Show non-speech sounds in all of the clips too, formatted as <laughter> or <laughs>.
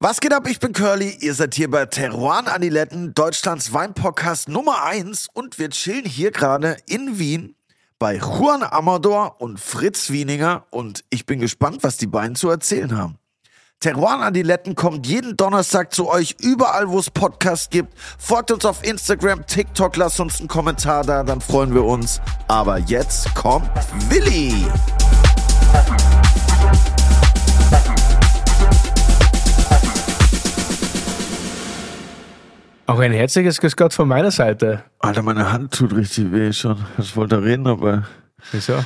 Was geht ab? Ich bin Curly. Ihr seid hier bei Teruan Aniletten, Deutschlands Weinpodcast Nummer 1 und wir chillen hier gerade in Wien bei Juan Amador und Fritz Wieninger und ich bin gespannt, was die beiden zu erzählen haben. Teruan Adiletten kommt jeden Donnerstag zu euch überall, wo es Podcasts gibt. Folgt uns auf Instagram, TikTok, lasst uns einen Kommentar da, dann freuen wir uns. Aber jetzt kommt Willi. Auch ein herzliches Grüß Gott von meiner Seite. Alter, meine Hand tut richtig weh schon. Ich wollte reden, aber Wieso?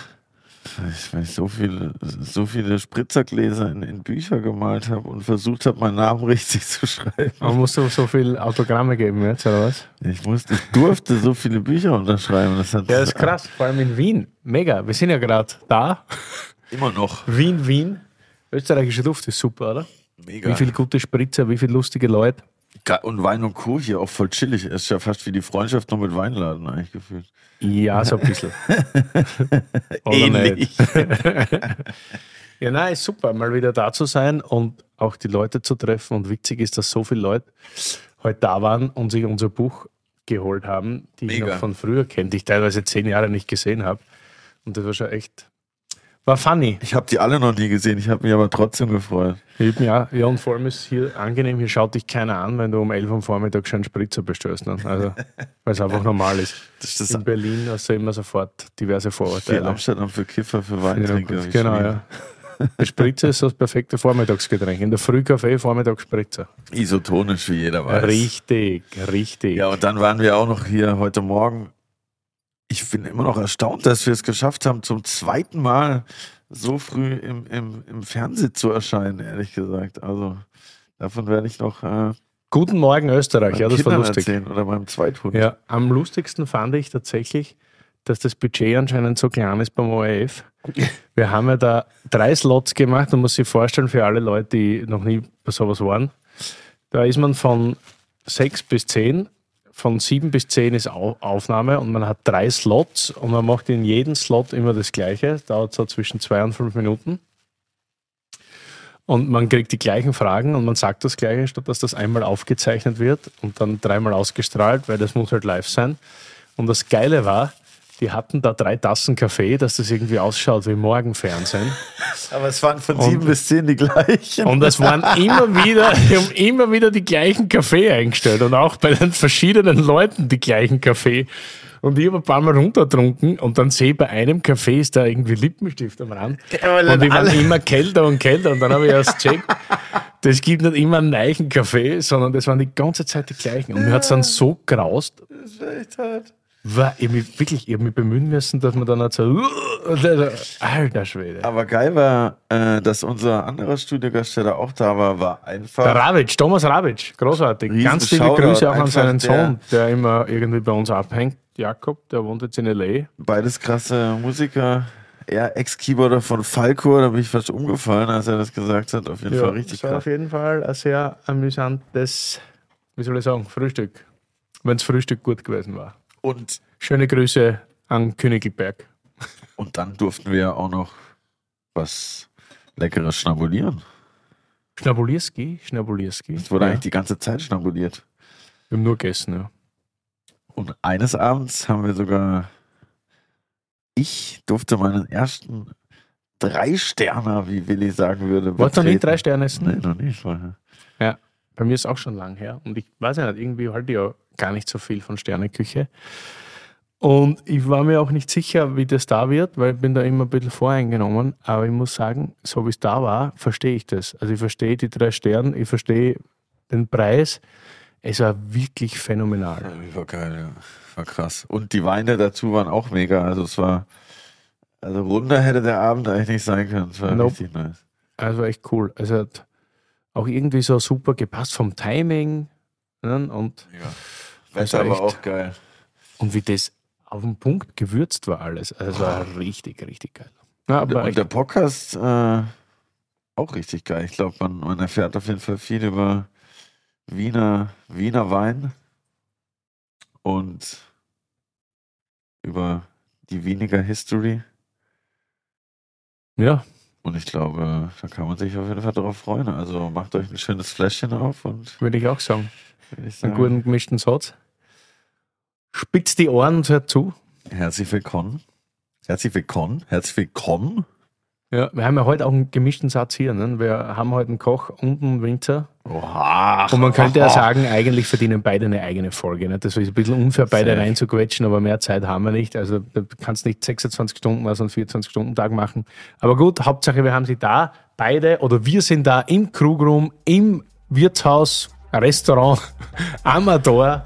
ich, weil ich so viele, so viele Spritzergläser in, in Bücher gemalt habe und versucht habe, meinen Namen <laughs> richtig zu schreiben. Man musst du so viel Autogramme geben jetzt, oder was? Ich musste, ich durfte so viele Bücher unterschreiben. Das hat Ja, das ist <laughs> krass. Vor allem in Wien. Mega. Wir sind ja gerade da. immer noch Wien, Wien. Österreichische Luft ist super, oder? mega. Wie viele gute Spritzer, wie viele lustige Leute. Und Wein und Co. hier auch voll chillig. Es ist ja fast wie die Freundschaft noch mit Weinladen eigentlich gefühlt. Ja, so ein bisschen. <laughs> Ähnlich. <laughs> Ja, nein, super, mal wieder da zu sein und auch die Leute zu treffen. Und witzig ist, dass so viele Leute heute da waren und sich unser Buch geholt haben, die ich Mega. noch von früher kenne, die ich teilweise zehn Jahre nicht gesehen habe. Und das war schon echt, war funny. Ich habe die alle noch nie gesehen. Ich habe mich aber trotzdem gefreut. Mir auch, ja, und vor allem ist es hier angenehm, hier schaut dich keiner an, wenn du um 11 Uhr am Vormittag schon einen Spritzer bestellst. Ne? Also, <laughs> weil es einfach normal ist. Das ist In das Berlin hast du immer sofort diverse für Vorurteile. Amsterdam für Kiffer, für Ja, Weintrinker. genau, ja. Der Spritzer ist das perfekte Vormittagsgetränk. In der Früh Kaffee, Vormittagsspritzer. Isotonisch, wie jeder weiß. Richtig, richtig. Ja, und dann waren wir auch noch hier heute Morgen. Ich bin immer noch erstaunt, dass wir es geschafft haben, zum zweiten Mal so früh im, im, im Fernsehen zu erscheinen, ehrlich gesagt. Also davon werde ich noch äh, Guten Morgen Österreich, ja, das war Kindern lustig. erzählen oder meinem Zweithund. Ja, am lustigsten fand ich tatsächlich, dass das Budget anscheinend so klein ist beim ORF. Wir haben ja da drei Slots gemacht, man muss sich vorstellen, für alle Leute, die noch nie bei sowas waren. Da ist man von sechs bis zehn, von sieben bis zehn ist Au- Aufnahme und man hat drei Slots und man macht in jedem Slot immer das Gleiche. Dauert so zwischen zwei und fünf Minuten. Und man kriegt die gleichen Fragen und man sagt das Gleiche, statt dass das einmal aufgezeichnet wird und dann dreimal ausgestrahlt, weil das muss halt live sein. Und das Geile war, die hatten da drei Tassen Kaffee, dass das irgendwie ausschaut wie Morgenfernsehen. Aber es waren von Und- sieben bis zehn die gleichen. Und es waren immer wieder, die haben immer wieder die gleichen Kaffee eingestellt und auch bei den verschiedenen Leuten die gleichen Kaffee. Und ich habe ein paar Mal runtertrunken und dann sehe ich bei einem Kaffee ist da irgendwie Lippenstift am Rand. weil und die waren alle- immer kälter und kälter. Und dann habe ich erst gecheckt, das gibt nicht immer einen neuen Kaffee, sondern das waren die ganze Zeit die gleichen. Und mir hat es dann so graust, Das ist echt hart. War, mich wirklich, ich habe mich bemühen müssen, dass man dann halt so, alter Schwede. Aber geil war, äh, dass unser anderer Studiogast, der da auch da war, war einfach. Der Ravic, Thomas Ravic, großartig. Riesen Ganz liebe Shoutout, Grüße auch an seinen der- Sohn, der immer irgendwie bei uns abhängt. Jakob, der wohnt jetzt in L.A. Beides krasse Musiker. Er Ex-Keyboarder von Falco, da bin ich fast umgefallen, als er das gesagt hat. Auf jeden Fall richtig das war krass. auf jeden Fall ein sehr amüsantes, wie soll ich sagen, Frühstück. Wenn das Frühstück gut gewesen war. Und, Schöne Grüße an Königelberg. und dann durften wir auch noch was Leckeres schnabulieren. Schnabulierski, Schnabulierski. Es wurde ja. eigentlich die ganze Zeit schnabuliert. Wir haben nur gegessen, ja. Und eines Abends haben wir sogar, ich durfte meinen ersten drei Sterner, wie Willi sagen würde. Wolltest du noch nie betreten. drei Sterne essen? Nee, noch nicht vorher. Bei mir ist auch schon lang her. Und ich weiß ja nicht, irgendwie halte ich ja gar nicht so viel von Sterneküche. Und ich war mir auch nicht sicher, wie das da wird, weil ich bin da immer ein bisschen voreingenommen. Aber ich muss sagen, so wie es da war, verstehe ich das. Also ich verstehe die drei Sterne, ich verstehe den Preis. Es war wirklich phänomenal. Ja, war geil, ja. War krass. Und die Weine dazu waren auch mega. Also es war, also runder hätte der Abend eigentlich nicht sein können. Es war Nope. richtig nice. Also war echt cool. Also hat auch irgendwie so super gepasst vom Timing. Ne? Und, Ja. Also Wetter war echt. auch geil. und wie das auf den Punkt gewürzt war alles. Also es war richtig, richtig geil. Ja, aber Und der Podcast äh, auch richtig geil. Ich glaube, man, man erfährt auf jeden Fall viel über Wiener, Wiener Wein und über die weniger History. Ja, Und ich glaube, da kann man sich auf jeden Fall darauf freuen. Also macht euch ein schönes Fläschchen auf und. Würde ich auch sagen. Einen guten gemischten Satz. Spitzt die Ohren und hört zu. Herzlich willkommen. Herzlich willkommen. Herzlich willkommen. Ja, wir haben ja heute auch einen gemischten Satz hier. Ne? Wir haben heute einen Koch und einen Winzer. Oha. Und man könnte ja sagen, eigentlich verdienen beide eine eigene Folge. Ne? Das ist ein bisschen unfair, beide reinzuquetschen, aber mehr Zeit haben wir nicht. Also du kannst nicht 26 Stunden, also einen 24-Stunden-Tag machen. Aber gut, Hauptsache wir haben sie da, beide, oder wir sind da im Krugroom, im Wirtshaus, Restaurant, <laughs> Amador.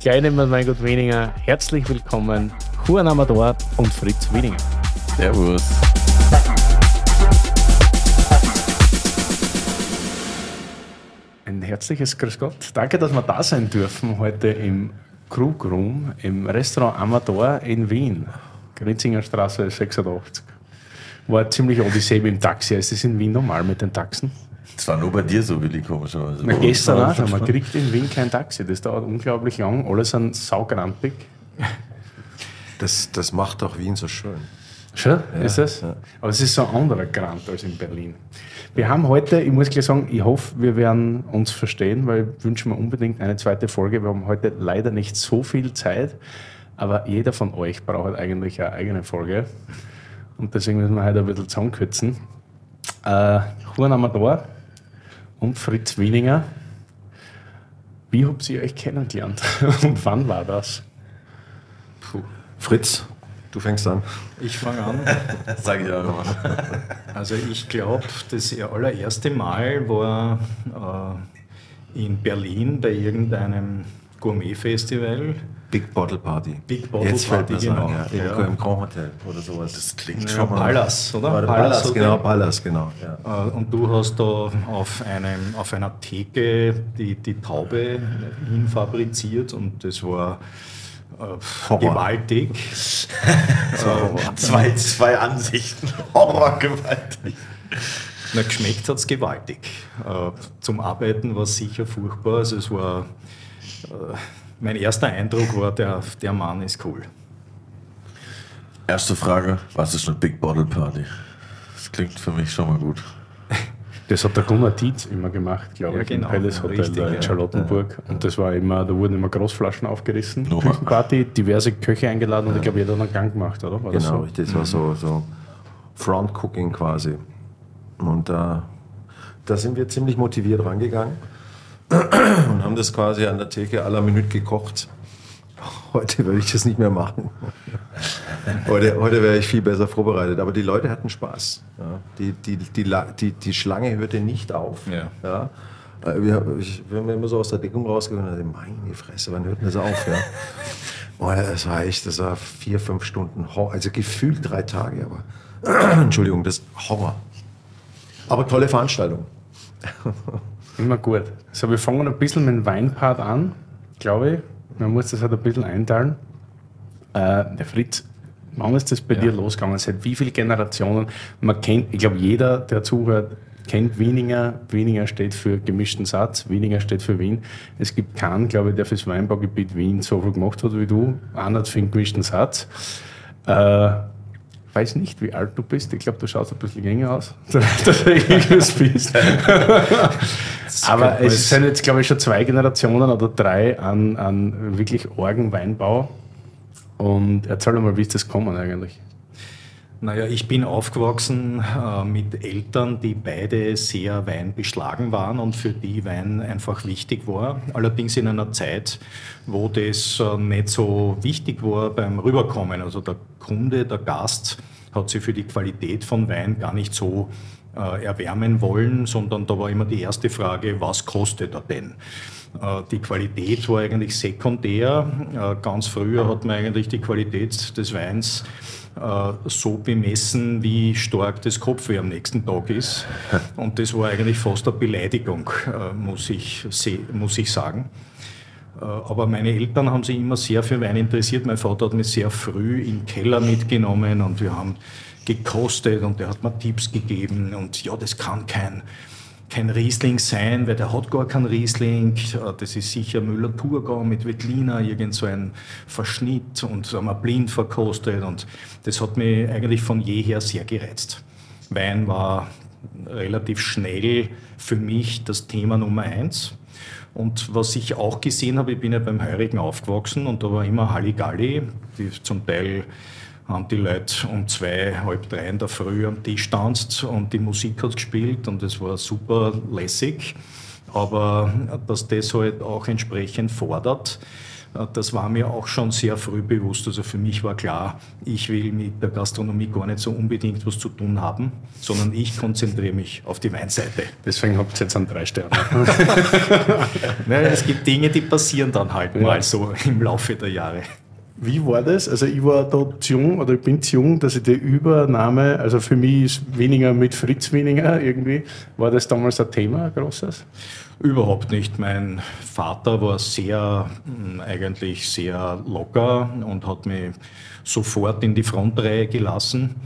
Kleine mein Gott weniger. Herzlich willkommen, Juan Amador und Fritz Wieninger. Servus. Ein herzliches Grüß Gott. Danke, dass wir da sein dürfen heute im Krugroom im Restaurant Amador in Wien. Grinzinger Straße 86. War ziemlich Odyssee mit dem Taxi. Ist das in Wien normal mit den Taxen? Das war nur bei dir so, Willi, komischerweise. Na, gestern auch. Man kriegt in Wien kein Taxi. Das dauert unglaublich lang. Alle sind saugrantig. Das, das macht auch Wien so schön. Schon? Ja, ist das? Ja. Aber es ist so ein anderer Grant als in Berlin. Wir haben heute, ich muss gleich sagen, ich hoffe, wir werden uns verstehen, weil ich wünsche mir unbedingt eine zweite Folge. Wir haben heute leider nicht so viel Zeit, aber jeder von euch braucht eigentlich eine eigene Folge. Und deswegen müssen wir heute ein bisschen zusammenkürzen. Äh, Juan Amador und Fritz Wieninger. Wie habt ihr euch kennengelernt und <laughs> wann war das? Puh. Fritz, Du fängst an. Ich fange an. <laughs> Sag ich auch immer. Also ich glaube, das allererste Mal war äh, in Berlin bei irgendeinem Gourmet-Festival. Big Bottle Party. Big Bottle Jetzt Party, genau. An, ja. ja. Im Grand Hotel oder sowas. Das klingt ja, schon mal. Pallas, oder? Pallas, Pallas genau, Pallas, genau. Ja. Äh, und du hast da auf, einem, auf einer Theke die, die Taube hinfabriziert und das war Horror. gewaltig. <laughs> zwei, zwei Ansichten. <laughs> Horror, gewaltig. Na, geschmeckt hat es gewaltig. Äh, zum Arbeiten war es sicher furchtbar. Also es war, äh, mein erster Eindruck war, der, der Mann ist cool. Erste Frage, was ist eine Big Bottle Party? Das klingt für mich schon mal gut. Das hat der Gunnar Dietz immer gemacht, glaube ja, ich, genau. im Palace Hotel Richtig, in Charlottenburg. Ja. Und das war immer, da wurden immer Großflaschen aufgerissen, no. Küchenparty, diverse Köche eingeladen und ich glaube, jeder hat einen Gang gemacht, oder? War genau, das, so? das war so, so Front-Cooking quasi. Und da, da sind wir ziemlich motiviert rangegangen und haben das quasi an der Theke aller Minute gekocht. Heute würde ich das nicht mehr machen. Heute, heute wäre ich viel besser vorbereitet. Aber die Leute hatten Spaß. Ja. Die, die, die, die, die Schlange hörte nicht auf. Ja. ja. Äh, wir, ich bin immer so aus der Deckung rausgegangen und dachte, meine Fresse, wann hört denn das auf? Ja. <laughs> Oh, das war echt, das war vier, fünf Stunden, also gefühlt drei Tage, aber <clears throat> Entschuldigung, das Horror. Aber tolle Veranstaltung. <laughs> Immer gut. So, wir fangen ein bisschen mit dem Weinpart an, glaube ich. Man muss das halt ein bisschen einteilen. Äh, der Fritz, wann ist das bei ja. dir losgegangen? Seit wie vielen Generationen? Man kennt, ich glaube, jeder, der zuhört, kennt Wieninger. Wieninger steht für gemischten Satz, Wieninger steht für Wien. Es gibt keinen, glaube ich, der fürs Weinbaugebiet Wien so viel gemacht hat wie du. Einer für den gemischten Satz. Äh, weiß nicht, wie alt du bist. Ich glaube, du schaust ein bisschen länger aus, dass du irgendwas bist. <laughs> Aber es sind jetzt, glaube ich, schon zwei Generationen oder drei an, an wirklich Orgenweinbau. Und erzähl mal, wie ist das gekommen eigentlich? Naja, ich bin aufgewachsen äh, mit Eltern, die beide sehr weinbeschlagen waren und für die Wein einfach wichtig war. Allerdings in einer Zeit, wo das äh, nicht so wichtig war beim Rüberkommen. Also der Kunde, der Gast hat sich für die Qualität von Wein gar nicht so äh, erwärmen wollen, sondern da war immer die erste Frage, was kostet er denn? Äh, die Qualität war eigentlich sekundär. Äh, ganz früher hat man eigentlich die Qualität des Weins so bemessen, wie stark das Kopfweh am nächsten Tag ist. <laughs> Und das war eigentlich fast eine Beleidigung, muss ich, muss ich sagen. Aber meine Eltern haben sich immer sehr für Wein interessiert. Mein Vater hat mich sehr früh in den Keller mitgenommen und wir haben gekostet und der hat mir Tipps gegeben und ja, das kann kein, kein Riesling sein, weil der hat gar keinen Riesling. Das ist sicher Müller-Thurgau mit Wettliner, irgend so ein Verschnitt und haben wir blind verkostet und das hat mich eigentlich von jeher sehr gereizt. Wein war relativ schnell für mich das Thema Nummer eins. Und was ich auch gesehen habe, ich bin ja beim Heurigen aufgewachsen und da war immer Halligalli, die zum Teil haben die Leute um zwei, halb drei in der Früh am Tisch tanzt und die Musik hat gespielt und es war super lässig. Aber dass das halt auch entsprechend fordert, das war mir auch schon sehr früh bewusst. Also für mich war klar, ich will mit der Gastronomie gar nicht so unbedingt was zu tun haben, sondern ich konzentriere mich auf die Weinseite. Deswegen habt ihr jetzt einen drei Sterne. <laughs> naja, es gibt Dinge, die passieren dann halt ja. mal so im Laufe der Jahre. Wie war das? Also ich war da zu jung oder ich bin zu jung, dass ich die Übernahme, also für mich ist weniger mit Fritz weniger irgendwie, war das damals ein Thema, ein großes? Überhaupt nicht. Mein Vater war sehr, hm, eigentlich sehr locker und hat mich sofort in die Frontreihe gelassen.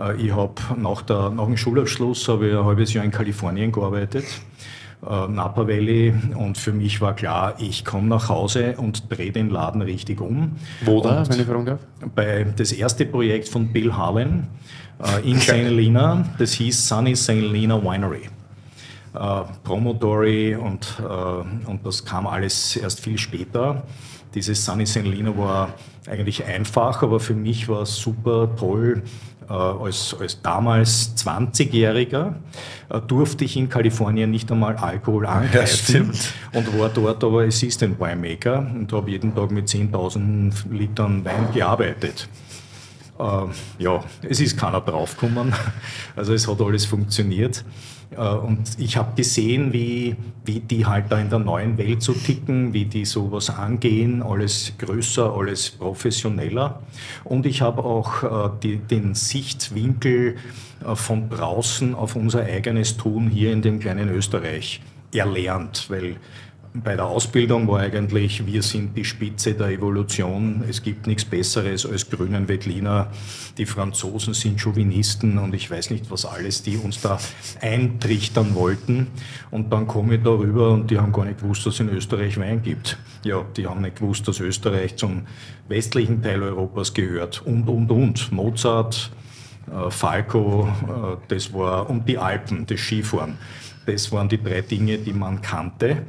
Äh, ich habe nach, nach dem Schulabschluss habe ich ein halbes Jahr in Kalifornien gearbeitet äh, Napa Valley und für mich war klar, ich komme nach Hause und drehe den Laden richtig um. Wo da, wenn ich fragen darf? Bei das erste Projekt von Bill Harlan äh, in St. Helena, das hieß Sunny St. Helena Winery. Äh, Promotory und, äh, und das kam alles erst viel später. Dieses Sunny St. Helena war eigentlich einfach, aber für mich war es super toll, als, als damals 20-Jähriger äh, durfte ich in Kalifornien nicht einmal Alkohol angreifen ja, und war dort aber Assistant Winemaker und habe jeden Tag mit 10.000 Litern Wein gearbeitet. Äh, ja, es ist keiner draufgekommen, <laughs> also es hat alles funktioniert. Äh, und ich habe gesehen, wie, wie die halt da in der neuen Welt so ticken, wie die sowas angehen, alles größer, alles professioneller. Und ich habe auch äh, die, den Sichtwinkel äh, von draußen auf unser eigenes Tun hier in dem kleinen Österreich erlernt, weil bei der Ausbildung war eigentlich, wir sind die Spitze der Evolution. Es gibt nichts Besseres als grünen Wettliner. Die Franzosen sind Chauvinisten und ich weiß nicht, was alles, die uns da eintrichtern wollten. Und dann komme ich darüber und die haben gar nicht gewusst, dass es in Österreich Wein gibt. Ja, die haben nicht gewusst, dass Österreich zum westlichen Teil Europas gehört. Und, und, und. Mozart, äh, Falco, äh, das war, und die Alpen, das Skifahren. Das waren die drei Dinge, die man kannte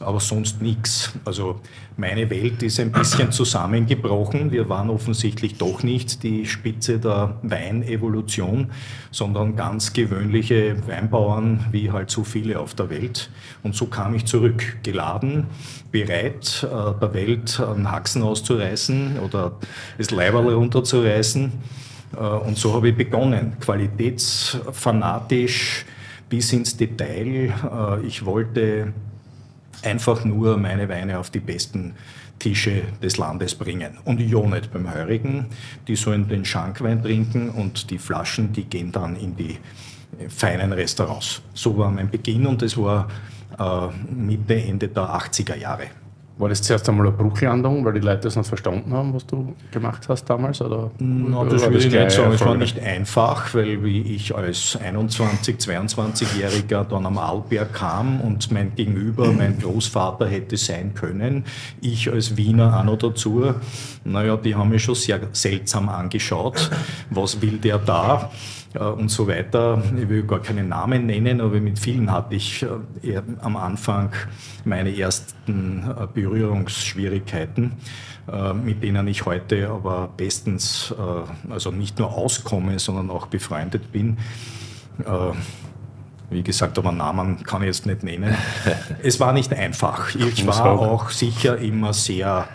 aber sonst nichts. Also meine Welt ist ein bisschen zusammengebrochen. Wir waren offensichtlich doch nicht die Spitze der Weinevolution, sondern ganz gewöhnliche Weinbauern, wie halt so viele auf der Welt. Und so kam ich zurück, geladen, bereit, äh, der Welt einen Haxen auszureißen oder das Leiberl runterzureißen. Äh, und so habe ich begonnen, qualitätsfanatisch bis ins Detail. Äh, ich wollte einfach nur meine Weine auf die besten Tische des Landes bringen. Und nicht beim Heurigen, die sollen den Schankwein trinken und die Flaschen, die gehen dann in die feinen Restaurants. So war mein Beginn und es war äh, Mitte, Ende der 80er Jahre. War das zuerst einmal eine Bruchlandung, weil die Leute das nicht verstanden haben, was du gemacht hast damals? Oder, no, das würde ich nicht sagen. Es war nicht einfach, weil wie ich als 21-, 22-Jähriger dann am Arlberg kam und mein Gegenüber, mein Großvater hätte sein können, ich als Wiener auch noch dazu, naja, die haben mich schon sehr seltsam angeschaut. Was will der da? Äh, und so weiter. Ich will gar keinen Namen nennen, aber mit vielen hatte ich äh, am Anfang meine ersten äh, Berührungsschwierigkeiten, mit denen ich heute aber bestens, also nicht nur auskomme, sondern auch befreundet bin. Wie gesagt, aber Namen kann ich jetzt nicht nennen. <laughs> Es war nicht einfach. Ich war auch sicher immer sehr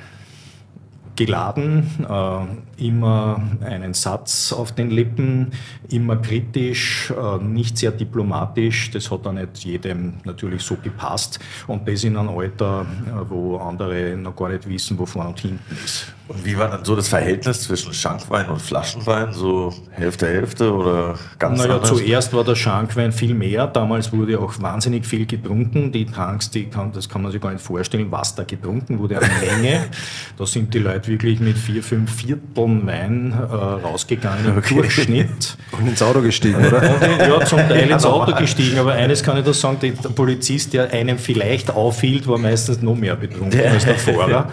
geladen, äh, immer einen Satz auf den Lippen, immer kritisch, äh, nicht sehr diplomatisch. Das hat dann nicht jedem natürlich so gepasst. Und das in einem Alter, äh, wo andere noch gar nicht wissen, wo vorne und hinten ist. Und wie war dann so das Verhältnis zwischen Schankwein und Flaschenwein? So Hälfte, Hälfte oder ganz Naja, anders? zuerst war der Schankwein viel mehr. Damals wurde auch wahnsinnig viel getrunken. Die Tanks, die kann, das kann man sich gar nicht vorstellen, was da getrunken wurde an Menge. <laughs> da sind die Leute wirklich mit vier, fünf Vierteln Wein äh, rausgegangen im okay. Durchschnitt. <laughs> Und ins Auto gestiegen, oder? Und, <laughs> ja, zum Teil ins Auto gestiegen. Aber eines kann ich da sagen, der Polizist, der einem vielleicht aufhielt, war meistens noch mehr betrunken als der Fahrer.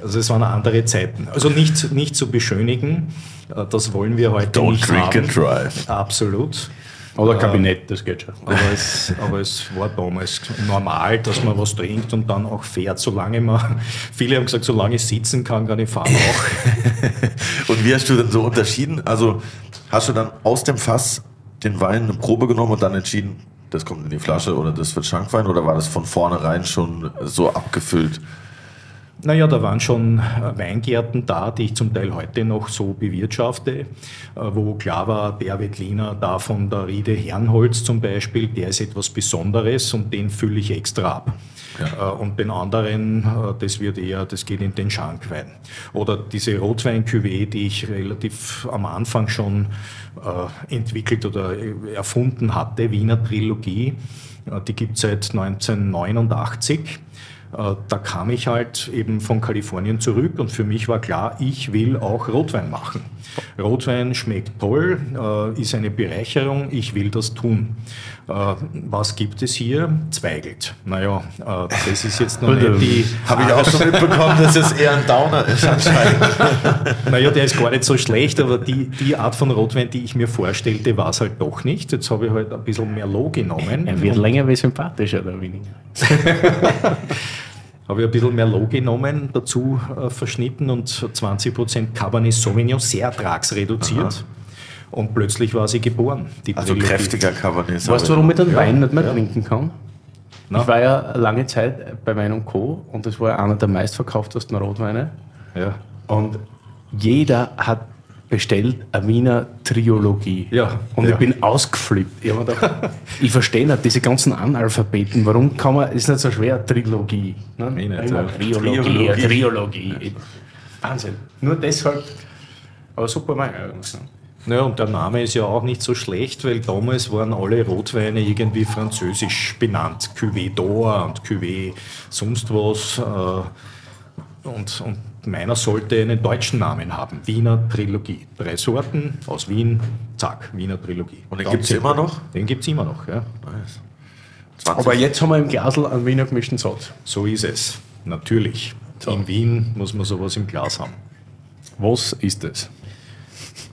Also es waren andere Zeiten. Also nicht, nicht zu beschönigen, äh, das wollen wir heute Don't nicht drink haben. and drive. Absolut. Oder Kabinett, das geht schon. Aber es, aber es war damals normal, dass man was trinkt und dann auch fährt, solange man, <laughs> viele haben gesagt, solange ich sitzen kann, kann ich fahren auch. <laughs> Und wie hast du denn so unterschieden? Also hast du dann aus dem Fass den Wein eine Probe genommen und dann entschieden, das kommt in die Flasche oder das wird Schankwein oder war das von vornherein schon so abgefüllt? Naja, da waren schon äh, Weingärten da, die ich zum Teil heute noch so bewirtschafte, äh, wo klar war, der Wettliner da von der Riede Herrenholz zum Beispiel, der ist etwas Besonderes und den fülle ich extra ab. Ja. Äh, und den anderen, das wird eher, das geht in den Schankwein. Oder diese rotwein die ich relativ am Anfang schon entwickelt oder erfunden hatte, Wiener Trilogie, die gibt es seit 1989 äh, da kam ich halt eben von Kalifornien zurück und für mich war klar, ich will auch Rotwein machen. Rotwein schmeckt toll, äh, ist eine Bereicherung, ich will das tun. Äh, was gibt es hier? Zweigelt. Naja, das ist jetzt noch <laughs> nicht die... Habe ich auch schon <laughs> mitbekommen, dass es eher ein Downer ist <laughs> anscheinend. naja, der ist gar nicht so schlecht, aber die, die Art von Rotwein, die ich mir vorstellte, war es halt doch nicht. Jetzt habe ich halt ein bisschen Merlot genommen. Er wird länger wie sympathischer oder weniger. Habe ich ein bisschen Merlot genommen, dazu äh, verschnitten und 20% Cabernet Sauvignon, sehr ertragsreduziert. Aha. Und plötzlich war sie geboren. also Trilogie. kräftiger Cabernet Sauvignon. Weißt du, warum ich den ja, Wein nicht mehr ja. trinken kann? Na? Ich war ja lange Zeit bei Wein und Co. und das war ja einer der meistverkauftesten Rotweine. Ja. Und jeder hat bestellt eine Wiener Triologie. Ja, und ja. ich bin ausgeflippt. Ich, gedacht, <laughs> ich verstehe nicht diese ganzen Analphabeten. Warum kann man, ist nicht so schwer, Trilogie. Ne? Nicht, ja. Triologie, Triologie. Triologie. Wahnsinn. Nur deshalb, aber super Meinung. Naja, und der Name ist ja auch nicht so schlecht, weil damals waren alle Rotweine irgendwie französisch benannt. Cuvée d'Or und Cuvée sonst was. Äh, und, und meiner sollte einen deutschen Namen haben. Wiener Trilogie. Drei Sorten aus Wien, zack, Wiener Trilogie. Und den gibt es immer noch? Den gibt es immer noch, ja. Nice. Aber jetzt haben wir im Glasl einen Wiener gemischten Satz. So ist es, natürlich. So. In Wien muss man sowas im Glas haben. Was ist es?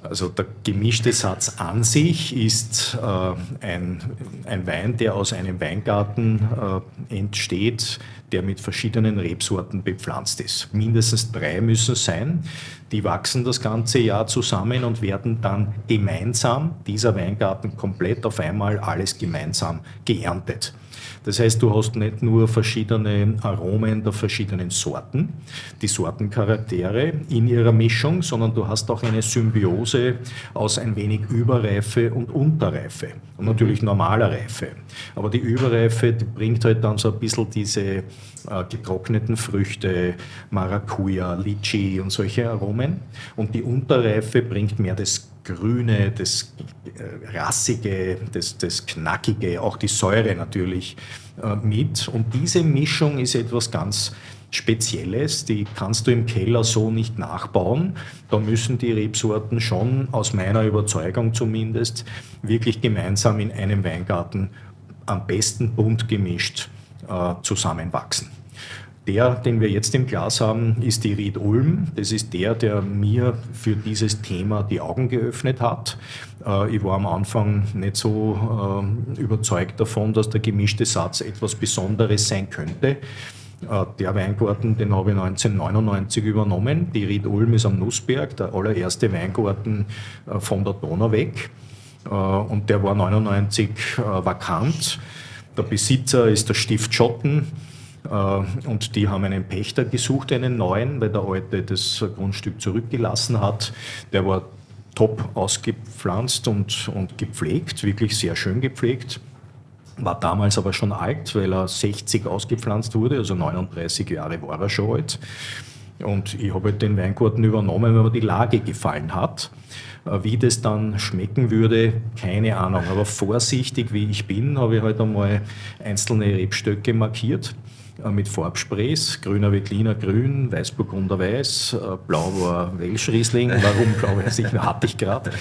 Also der gemischte Satz an sich ist äh, ein, ein Wein, der aus einem Weingarten äh, entsteht, der mit verschiedenen Rebsorten bepflanzt ist. Mindestens drei müssen sein. Die wachsen das ganze Jahr zusammen und werden dann gemeinsam, dieser Weingarten komplett auf einmal alles gemeinsam geerntet. Das heißt, du hast nicht nur verschiedene Aromen der verschiedenen Sorten, die Sortencharaktere in ihrer Mischung, sondern du hast auch eine Symbiose aus ein wenig Überreife und Unterreife und natürlich normaler Reife. Aber die Überreife die bringt halt dann so ein bisschen diese äh, getrockneten Früchte, Maracuja, Litchi und solche Aromen. Und die Unterreife bringt mehr das Grüne, das äh, Rassige, das, das Knackige, auch die Säure natürlich äh, mit. Und diese Mischung ist etwas ganz Spezielles, die kannst du im Keller so nicht nachbauen. Da müssen die Rebsorten schon, aus meiner Überzeugung zumindest, wirklich gemeinsam in einem Weingarten am besten bunt gemischt äh, zusammenwachsen. Der, den wir jetzt im Glas haben, ist die Ried Ulm. Das ist der, der mir für dieses Thema die Augen geöffnet hat. Äh, ich war am Anfang nicht so äh, überzeugt davon, dass der gemischte Satz etwas Besonderes sein könnte. Äh, der Weingarten, den habe ich 1999 übernommen. Die Ried Ulm ist am Nussberg, der allererste Weingarten von der Donau weg. Und der war 1999 vakant. Der Besitzer ist der Stift Schotten. Äh, und die haben einen Pächter gesucht, einen neuen, weil der alte das Grundstück zurückgelassen hat. Der war top ausgepflanzt und, und gepflegt, wirklich sehr schön gepflegt. War damals aber schon alt, weil er 60 ausgepflanzt wurde, also 39 Jahre war er schon alt. Und ich habe halt den Weingarten übernommen, weil mir die Lage gefallen hat. Äh, wie das dann schmecken würde, keine Ahnung. Aber vorsichtig wie ich bin, habe ich halt einmal einzelne Rebstöcke markiert mit Farbsprays, grüner Veltliner grün, Weißburgunder weiß, äh, blau war Welschriesling, warum blau weiß ich, hatte ich gerade.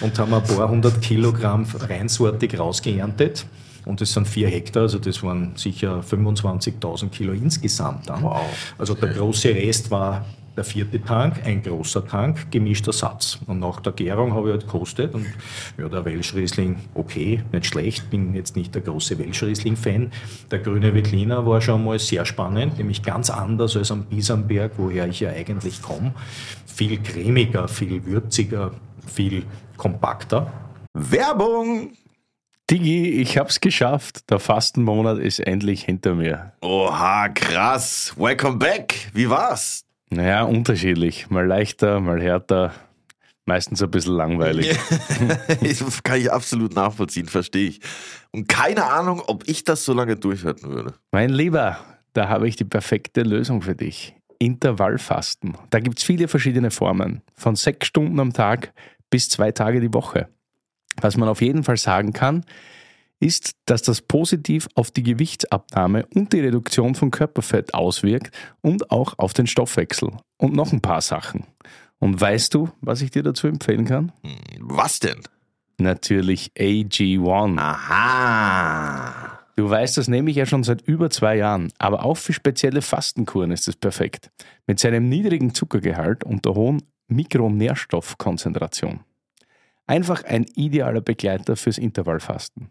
Und haben ein paar hundert Kilogramm reinsortig rausgeerntet. Und das sind vier Hektar, also das waren sicher 25.000 Kilo insgesamt dann. Wow. Also der große Rest war Der vierte Tank, ein großer Tank, gemischter Satz. Und nach der Gärung habe ich halt gekostet und ja, der Welschriesling, okay, nicht schlecht, bin jetzt nicht der große Welschriesling-Fan. Der grüne Veltliner war schon mal sehr spannend, nämlich ganz anders als am Bisamberg, woher ich ja eigentlich komme. Viel cremiger, viel würziger, viel kompakter. Werbung! Digi, ich hab's geschafft. Der Fastenmonat ist endlich hinter mir. Oha, krass. Welcome back. Wie war's? Naja, unterschiedlich. Mal leichter, mal härter. Meistens ein bisschen langweilig. <laughs> das kann ich absolut nachvollziehen, verstehe ich. Und keine Ahnung, ob ich das so lange durchhalten würde. Mein Lieber, da habe ich die perfekte Lösung für dich. Intervallfasten. Da gibt es viele verschiedene Formen. Von sechs Stunden am Tag bis zwei Tage die Woche. Was man auf jeden Fall sagen kann, ist, dass das positiv auf die Gewichtsabnahme und die Reduktion von Körperfett auswirkt und auch auf den Stoffwechsel. Und noch ein paar Sachen. Und weißt du, was ich dir dazu empfehlen kann? Was denn? Natürlich AG1. Aha. Du weißt, das nehme ich ja schon seit über zwei Jahren, aber auch für spezielle Fastenkuren ist es perfekt. Mit seinem niedrigen Zuckergehalt und der hohen Mikronährstoffkonzentration. Einfach ein idealer Begleiter fürs Intervallfasten.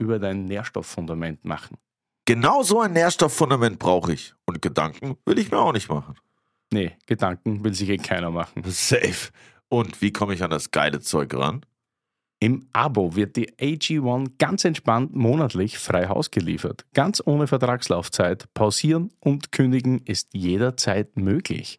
über dein Nährstofffundament machen. Genau so ein Nährstofffundament brauche ich. Und Gedanken will ich mir auch nicht machen. Nee, Gedanken will sich eh keiner machen. Safe. Und wie komme ich an das geile Zeug ran? Im Abo wird die AG1 ganz entspannt monatlich frei Haus geliefert. Ganz ohne Vertragslaufzeit. Pausieren und kündigen ist jederzeit möglich.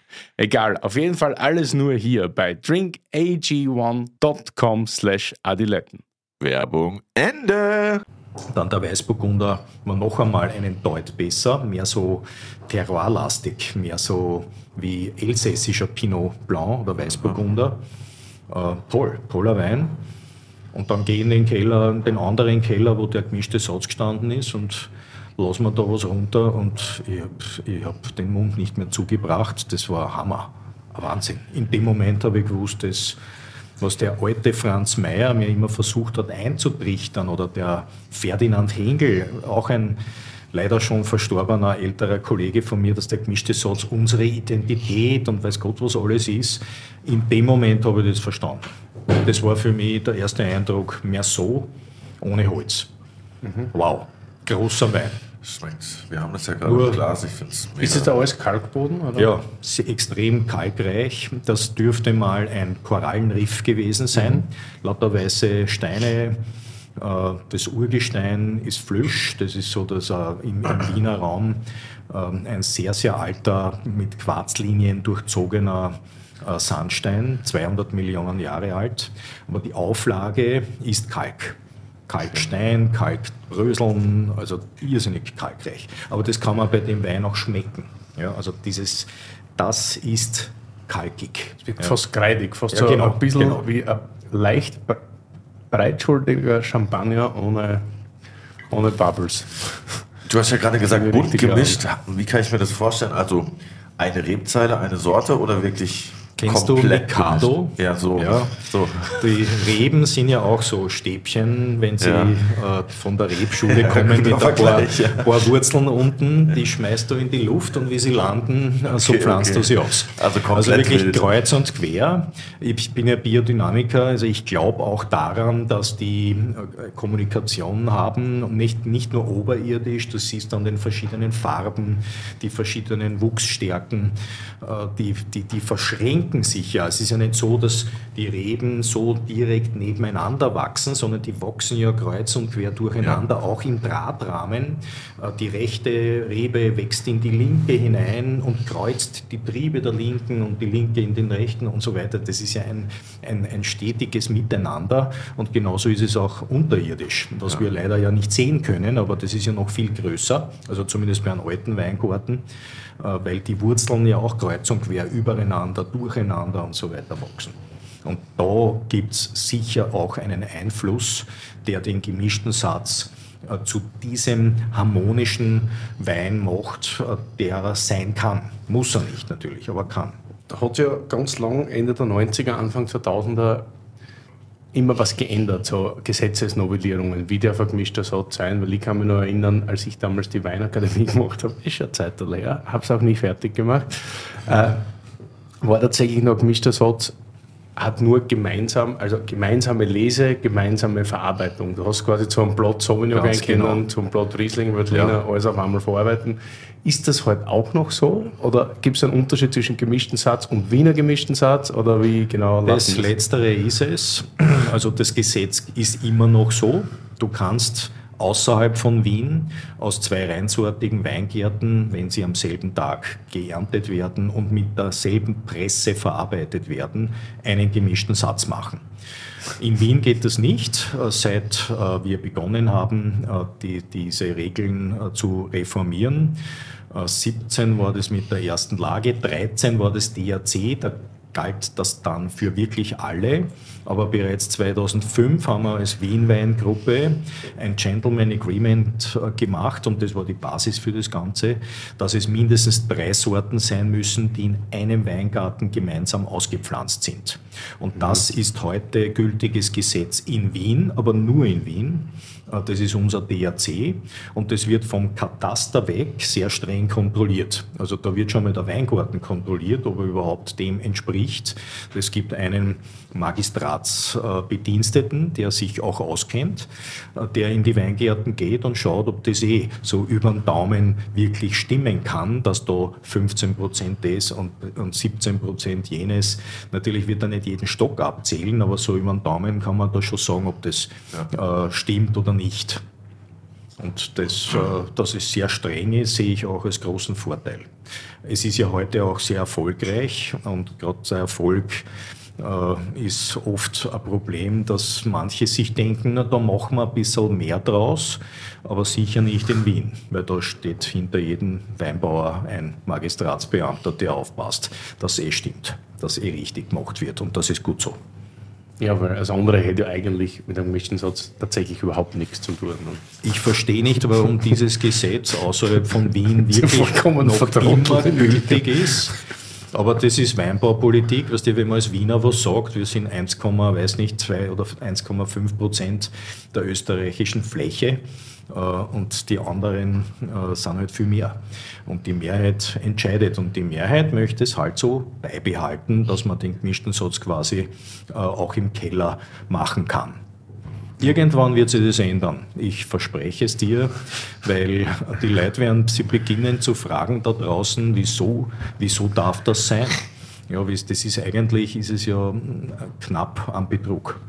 Egal, auf jeden Fall alles nur hier bei drinkag1.com slash adiletten. Werbung Ende. Dann der Weißburgunder war noch einmal einen Deut besser, mehr so terroirlastig, mehr so wie elsässischer Pinot Blanc oder Weißburgunder. Äh, toll, toller Wein. Und dann gehe ich in den Keller, den anderen Keller, wo der gemischte Satz gestanden ist und lass mir da was runter und ich habe hab den Mund nicht mehr zugebracht. Das war Hammer, ein Wahnsinn. In dem Moment habe ich gewusst, dass was der alte Franz Mayer mir immer versucht hat einzutrichtern oder der Ferdinand Hengel, auch ein leider schon verstorbener älterer Kollege von mir, dass der gemischte Satz unsere Identität und weiß Gott was alles ist. In dem Moment habe ich das verstanden. Das war für mich der erste Eindruck, mehr so, ohne Holz. Mhm. Wow, großer Wein. Schmeckt. Wir haben das ja gerade im Glas. Ich finde es Ist das da alles Kalkboden? Oder? Ja, extrem kalkreich. Das dürfte mal ein Korallenriff gewesen sein. Mhm. Lauter weiße Steine. Äh, das Urgestein ist Flösch. Das ist so, dass im, im Wiener Raum ähm, ein sehr, sehr alter, mit Quarzlinien durchzogener äh, Sandstein, 200 Millionen Jahre alt. Aber die Auflage ist Kalk. Kalkstein, Kalkbröseln, also irrsinnig kalkreich. Aber das kann man bei dem Wein auch schmecken. Ja, also dieses, das ist kalkig. Es wird ja. fast kreidig, fast ja, so genau, ein bisschen genau. wie ein leicht breitschultiger Champagner ohne, ohne Bubbles. Du hast ja gerade gesagt, bunt gemischt. Wie kann ich mir das vorstellen? Also eine Rebzeile, eine Sorte oder wirklich Kennst du komplett Mikado? gemischt. Ja, so. Ja. so. Die Reben sind ja auch so Stäbchen, wenn sie Ja. äh, von der Rebschule <laughs> kommen mit guter ein paar, ja. paar Wurzeln unten, die schmeißt du in die Luft und wie sie landen, äh, so Okay, pflanzt okay. du sie aus. Also komplett wirklich wild. kreuz und quer. Ich bin ja Biodynamiker, also ich glaube auch daran, dass die äh, Kommunikation haben, und nicht, nicht nur oberirdisch, du siehst an den verschiedenen Farben, die verschiedenen Wuchsstärken, äh, die, die, die verschränken sich ja. Es ist ja nicht so, dass die Reben so direkt nebeneinander wachsen, sondern die wachsen ja kreuz und quer durcheinander, auch im Drahtrahmen. Äh, Die rechte Rebe wächst in die linke hinein und kreuzt die Triebe der linken und die linke in den rechten und so weiter. Das ist ja ein, ein, ein stetiges Miteinander und genauso ist es auch unterirdisch, was wir leider ja nicht sehen können, aber das ist ja noch viel größer, also zumindest bei einem alten Weingarten, weil die Wurzeln ja auch kreuz und quer übereinander, durcheinander und so weiter wachsen. Und da gibt es sicher auch einen Einfluss, der den gemischten Satz äh, zu diesem harmonischen Wein macht, äh, der er sein kann. Muss er nicht natürlich, aber kann. Da hat ja ganz lang, Ende der 90er, Anfang 2000er, immer was geändert, so Gesetzesnovellierungen, wie der vergemischter Satz sein, weil ich kann mich noch erinnern, als ich damals die Weinakademie <laughs> gemacht habe, ist schon Zeit leer, habe es auch nie fertig gemacht, äh, war tatsächlich noch gemischter Satz, hat nur gemeinsam, also gemeinsame Lese, gemeinsame Verarbeitung. Du hast quasi zu einem Blatt Sauvignon reingehen genau. und zum Blatt Riesling, Veltliner, alles auf einmal verarbeiten. Ist das halt auch noch so? Oder gibt es einen Unterschied zwischen gemischten Satz und Wiener gemischten Satz? Oder wie genau Das Letztere ist es. Also das Gesetz ist immer noch so. Du kannst außerhalb von Wien aus zwei reinsortigen Weingärten, wenn sie am selben Tag geerntet werden und mit derselben Presse verarbeitet werden, einen gemischten Satz machen. In Wien geht das nicht, äh, seit äh, wir begonnen haben, äh, die, diese Regeln zu reformieren. Äh, 17 war das mit der ersten Lage, 13 war das DRC, da galt das dann für wirklich alle. Aber bereits 2005 haben wir als Wien-Weingruppe ein Gentleman Agreement äh, gemacht und das war die Basis für das Ganze, dass es mindestens drei Sorten sein müssen, die in einem Weingarten gemeinsam ausgepflanzt sind. Und das ist heute gültiges Gesetz in Wien, aber nur in Wien. Äh, Das ist unser DRC und das wird vom Kataster weg sehr streng kontrolliert. Also da wird schon mal der Weingarten kontrolliert, ob er überhaupt dem entspricht. Es gibt einen Magistratsbediensteten, der sich auch auskennt, der in die Weingärten geht und schaut, ob das eh so über den Daumen wirklich stimmen kann, dass da 15 Prozent das und, und 17 Prozent jenes. Natürlich wird er nicht jeden Stock abzählen, aber so über den Daumen kann man da schon sagen, ob das äh, stimmt oder nicht. Und das, äh, dass es sehr streng ist, sehe ich auch als großen Vorteil. Es ist ja heute auch sehr erfolgreich und gerade der Erfolg ist oft ein Problem, dass manche sich denken, na, da machen wir ein bisschen mehr draus, aber sicher nicht in Wien, weil da steht hinter jedem Weinbauer ein Magistratsbeamter, der aufpasst, dass eh stimmt, dass eh richtig gemacht wird und das ist gut so. Ja, weil das andere hätte ja eigentlich mit einem gemischten Satz tatsächlich überhaupt nichts zu tun. ne? Ich verstehe nicht, warum dieses Gesetz außerhalb von Wien <laughs> wirklich noch immer gültig ist. Aber das ist Weinbaupolitik, weißt du, wenn man als Wiener was sagt, wir sind 1, weiß nicht, 2 oder 1,5 Prozent der österreichischen Fläche äh, und die anderen äh, sind halt viel mehr. Und die Mehrheit entscheidet und die Mehrheit möchte es halt so beibehalten, dass man den gemischten Satz quasi äh, auch im Keller machen kann. Irgendwann wird sich das ändern. Ich verspreche es dir, weil die Leute werden sie beginnen zu fragen da draußen, wieso, wieso darf das sein? Ja, das ist eigentlich, ist es ja mm, knapp am Betrug.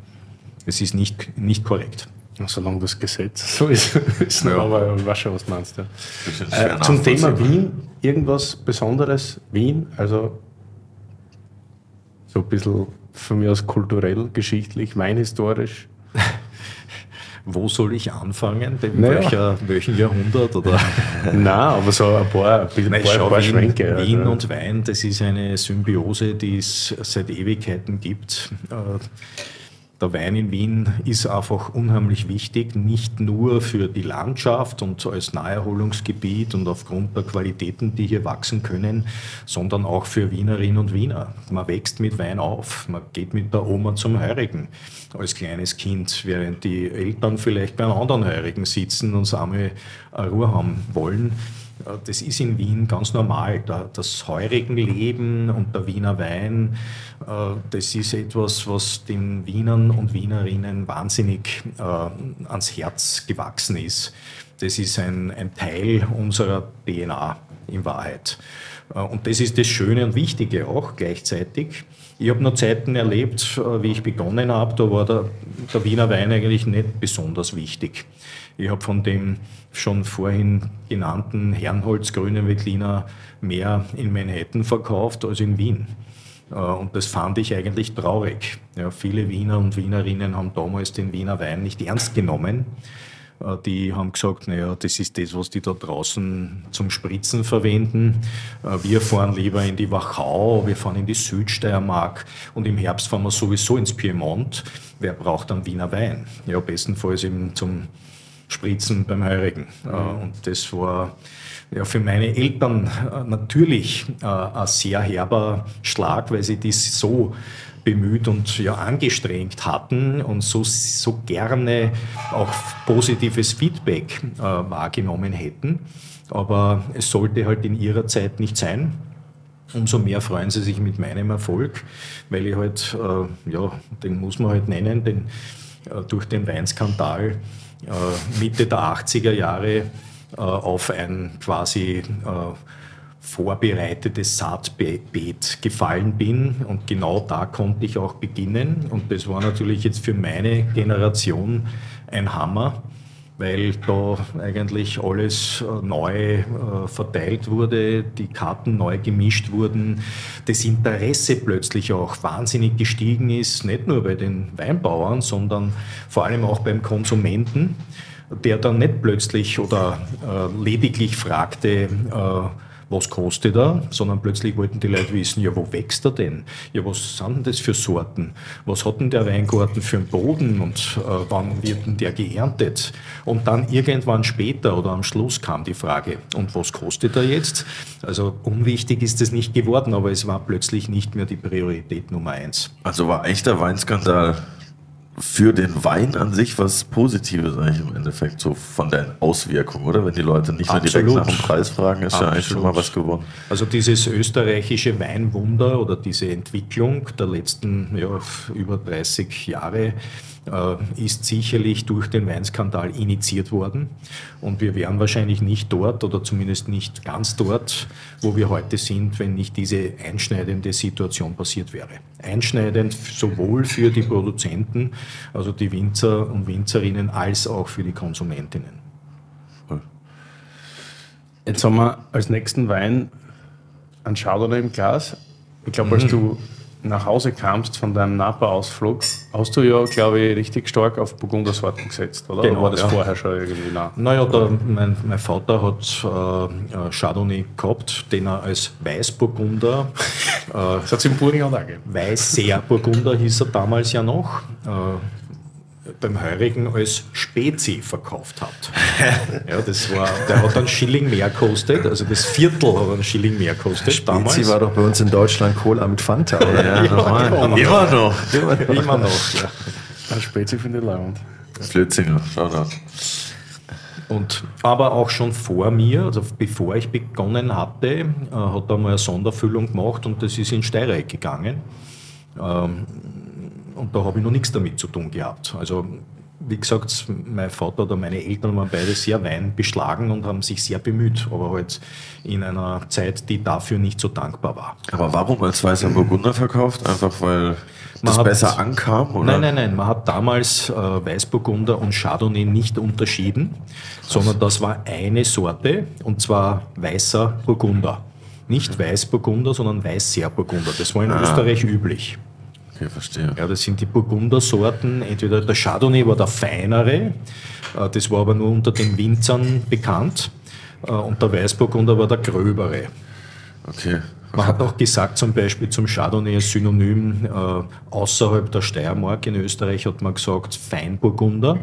Es ist nicht, nicht korrekt. Solange das Gesetz <laughs> so ist, ist Ja. aber ich weiß schon, was du meinst. Schwer Äh, zum Thema. Wien, irgendwas Besonderes Wien, also so ein bisschen von mir aus kulturell, geschichtlich, weinhistorisch. <laughs> Wo soll ich anfangen? In Naja. welcher, welchen Jahrhundert? Oder? <laughs> Nein, aber so ein paar, ein bisschen- ein paar, schau, ein paar Wien, Schwenke. Wien also. und Wein, das ist eine Symbiose, die es seit Ewigkeiten gibt. Äh, der Wein in Wien ist einfach unheimlich wichtig, nicht nur für die Landschaft und als Naherholungsgebiet und aufgrund der Qualitäten, die hier wachsen können, sondern auch für Wienerinnen und Wiener. Man wächst mit Wein auf, man geht mit der Oma zum Heurigen als kleines Kind, während die Eltern vielleicht bei einem anderen Heurigen sitzen und einmal Ruhe haben wollen. Das ist in Wien ganz normal. Das heurigen Leben und der Wiener Wein, äh, das ist etwas, was den Wienern und Wienerinnen wahnsinnig äh, ans Herz gewachsen ist. Das ist ein, ein Teil unserer DNA in Wahrheit. Äh, und das ist das Schöne und Wichtige auch gleichzeitig. Ich habe noch Zeiten erlebt, wie ich begonnen habe, da war der, der Wiener Wein eigentlich nicht besonders wichtig. Ich habe von dem schon vorhin genannten Herrenholz Grünen Veltliner mehr in Manhattan verkauft als in Wien. Äh, und das fand ich eigentlich traurig. Ja, viele Wiener und Wienerinnen haben damals den Wiener Wein nicht ernst genommen. Äh, die haben gesagt, naja, das ist das, was die da draußen zum Spritzen verwenden. Äh, wir fahren lieber in die Wachau, wir fahren in die Südsteiermark und im Herbst fahren wir sowieso ins Piemont. Wer braucht dann Wiener Wein? Ja, bestenfalls eben zum Spritzen beim Heurigen. Mhm. Und das war ja, für meine Eltern äh, natürlich äh, ein sehr herber Schlag, weil sie das so bemüht und ja, angestrengt hatten und so, so gerne auch positives Feedback äh, wahrgenommen hätten. Aber es sollte halt in ihrer Zeit nicht sein. Umso mehr freuen sie sich mit meinem Erfolg, weil ich halt, äh, ja, den muss man halt nennen, den, äh, durch den Weinskandal äh, Mitte der 80er Jahre äh, auf ein quasi äh, vorbereitetes Saatbeet gefallen bin. Und genau da konnte ich auch beginnen. Und das war natürlich jetzt für meine Generation ein Hammer weil da eigentlich alles äh, neu äh, verteilt wurde, die Karten neu gemischt wurden, das Interesse plötzlich auch wahnsinnig gestiegen ist, nicht nur bei den Weinbauern, sondern vor allem auch beim Konsumenten, der dann nicht plötzlich oder äh, lediglich fragte, was kostet er, sondern plötzlich wollten die Leute wissen, ja, wo wächst er denn? Ja, was sind denn das für Sorten? Was hat denn der Weingarten für einen Boden und äh, wann wird denn der geerntet? Und dann irgendwann später oder am Schluss kam die Frage, und was kostet er jetzt? Also unwichtig ist es nicht geworden, aber es war plötzlich nicht mehr die Priorität Nummer eins. Also war echt der Weinskandal für den Wein an sich was Positives eigentlich im Endeffekt, so von der Auswirkung, oder? Wenn die Leute nicht Absolut. nur direkt nach dem Preis fragen, ist Absolut. ja eigentlich schon mal was gewonnen. Also dieses österreichische Weinwunder oder diese Entwicklung der letzten ja, über 30 Jahre ist sicherlich durch den Weinskandal initiiert worden. Und wir wären wahrscheinlich nicht dort oder zumindest nicht ganz dort, wo wir heute sind, wenn nicht diese einschneidende Situation passiert wäre. Einschneidend sowohl für die Produzenten, also die Winzer und Winzerinnen, als auch für die Konsumentinnen. Jetzt haben wir als nächsten Wein einen Chardonnay im Glas. Ich glaube, als mhm. du nach Hause kamst von deinem Napa-Ausflug, hast du ja, glaube ich, richtig stark auf Burgundersorten gesetzt, oder? Genau, oder war das ja. vorher schon irgendwie nah? Naja, der, mein, mein, Vater hat äh, Chardonnay gehabt, den er als Weißburgunder. <laughs> Äh, das hat es im Burgenland auch gegeben. Weißer Burgunder hieß er damals ja noch. Äh, beim Heurigen als Spezi verkauft hat. <laughs> ja, das war, der hat einen Schilling mehr gekostet, also das Viertel hat einen Schilling mehr gekostet Spezi damals. war doch bei uns in Deutschland Cola mit Fanta, oder? Ja, ja, ja immer, noch. Immer noch. Immer noch, ja. Ein Spezi finde ich leibend. Flötzinger, schau da. Und, aber auch schon vor mir, also bevor ich begonnen hatte, äh, hat er mal eine Sonderfüllung gemacht und das ist in Steireck gegangen. Ähm, und da habe ich noch nichts damit zu tun gehabt. Also wie gesagt, mein Vater oder meine Eltern waren beide sehr weinbeschlagen und haben sich sehr bemüht, aber halt in einer Zeit, die dafür nicht so dankbar war. Aber warum als weißer Burgunder verkauft? Einfach weil man das hat, besser ankam? Oder? Nein, nein, nein. Man hat damals äh, Weißburgunder und Chardonnay nicht unterschieden, Krass. sondern das war eine Sorte und zwar weißer Burgunder. Nicht Weißburgunder, sondern Weißer Burgunder. Das war in ah. Österreich üblich. Okay, verstehe. Ja, das sind die Burgundersorten. Entweder der Chardonnay war der feinere, äh, das war aber nur unter den Winzern bekannt. Äh, und der Weißburgunder war der gröbere. Okay. Man hat auch gesagt, zum Beispiel zum Chardonnay als Synonym äh, außerhalb der Steiermark in Österreich hat man gesagt Feinburgunder.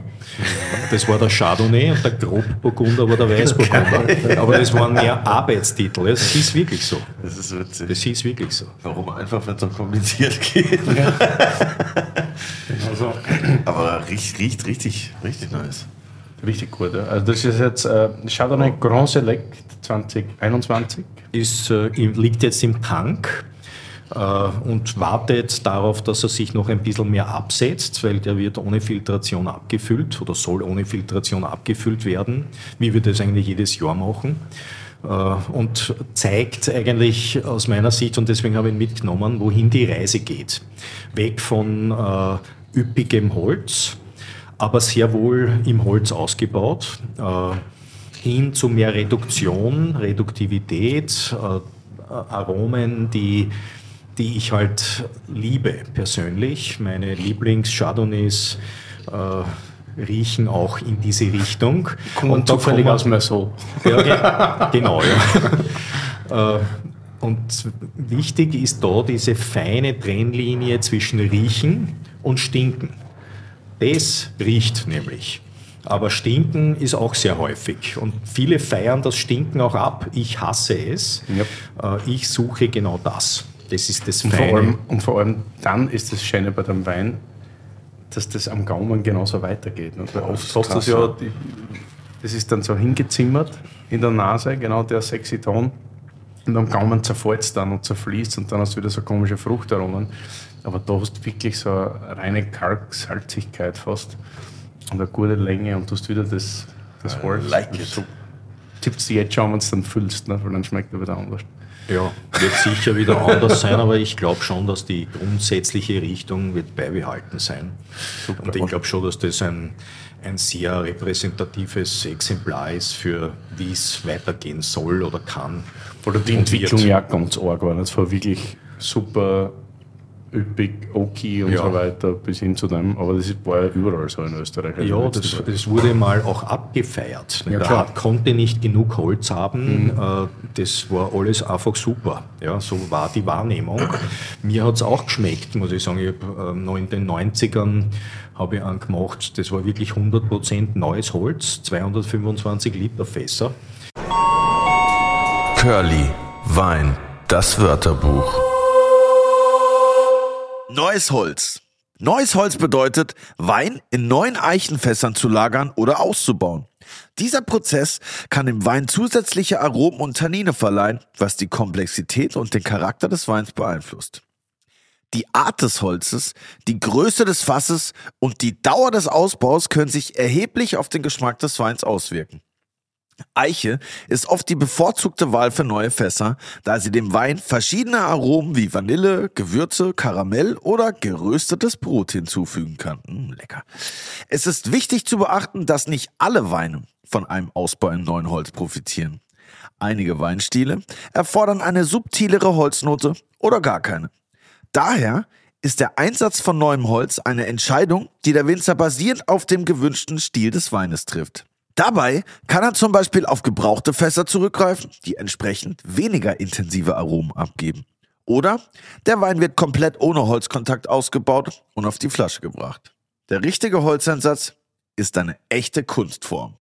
Das war der Chardonnay und der Grobburgunder war der Weißburgunder. Aber das waren mehr <laughs> Arbeitstitel. Es hieß wirklich so. Das ist witzig. Das hieß wirklich so. Warum einfach, wenn es so kompliziert geht? Ja. <laughs> also. Aber riecht, riecht richtig, richtig nice. Richtig gut. Ja. Also das ist jetzt äh, Chardonnay Grand Select 2021. Ist, äh, liegt jetzt im Tank äh, und wartet darauf, dass er sich noch ein bisschen mehr absetzt, weil der wird ohne Filtration abgefüllt oder soll ohne Filtration abgefüllt werden, wie wir das eigentlich jedes Jahr machen. Äh, und zeigt eigentlich aus meiner Sicht, und deswegen habe ich ihn mitgenommen, wohin die Reise geht. Weg von äh, üppigem Holz, aber sehr wohl im Holz ausgebaut, äh, hin zu mehr Reduktion, Reduktivität, äh, Aromen, die, die ich halt liebe persönlich. Meine Lieblings-Chardonnays äh, riechen auch in diese Richtung. Kommt und zufällig aus Merceau. Ja, genau, ja. <laughs> Und wichtig ist da diese feine Trennlinie zwischen Riechen und Stinken. Das riecht nämlich. Aber Stinken ist auch sehr häufig. Und viele feiern das Stinken auch ab. Ich hasse es. Ja. Äh, ich suche genau das. Das ist das und Vor allem, und vor allem dann ist das Schöne bei dem Wein, dass das am Gaumen genauso weitergeht. Und weil oft hast du ja, die, das ist dann so hingezimmert in der Nase, genau der sexy Ton. Und am Gaumen zerfällt es dann und zerfließt und dann hast du wieder so komische Fruchtaromen. Aber da hast du wirklich so eine reine Kalksalzigkeit fast und eine gute Länge und du hast wieder das, das Holz. Like. So tippst du jetzt schon, wenn du dann füllst, ne? weil dann schmeckt er wieder anders. Ja, wird sicher wieder <laughs> anders sein, aber ich glaube schon, dass die grundsätzliche Richtung wird beibehalten sein. Super. Und ich glaube schon, dass das ein, ein sehr repräsentatives Exemplar ist für wie es weitergehen soll oder kann. Oder die Entwicklung ja ganz arg war. Das war wirklich super üppig, okay und ja. so weiter bis hin zu dem. Aber das war ja überall so in Österreich. Also ja, das, das, wurde mal auch abgefeiert. Ja, Der hat, konnte nicht genug Holz haben. Mhm. Äh, das war alles einfach super. Ja, so war die Wahrnehmung. Mir hat es auch geschmeckt, muss ich sagen. Ich hab, äh, noch in den 90ern habe ich einen gemacht. Das war wirklich 100% neues Holz, 225 Liter Fässer. Curly, Wein, das Wörterbuch. Neues Holz. Neues Holz bedeutet, Wein in neuen Eichenfässern zu lagern oder auszubauen. Dieser Prozess kann dem Wein zusätzliche Aromen und Tannine verleihen, was die Komplexität und den Charakter des Weins beeinflusst. Die Art des Holzes, die Größe des Fasses und die Dauer des Ausbaus können sich erheblich auf den Geschmack des Weins auswirken. Eiche ist oft die bevorzugte Wahl für neue Fässer, da sie dem Wein verschiedene Aromen wie Vanille, Gewürze, Karamell oder geröstetes Brot hinzufügen kann. Mmh, lecker. Es ist wichtig zu beachten, dass nicht alle Weine von einem Ausbau im neuen Holz profitieren. Einige Weinstile erfordern eine subtilere Holznote oder gar keine. Daher ist der Einsatz von neuem Holz eine Entscheidung, die der Winzer basierend auf dem gewünschten Stil des Weines trifft. Dabei kann er zum Beispiel auf gebrauchte Fässer zurückgreifen, die entsprechend weniger intensive Aromen abgeben. Oder der Wein wird komplett ohne Holzkontakt ausgebaut und auf die Flasche gebracht. Der richtige Holzeinsatz ist eine echte Kunstform.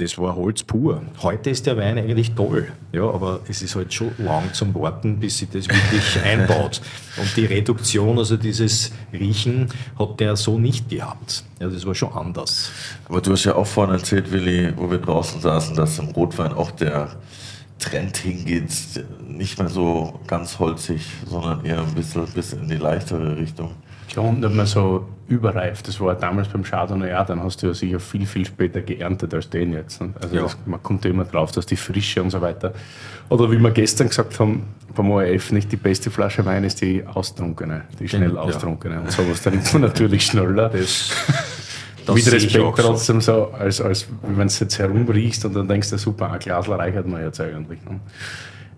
Das war Holz pur. Heute ist der Wein eigentlich toll, ja, aber es ist halt schon lang zum Warten, bis sich das wirklich <laughs> einbaut. Und die Reduktion, also dieses Riechen, hat der so nicht gehabt. Ja, das war schon anders. Aber du hast ja auch vorhin erzählt, Willi, wo wir draußen saßen, dass im Rotwein auch der Trend hingeht, nicht mehr so ganz holzig, sondern eher ein bisschen, bisschen in die leichtere Richtung. Ja, und nicht mehr so überreif. Das war damals beim Chardonnay auch, dann hast du ja sicher viel, viel später geerntet als den jetzt. Ne? Also ja. das, man kommt ja immer drauf, dass die Frische und so weiter. Oder wie wir gestern gesagt haben, beim ORF nicht die beste Flasche Wein ist die austrunkene, die schnell ja. austrunkene. Und sowas trinkt man <laughs> natürlich schneller. Das, das mit Respekt trotzdem so, als, als wenn du jetzt herumriechst und dann denkst du, super, ein Glas reichert man jetzt eigentlich. Ne?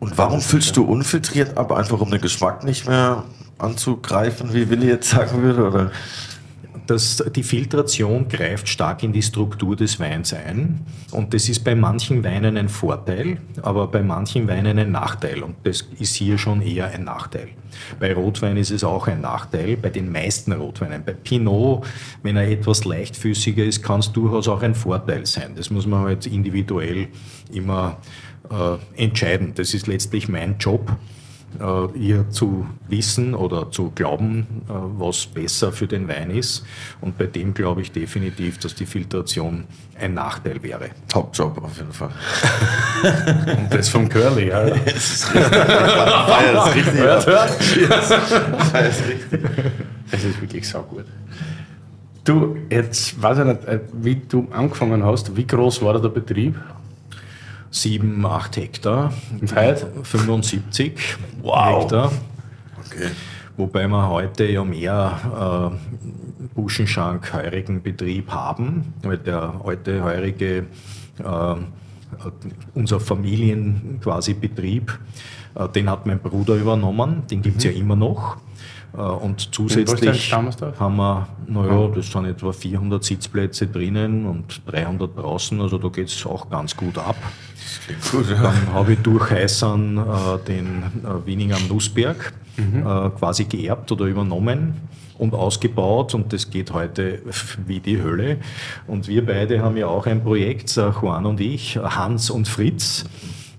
Und warum füllst du unfiltriert ab, einfach um den Geschmack nicht mehr anzugreifen, wie Willi jetzt sagen würde? Oder? das, die Filtration greift stark in die Struktur des Weins ein. Und das ist bei manchen Weinen ein Vorteil, aber bei manchen Weinen ein Nachteil. Und das ist hier schon eher ein Nachteil. Bei Rotwein ist es auch ein Nachteil, bei den meisten Rotweinen. Bei Pinot, wenn er etwas leichtfüßiger ist, kann es durchaus auch ein Vorteil sein. Das muss man halt individuell immer äh, entscheiden. Das ist letztlich mein Job äh, ihr zu wissen oder zu glauben, äh, was besser für den Wein ist. Und bei dem glaube ich definitiv, dass die Filtration ein Nachteil wäre. Top-Job auf jeden Fall. <laughs> Und das vom Curly, <laughs> <laughs> ja. das ist richtig. Das ist richtig. Hört, hört. Das ist richtig. Das ist wirklich saugut. Du, jetzt weiß ich nicht, äh, wie du angefangen hast, wie groß war der Betrieb? Sieben, acht Hektar. Und heute? 75 Wow. Hektar. Okay. Wobei wir heute ja mehr äh, Buschenschank, heurigen Betrieb haben, weil der alte heurige, äh, unser Familien quasi Betrieb, äh, den hat mein Bruder übernommen, den gibt es ja immer noch. Äh, und zusätzlich haben wir, naja, das sind etwa 400 Sitzplätze drinnen und 300 draußen, also da geht es auch ganz gut ab. Gut, ja. Dann habe ich durch Heißern äh, den äh, Wiening am Nussberg äh, quasi geerbt oder übernommen und ausgebaut und das geht heute wie die Hölle. Und wir beide haben ja auch ein Projekt, äh, Juan und ich, Hans und Fritz,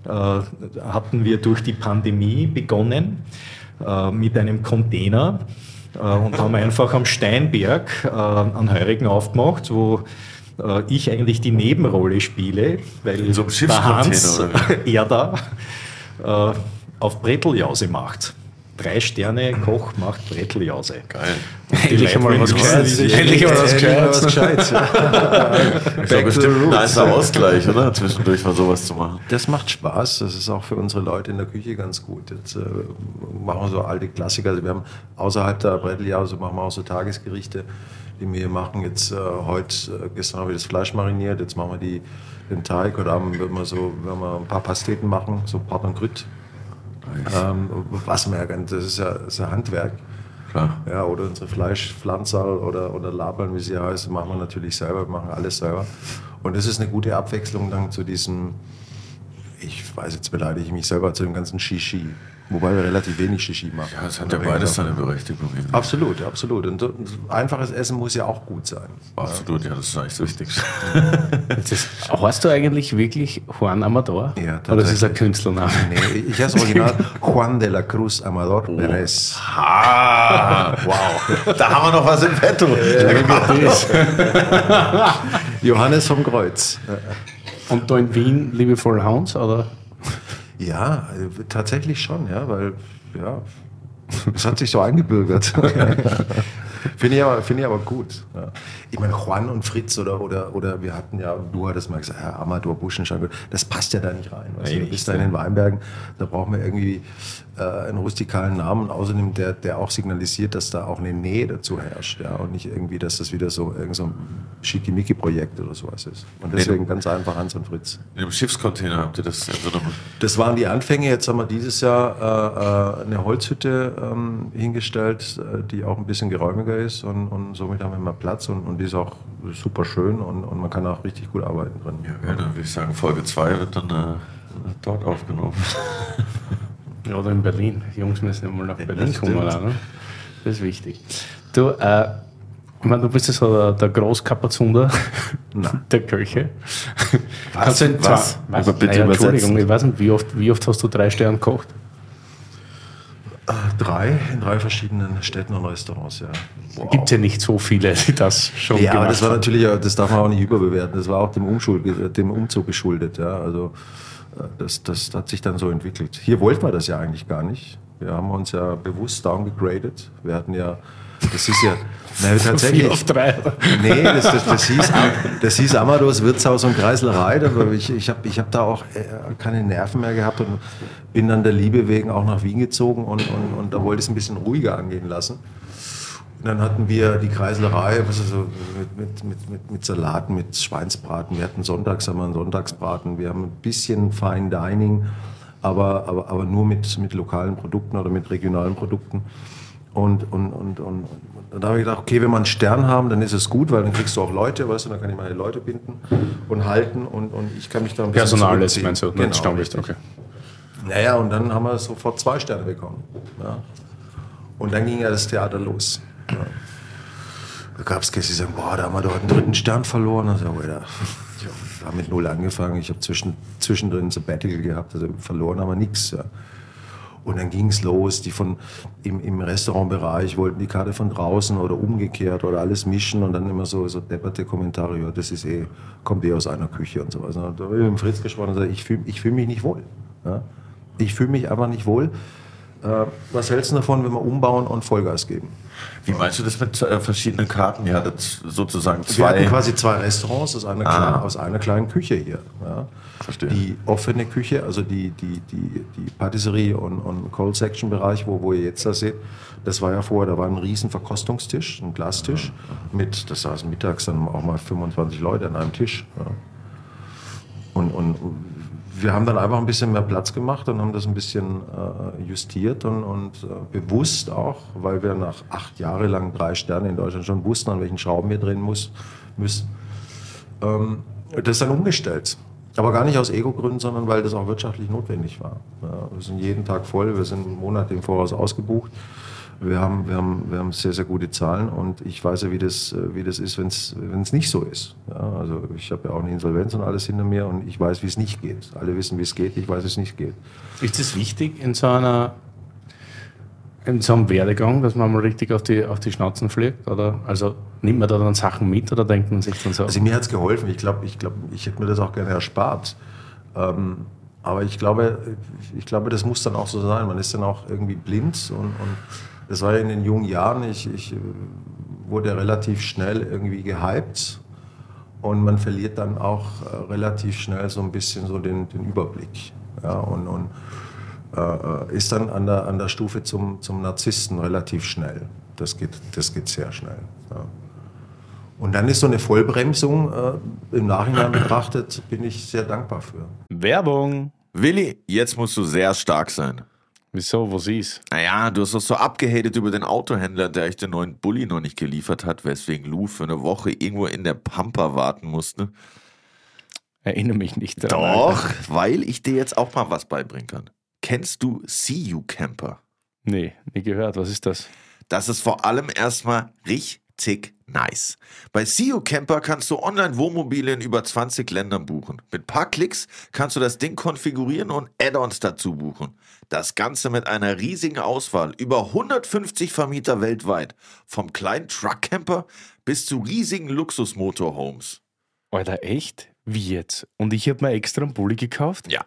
äh, hatten wir durch die Pandemie begonnen äh, mit einem Container äh, und haben einfach am Steinberg äh, einen Heurigen aufgemacht, wo äh, ich eigentlich die Nebenrolle spiele, weil so der Hans <laughs> er da äh, auf Bretteljause macht. Drei Sterne Koch macht Bretteljause. Geil. Die Endlich Leute einmal was Gescheites. Endlich mal was Gescheites. Gescheites. <laughs> Das ist bestimmt ein Ausgleich, oder? Zwischendurch mal sowas zu machen. Das macht Spaß. Das ist auch für unsere Leute in der Küche ganz gut. Jetzt äh, machen wir so alte Klassiker. Also wir haben außerhalb der Bretteljause machen wir auch so Tagesgerichte, die wir hier machen. Jetzt äh, heute, äh, gestern haben wir das Fleisch mariniert. Jetzt machen wir die, den Teig. Heute Abend werden wir so, werden wir ein paar Pasteten machen, so Pardon Grüt. Ähm, was merken, das ist ja, das ist ja Handwerk. Klar. Ja, oder unsere Fleischpflanzerl oder, oder Labern, wie sie heißen, machen wir natürlich selber, wir machen alles selber. Und das ist eine gute Abwechslung dann zu diesem, ich weiß, jetzt beleidige ich mich selber, zu dem ganzen Shishi. Wobei wir relativ wenig Shishi machen. Ja, das hat ja beides seine Berechtigung. Absolut, absolut. Und so- einfaches Essen muss ja auch gut sein. Absolut, ja, das ist eigentlich wichtig. <laughs> Jetzt ist, heißt du eigentlich wirklich Juan Amador? Ja, Oder ist es ein. Künstlername? Nee, ich heiße original <laughs> Juan de la Cruz Amador Perez. Ah, <laughs> wow. Da haben wir noch was im Petto. Johannes vom Kreuz. Und da in Wien liebevoll Hans? Oder? Ja, äh, tatsächlich schon, ja, weil, ja, <laughs> es hat sich so eingebürgert. <laughs> <laughs> Finde ich, aber- finde ich aber gut. Ja. Ich meine, Juan und Fritz oder, oder, oder wir hatten ja, du hattest mal gesagt, ja, Amador Buschenschank, das passt ja da nicht rein. Weißt du, du bist da in den Weinbergen, da brauchen wir irgendwie äh, einen rustikalen Namen, außerdem der, der auch signalisiert, dass da auch eine Nähe dazu herrscht. Ja, und nicht irgendwie, dass das wieder so irgend so ein Schickimicki-Projekt oder sowas ist. Und deswegen ganz einfach Hans und Fritz. In dem Schiffscontainer habt ihr das also noch. Das waren die Anfänge. Jetzt haben wir dieses Jahr äh, äh, eine Holzhütte ähm, hingestellt, äh, die auch ein bisschen geräumiger ist und, und somit haben wir mehr Platz und, und die ist auch super schön und, und man kann auch richtig gut arbeiten drin. Ja, dann würde ich sagen, Folge 2 wird dann äh, dort aufgenommen. <laughs> Ja, Oder in Berlin. Die Jungs müssen ja mal nach Berlin das kommen. Auch, ne? Das ist wichtig. Du, äh, ich meine, du bist ja so der, der Großkapazunder <laughs> der Köche. Was? Du in Was? Was? Aber bitte naja, Entschuldigung, ich weiß nicht, wie oft, wie oft hast du drei Sterne gekocht? Äh, drei in drei verschiedenen Städten und Restaurants, ja. Gibt ja nicht so viele, die das schon Ja, aber gemacht das war haben. natürlich, das darf man auch nicht überbewerten. Das war auch dem, Umschul dem Umzug geschuldet. Ja. Also das, das hat sich dann so entwickelt. Hier wollten wir das ja eigentlich gar nicht. Wir haben uns ja bewusst downgegradet. Wir hatten ja, das ist ja, <laughs> na, tatsächlich. Auf drei. Nee, das, das, das, hieß, das hieß Amadors Wirtshaus und Kreislerei. Aber ich, ich habe ich hab da auch äh, keine Nerven mehr gehabt und bin dann der Liebe wegen auch nach Wien gezogen und, und, und da wollte ich es ein bisschen ruhiger angehen lassen. Und dann hatten wir die Kreislerei, was also mit, mit, mit, mit, mit Salaten, mit Schweinsbraten. Wir hatten sonntags haben wir einen Sonntagsbraten. Wir haben ein bisschen Fine Dining, aber, aber, aber nur mit, mit lokalen Produkten oder mit regionalen Produkten. Und, und, und, und da habe ich gedacht, okay, wenn wir einen Stern haben, dann ist es gut, weil dann kriegst du auch Leute, weißt du, dann kann ich meine Leute binden und halten und, und ich kann mich da ein bisschen Personal ist, meinst du? Genau, Stammlicht, okay. Naja, und dann haben wir sofort zwei Sterne bekommen. Ja. Und dann ging ja das Theater los. Da gab es Gäste, die sagen, boah, da haben wir doch einen dritten Stern verloren. Und so, Alter, ich habe mit null angefangen. Ich habe zwischen, zwischendrin Sabbatical gehabt, also verloren haben wir nichts. Ja. Und dann ging es los. Die von im, im Restaurantbereich wollten die Karte von draußen oder umgekehrt oder alles mischen und dann immer so, so depperte Kommentare, ja, das ist eh, kommt eh aus einer Küche und so was. Da habe ich mit Fritz gesprochen und gesagt, ich fühle ich fühl mich nicht wohl. Ja. Ich fühle mich einfach nicht wohl. Äh, was hältst du davon, wenn wir umbauen und Vollgas geben? Wie meinst du das mit äh, verschiedenen Karten? Ja, das sozusagen Wir hatten zwei. quasi zwei Restaurants aus einer, Ah. kleinen, aus einer kleinen Küche hier. Ja. Verstehe. Die offene Küche, also die, die, die, die Patisserie und, und Cold Section Bereich, wo, wo ihr jetzt da seht, das war ja vorher, da war ein riesen Verkostungstisch, ein Glastisch mit, das saßen mittags dann auch mal 25 Leute an einem Tisch. Ja. Und, und wir haben dann einfach ein bisschen mehr Platz gemacht und haben das ein bisschen äh, justiert und, und äh, bewusst auch, weil wir nach acht Jahre lang drei Sterne in Deutschland schon wussten, an welchen Schrauben wir drehen muss, müssen, ähm, das dann umgestellt. Aber gar nicht aus Ego-Gründen, sondern weil das auch wirtschaftlich notwendig war. Ja, wir sind jeden Tag voll, wir sind Monate im Voraus ausgebucht. Wir haben, wir, haben, wir haben sehr, sehr gute Zahlen und ich weiß ja, wie das, äh, wie das ist, wenn es nicht so ist. Ja, also ich habe ja auch eine Insolvenz und alles hinter mir und ich weiß, wie es nicht geht. Alle wissen, wie es geht, ich weiß, wie es nicht geht. Ist es wichtig in so einer in so einem Werdegang, dass man mal richtig auf die, auf die Schnauzen fliegt? Oder also nimmt man da dann Sachen mit oder denkt man sich dann so? Also mir hat es geholfen. Ich glaube, ich, glaub, ich hätte mir das auch gerne erspart. Ähm, aber ich glaube, ich glaube, das muss dann auch so sein. Man ist dann auch irgendwie blind und, und das war ja in den jungen Jahren. Ich, ich äh, wurde relativ schnell irgendwie gehypt und man verliert dann auch äh, relativ schnell so ein bisschen so den, den Überblick. Ja, und, und äh, ist dann an der, an der Stufe zum, zum Narzissten relativ schnell. Das geht, das geht sehr schnell. Ja. Und dann ist so eine Vollbremsung äh, im Nachhinein <clears throat> betrachtet, bin ich sehr dankbar für. Werbung! Willi, jetzt musst du sehr stark sein. Wieso? Was ist? Naja, du hast doch so abgehatet über den Autohändler, der euch den neuen Bulli noch nicht geliefert hat, weswegen Lou für eine Woche irgendwo in der Pampa warten musste. Erinnere mich nicht daran. Doch, Alter. weil ich dir jetzt auch mal was beibringen kann. Kennst du See You Camper? Nee, nie gehört. Was ist das? Das ist vor allem erstmal richtig nice. Bei See You Camper kannst du online Wohnmobile in über 20 Ländern buchen. Mit paar Klicks kannst du das Ding konfigurieren und Add-ons dazu buchen. Das Ganze mit einer riesigen Auswahl, über 150 Vermieter weltweit. Vom kleinen Truckcamper bis zu riesigen Luxusmotorhomes. Alter, echt? Wie jetzt? Und ich habe mir extra einen Bulli gekauft? Ja,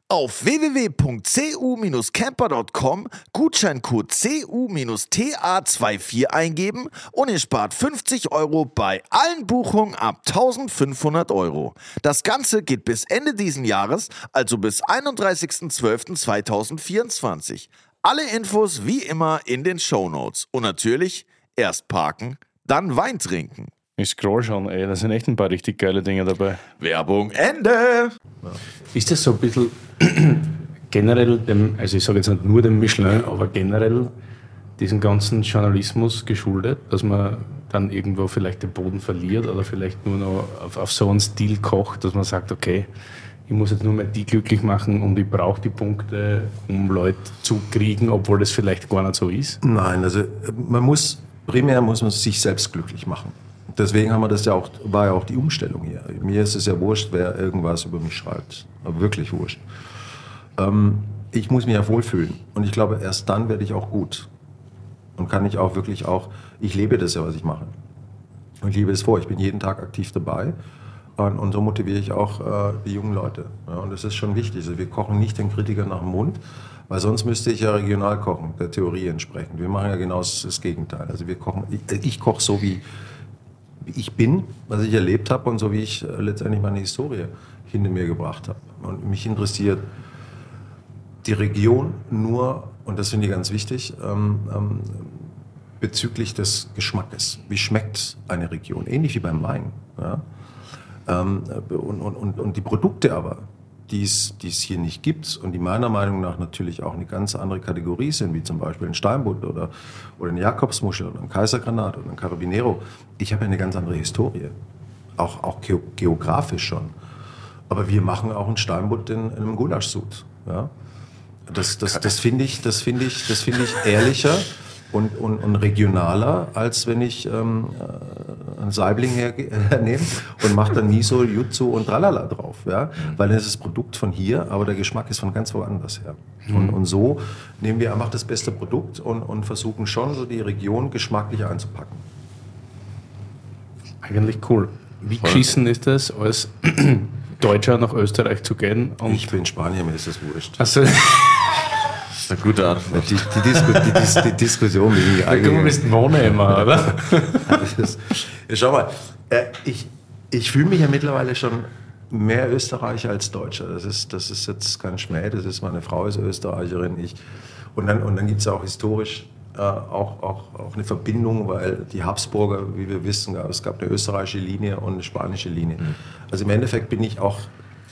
Auf www.cu-camper.com Gutscheincode CU-TA24 eingeben und ihr spart 50 Euro bei allen Buchungen ab 1500 Euro. Das Ganze geht bis Ende diesen Jahres, also bis 31.12.2024. Alle Infos wie immer in den Shownotes. Und natürlich erst parken, dann Wein trinken. Ich scroll schon, ey. Da sind echt ein paar richtig geile Dinge dabei. Werbung Ende! Ist das so ein bisschen <clears throat> generell dem, also ich sage jetzt nicht nur dem Michelin, aber generell diesen ganzen Journalismus geschuldet, dass man dann irgendwo vielleicht den Boden verliert oder vielleicht nur noch auf, auf so einen Stil kocht, dass man sagt, okay, ich muss jetzt nur mehr die glücklich machen und ich brauche die Punkte, um Leute zu kriegen, obwohl das vielleicht gar nicht so ist? Nein, also man muss, primär muss man sich selbst glücklich machen. Deswegen haben wir das ja auch, war ja auch die Umstellung hier. Mir ist es ja wurscht, wer irgendwas über mich schreibt. Aber wirklich wurscht. Ähm, ich muss mich ja wohlfühlen. Und ich glaube, erst dann werde ich auch gut. Und kann ich auch wirklich auch, ich lebe das ja, was ich mache. Und ich liebe es vor. Ich bin jeden Tag aktiv dabei. Und, und so motiviere ich auch äh, die jungen Leute. Ja, und das ist schon wichtig. Also wir kochen nicht den Kritiker nach dem Mund, weil sonst müsste ich ja regional kochen, der Theorie entsprechend. Wir machen ja genau das, Gegenteil. Also wir kochen, ich, ich koche so wie ich bin, was ich erlebt habe und so wie ich äh, letztendlich meine Historie hinter mir gebracht habe. Und mich interessiert die Region nur, und das finde ich ganz wichtig, ähm, ähm, bezüglich des Geschmackes. Wie schmeckt eine Region? Ähnlich wie beim Wein. Ja? Ähm, und, und, und die Produkte aber, die es, hier nicht gibt und die meiner Meinung nach natürlich auch eine ganz andere Kategorie sind, wie zum Beispiel ein Steinbutt oder, oder eine Jakobsmuschel oder ein Kaisergranat oder ein Carabinero. Ich habe ja eine ganz andere Historie, auch, auch geografisch schon. Aber wir machen auch einen Steinbutt in, in einem Gulaschsud. Ja? Das, das, das finde ich, das finde ich, das finde ich ehrlicher und, und, und regionaler, als wenn ich ähm, äh, einen Saibling hernehme und mache dann Miso, Jutsu und Tralala drauf. Ja? Weil dann ist das Produkt von hier, aber der Geschmack ist von ganz woanders her. Mhm. Und, und so nehmen wir einfach das beste Produkt und, und versuchen schon so die Region geschmacklich einzupacken. Eigentlich cool. Wie geschissen ist das, als <clears throat> Deutscher nach Österreich zu gehen? ich bin Spanier, mir ist das wurscht. Also <laughs> eine gute Antwort. Die, die, Disku, die, Dis die Diskussion bin ich eigentlich. Du bist Wohnnehmer, oder? ja, schau mal, äh, ich, ich fühle mich ja mittlerweile schon mehr Österreicher als Deutscher. Das ist, das ist jetzt kein Schmäh, das ist meine Frau ist Österreicherin. Ich, und dann, und dann gibt es auch historisch äh, auch, auch, auch eine Verbindung, weil die Habsburger, wie wir wissen, es gab eine österreichische Linie und eine spanische Linie. Mhm. Also im Endeffekt bin ich auch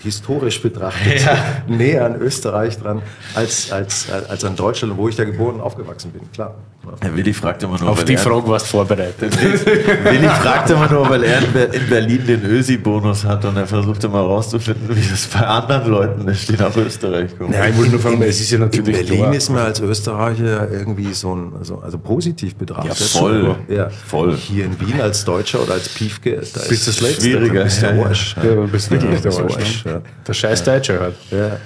historisch betrachtet ja. näher an Österreich dran als, als, als an Deutschland, wo ich da geboren und aufgewachsen bin, klar. Herr Willi fragt immer nur, Auf die Frage warst du vorbereitet. <laughs> Willi fragt immer nur, weil er in Berlin den Ösi-Bonus hat und er versucht immer herauszufinden, wie das bei anderen Leuten ist, die nach Österreich kommen. Ja, ich wollte nur fragen, es ist ja natürlich. In Berlin klar. ist man als Österreicher irgendwie so ein, also, also positiv betrachtet. Ja, voll. Ja. voll. Hier in Wien als Deutscher oder als Piefke, da ist das schwieriger. Bist der Arsch. Ja, du bist wirklich der Arsch. Ne? Der scheiß Deutscher halt. Ja. ja.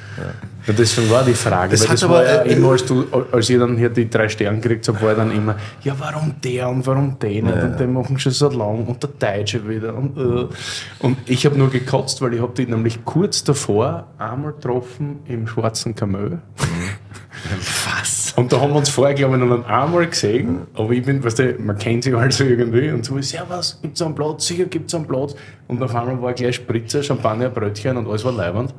Ja, deswegen war die Frage. Das, das war ja immer, als, du, als ich dann hier die drei Sterne gekriegt habe, war dann immer, ja, warum der und warum den ja, und den machen schon so lang und der Deutsche wieder. Und, äh. und ich habe nur gekotzt, weil ich habe die nämlich kurz davor einmal getroffen im Schwarzen Kamel. Was? Und da haben wir uns vorher, glaube ich, noch einmal gesehen. Aber ich bin, weißt du, man kennt sich halt so irgendwie. Und so, ist, ja, was, gibt es einen Platz? Sicher gibt es einen Platz. Und auf einmal war gleich Spritzer, Champagner, Brötchen und alles war leibend.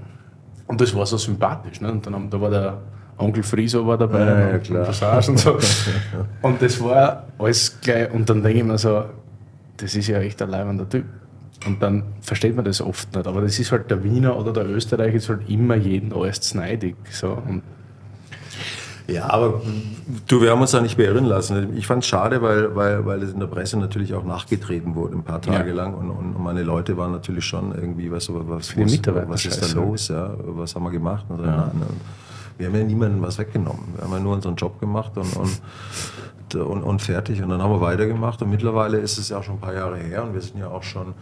Und das war so sympathisch. Ne? Und dann haben, da war der Onkel Friso war dabei ja, ja, klar. und, und so. <laughs> Und das war alles gleich. Und dann denke ich mir so, das ist ja echt ein leibender Typ. Und dann versteht man das oft nicht. Aber das ist halt der Wiener oder der Österreicher ist halt immer jeden alles zneidig. So. Und ja, aber du, wir haben uns da nicht beirren lassen. Ich fand es schade, weil, weil, weil es in der Presse natürlich auch nachgetreten wurde, ein paar Tage ja. lang. Und, und meine Leute waren natürlich schon irgendwie, was, was, was, was ist da los? Ja? Was haben wir gemacht? Und, ja. und wir haben ja niemandem was weggenommen. Wir haben ja nur unseren Job gemacht und, und, und, und fertig. Und dann haben wir weitergemacht. Und mittlerweile ist es ja auch schon ein paar Jahre her und wir sind ja auch schon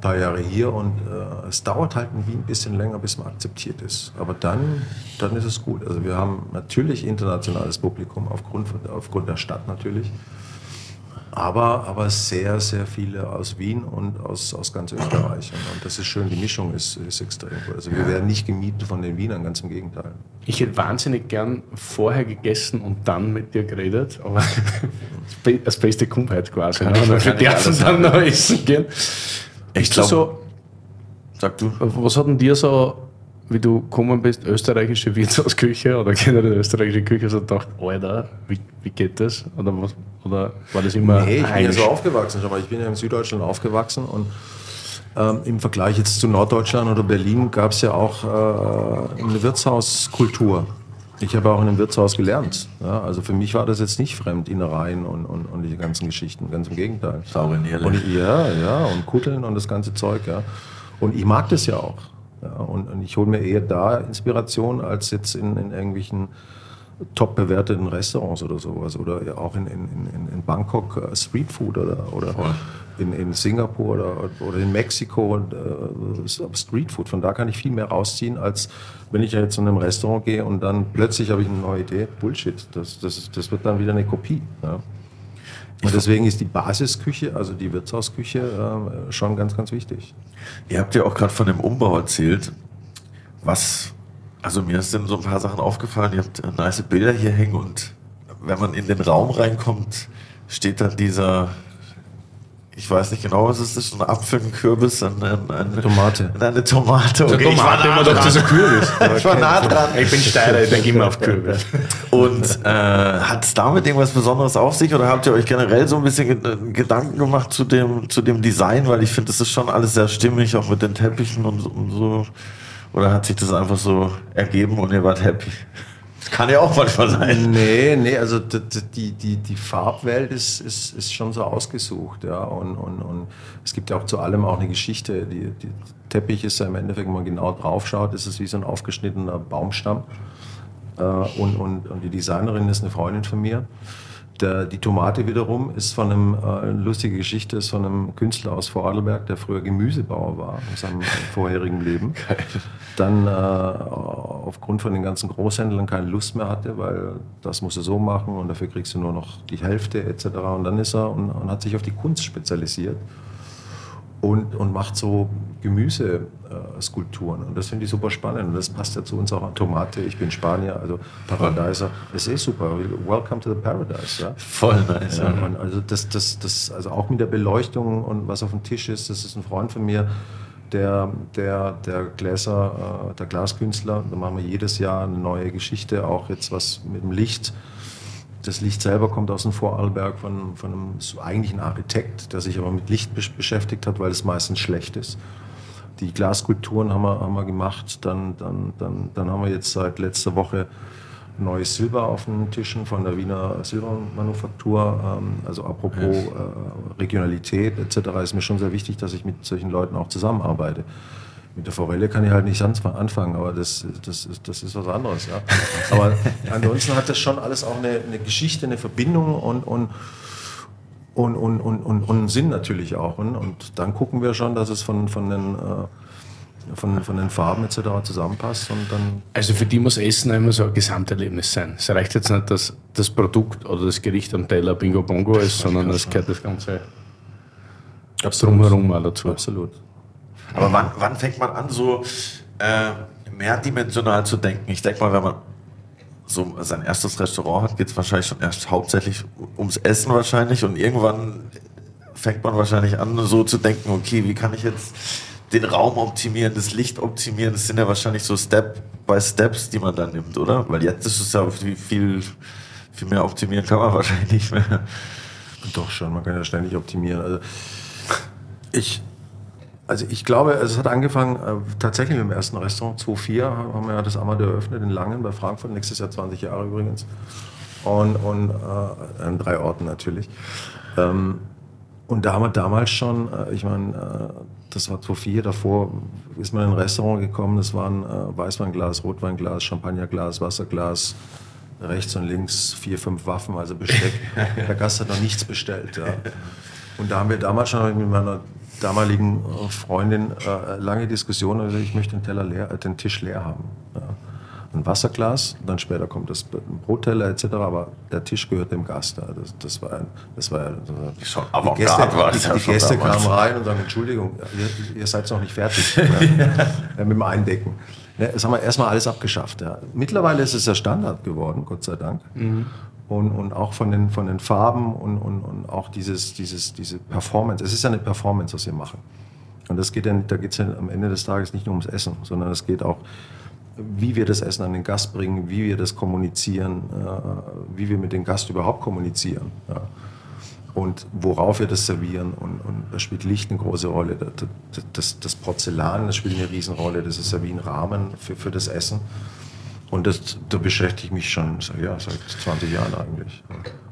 paar Jahre hier und äh, es dauert halt in Wien ein bisschen länger, bis man akzeptiert ist. Aber dann, dann ist es gut. Also wir haben natürlich internationales Publikum aufgrund, aufgrund der Stadt natürlich. Aber, aber sehr, sehr viele aus Wien und aus, aus ganz Österreich. Und, und das ist schön, die Mischung ist, ist extrem gut. Also wir werden nicht gemietet von den Wienern, ganz im Gegenteil. Ich hätte wahnsinnig gern vorher gegessen und dann mit dir geredet, aber <laughs> das beste kommt halt quasi. Ne? Wir dürfen dann noch essen gehen. Ich glaube. So, sag du. Was hat denn dir so, wie du gekommen bist, österreichische Wirtshausküche oder generell österreichische Küche, so gedacht, Alter, wie, wie geht das? Oder, was, oder war das immer. Nee, ich bin ja so aufgewachsen. Aber ich bin ja in Süddeutschland aufgewachsen und ähm, im Vergleich jetzt zu Norddeutschland oder Berlin gab es ja auch äh, eine Wirtshauskultur. Ich habe auch in einem Wirtshaus gelernt. Ja, also für mich war das jetzt nicht fremd, Innereien und, und, und die ganzen Geschichten. Ganz im Gegenteil. Saure und, Ja, ja, und Kutteln und das ganze Zeug. Ja. Und ich mag das ja auch. Ja, und, und, ich hole mir eher da Inspiration als jetzt in, in irgendwelchen top bewerteten Restaurants oder sowas. Oder auch in, in, in, in Bangkok uh, Streetfood oder, oder in, in Singapur oder, oder in Mexiko uh, Streetfood. Von da kann ich viel mehr rausziehen, als wenn ich jetzt in einem Restaurant gehe und dann plötzlich habe ich eine neue Idee. Bullshit. Das, das, das wird dann wieder eine Kopie. Ja. Und deswegen ist die Basisküche, also die Wirtshausküche, äh, schon ganz, ganz wichtig. Ihr habt ja auch gerade von dem Umbau erzählt. Was, also mir sind so ein paar Sachen aufgefallen. Ihr habt nice Bilder hier hängen und wenn man in den Raum reinkommt, steht dann dieser ich weiß nicht genau, was es ist, ein Apfel, ein Kürbis, ein, ein, eine Tomate. Eine Tomate. Okay, <laughs> Tomate ich war nah immer doch dieser Kürbis. ich war nah dran. Ich bin Steirer, ich denke immer auf Kürbis. Und äh, hat es damit irgendwas Besonderes auf sich oder habt ihr euch generell so ein bisschen Gedanken gemacht zu dem, zu dem Design? Weil ich finde, das ist schon alles sehr stimmig, auch mit den Teppichen und, und so. Oder hat sich das einfach so ergeben und ihr wart happy? <laughs> Kann ja auch manchmal sein. Nee, nee, also die, die, die Farbwelt ist, ist, ist schon so ausgesucht. Ja. Und, und, und es gibt ja auch zu allem auch eine Geschichte. Die, die Teppich ist ja im Endeffekt, wenn man genau drauf schaut, ist es wie so ein aufgeschnittener Baumstamm. Äh, und, und, und die Designerin ist eine Freundin von mir. Der, die Tomate wiederum ist von einem, äh, eine lustige Geschichte, ist von einem Künstler aus Vorarlberg, der früher Gemüsebauer war in seinem <laughs> vorherigen Leben. Dann äh, aufgrund von den ganzen Großhändlern keine Lust mehr hatte, weil das musst du so machen und dafür kriegst du nur noch die Hälfte etc. Und dann ist er und, und hat sich auf die Kunst spezialisiert und, und macht so Gemüseskulpturen. Und das finde ich super spannend. Und das passt ja zu unserer Tomate. Ich bin Spanier, also Paradiser. Das ist super. Welcome to the Paradise. Ja? Voll nice. Ja, also, das, das, das, also auch mit der Beleuchtung und was auf dem Tisch ist, das ist ein Freund von mir, der, der, der Gläser, äh, der Glaskünstler. Da machen wir jedes Jahr eine neue Geschichte, auch jetzt was mit dem Licht das Licht selber kommt aus dem Vorarlberg von, von einem eigentlichen Architekt, der sich aber mit Licht beschäftigt hat, weil es meistens schlecht ist. Die Glasskulpturen haben wir, haben wir gemacht. Dann, dann, dann, dann haben wir jetzt seit letzter Woche neues Silber auf den Tischen von der Wiener Silbermanufaktur. Ähm, also apropos äh, Regionalität etc. ist mir schon sehr wichtig, dass ich mit solchen Leuten auch zusammenarbeite. Mit der Forelle kann ich halt nicht anfangen, aber das, das, das ist was anderes. Ja. Aber <laughs> ansonsten hat das schon alles auch eine, eine Geschichte, eine Verbindung und, und, und, und, und, und, und Sinn natürlich auch. Und, und dann gucken wir schon, dass es von, von den äh, von, von den Farben etc. zusammenpasst. Und dann also für die muss Essen immer so ein Gesamterlebnis sein. Es reicht jetzt nicht, dass das Produkt oder das Gericht am Teller Bingo Bongo ist, sondern es gehört das Ganze Absolut. drumherum mal dazu. Absolut. Aber wann, wann fängt man an, so äh, mehrdimensional zu denken? Ich denke mal, wenn man so sein erstes Restaurant hat, geht es wahrscheinlich schon erst hauptsächlich ums Essen wahrscheinlich und irgendwann fängt man wahrscheinlich an, so zu denken, okay, wie kann ich jetzt den Raum optimieren, das Licht optimieren, das sind ja wahrscheinlich so Step by Steps, die man dann nimmt, oder? Weil jetzt ist es ja viel, viel mehr optimieren kann man <laughs> wahrscheinlich nicht mehr. Doch schon, man kann ja ständig optimieren. Also ich, also ich glaube, es hat angefangen äh, tatsächlich mit dem ersten Restaurant. 2004 haben wir das Amadeur eröffnet in Langen bei Frankfurt, nächstes Jahr 20 Jahre übrigens. Und, und äh, an drei Orten natürlich. Ähm, und da haben wir damals schon, äh, ich meine, äh, das war 2004, davor ist man in ein Restaurant gekommen, das waren äh, Weißweinglas, Rotweinglas, Champagnerglas, Wasserglas, rechts und links vier, fünf Waffen, also Besteck. <laughs> Der Gast hat noch nichts bestellt. Ja. Und da haben wir damals schon mit meiner damaligen äh, Freundin äh, lange Diskussion, also ich möchte den, Teller leer, äh, den Tisch leer haben. Ja. Ein Wasserglas, dann später kommt das Brotteller etc., aber der Tisch gehört dem Gast. Ja. Das, das war, ein, das war schon aber die Gäste, war die, die Gäste kamen rein und sagen, Entschuldigung, ihr, ihr seid noch nicht fertig <laughs> ja. mit dem Eindecken. das haben wir erstmal alles abgeschafft. Ja. Mittlerweile ist es ja Standard geworden, Gott sei Dank. Mhm und, und auch von den, von den Farben und, und, und auch dieses, dieses, diese Performance. Es ist ja eine Performance, was wir machen. Und das geht ja, da geht es ja am Ende des Tages nicht nur ums Essen, sondern es geht auch, wie wir das Essen an den Gast bringen, wie wir das kommunizieren, äh, wie wir mit dem Gast überhaupt kommunizieren. Ja. Und worauf wir das servieren. Und, und da spielt Licht eine große Rolle. Das, das, das Porzellan, das spielt eine Riesenrolle. Das ist ja wie ein Rahmen für, für das Essen. Und das, da beschäftige ich mich schon ja, seit 20 Jahren eigentlich.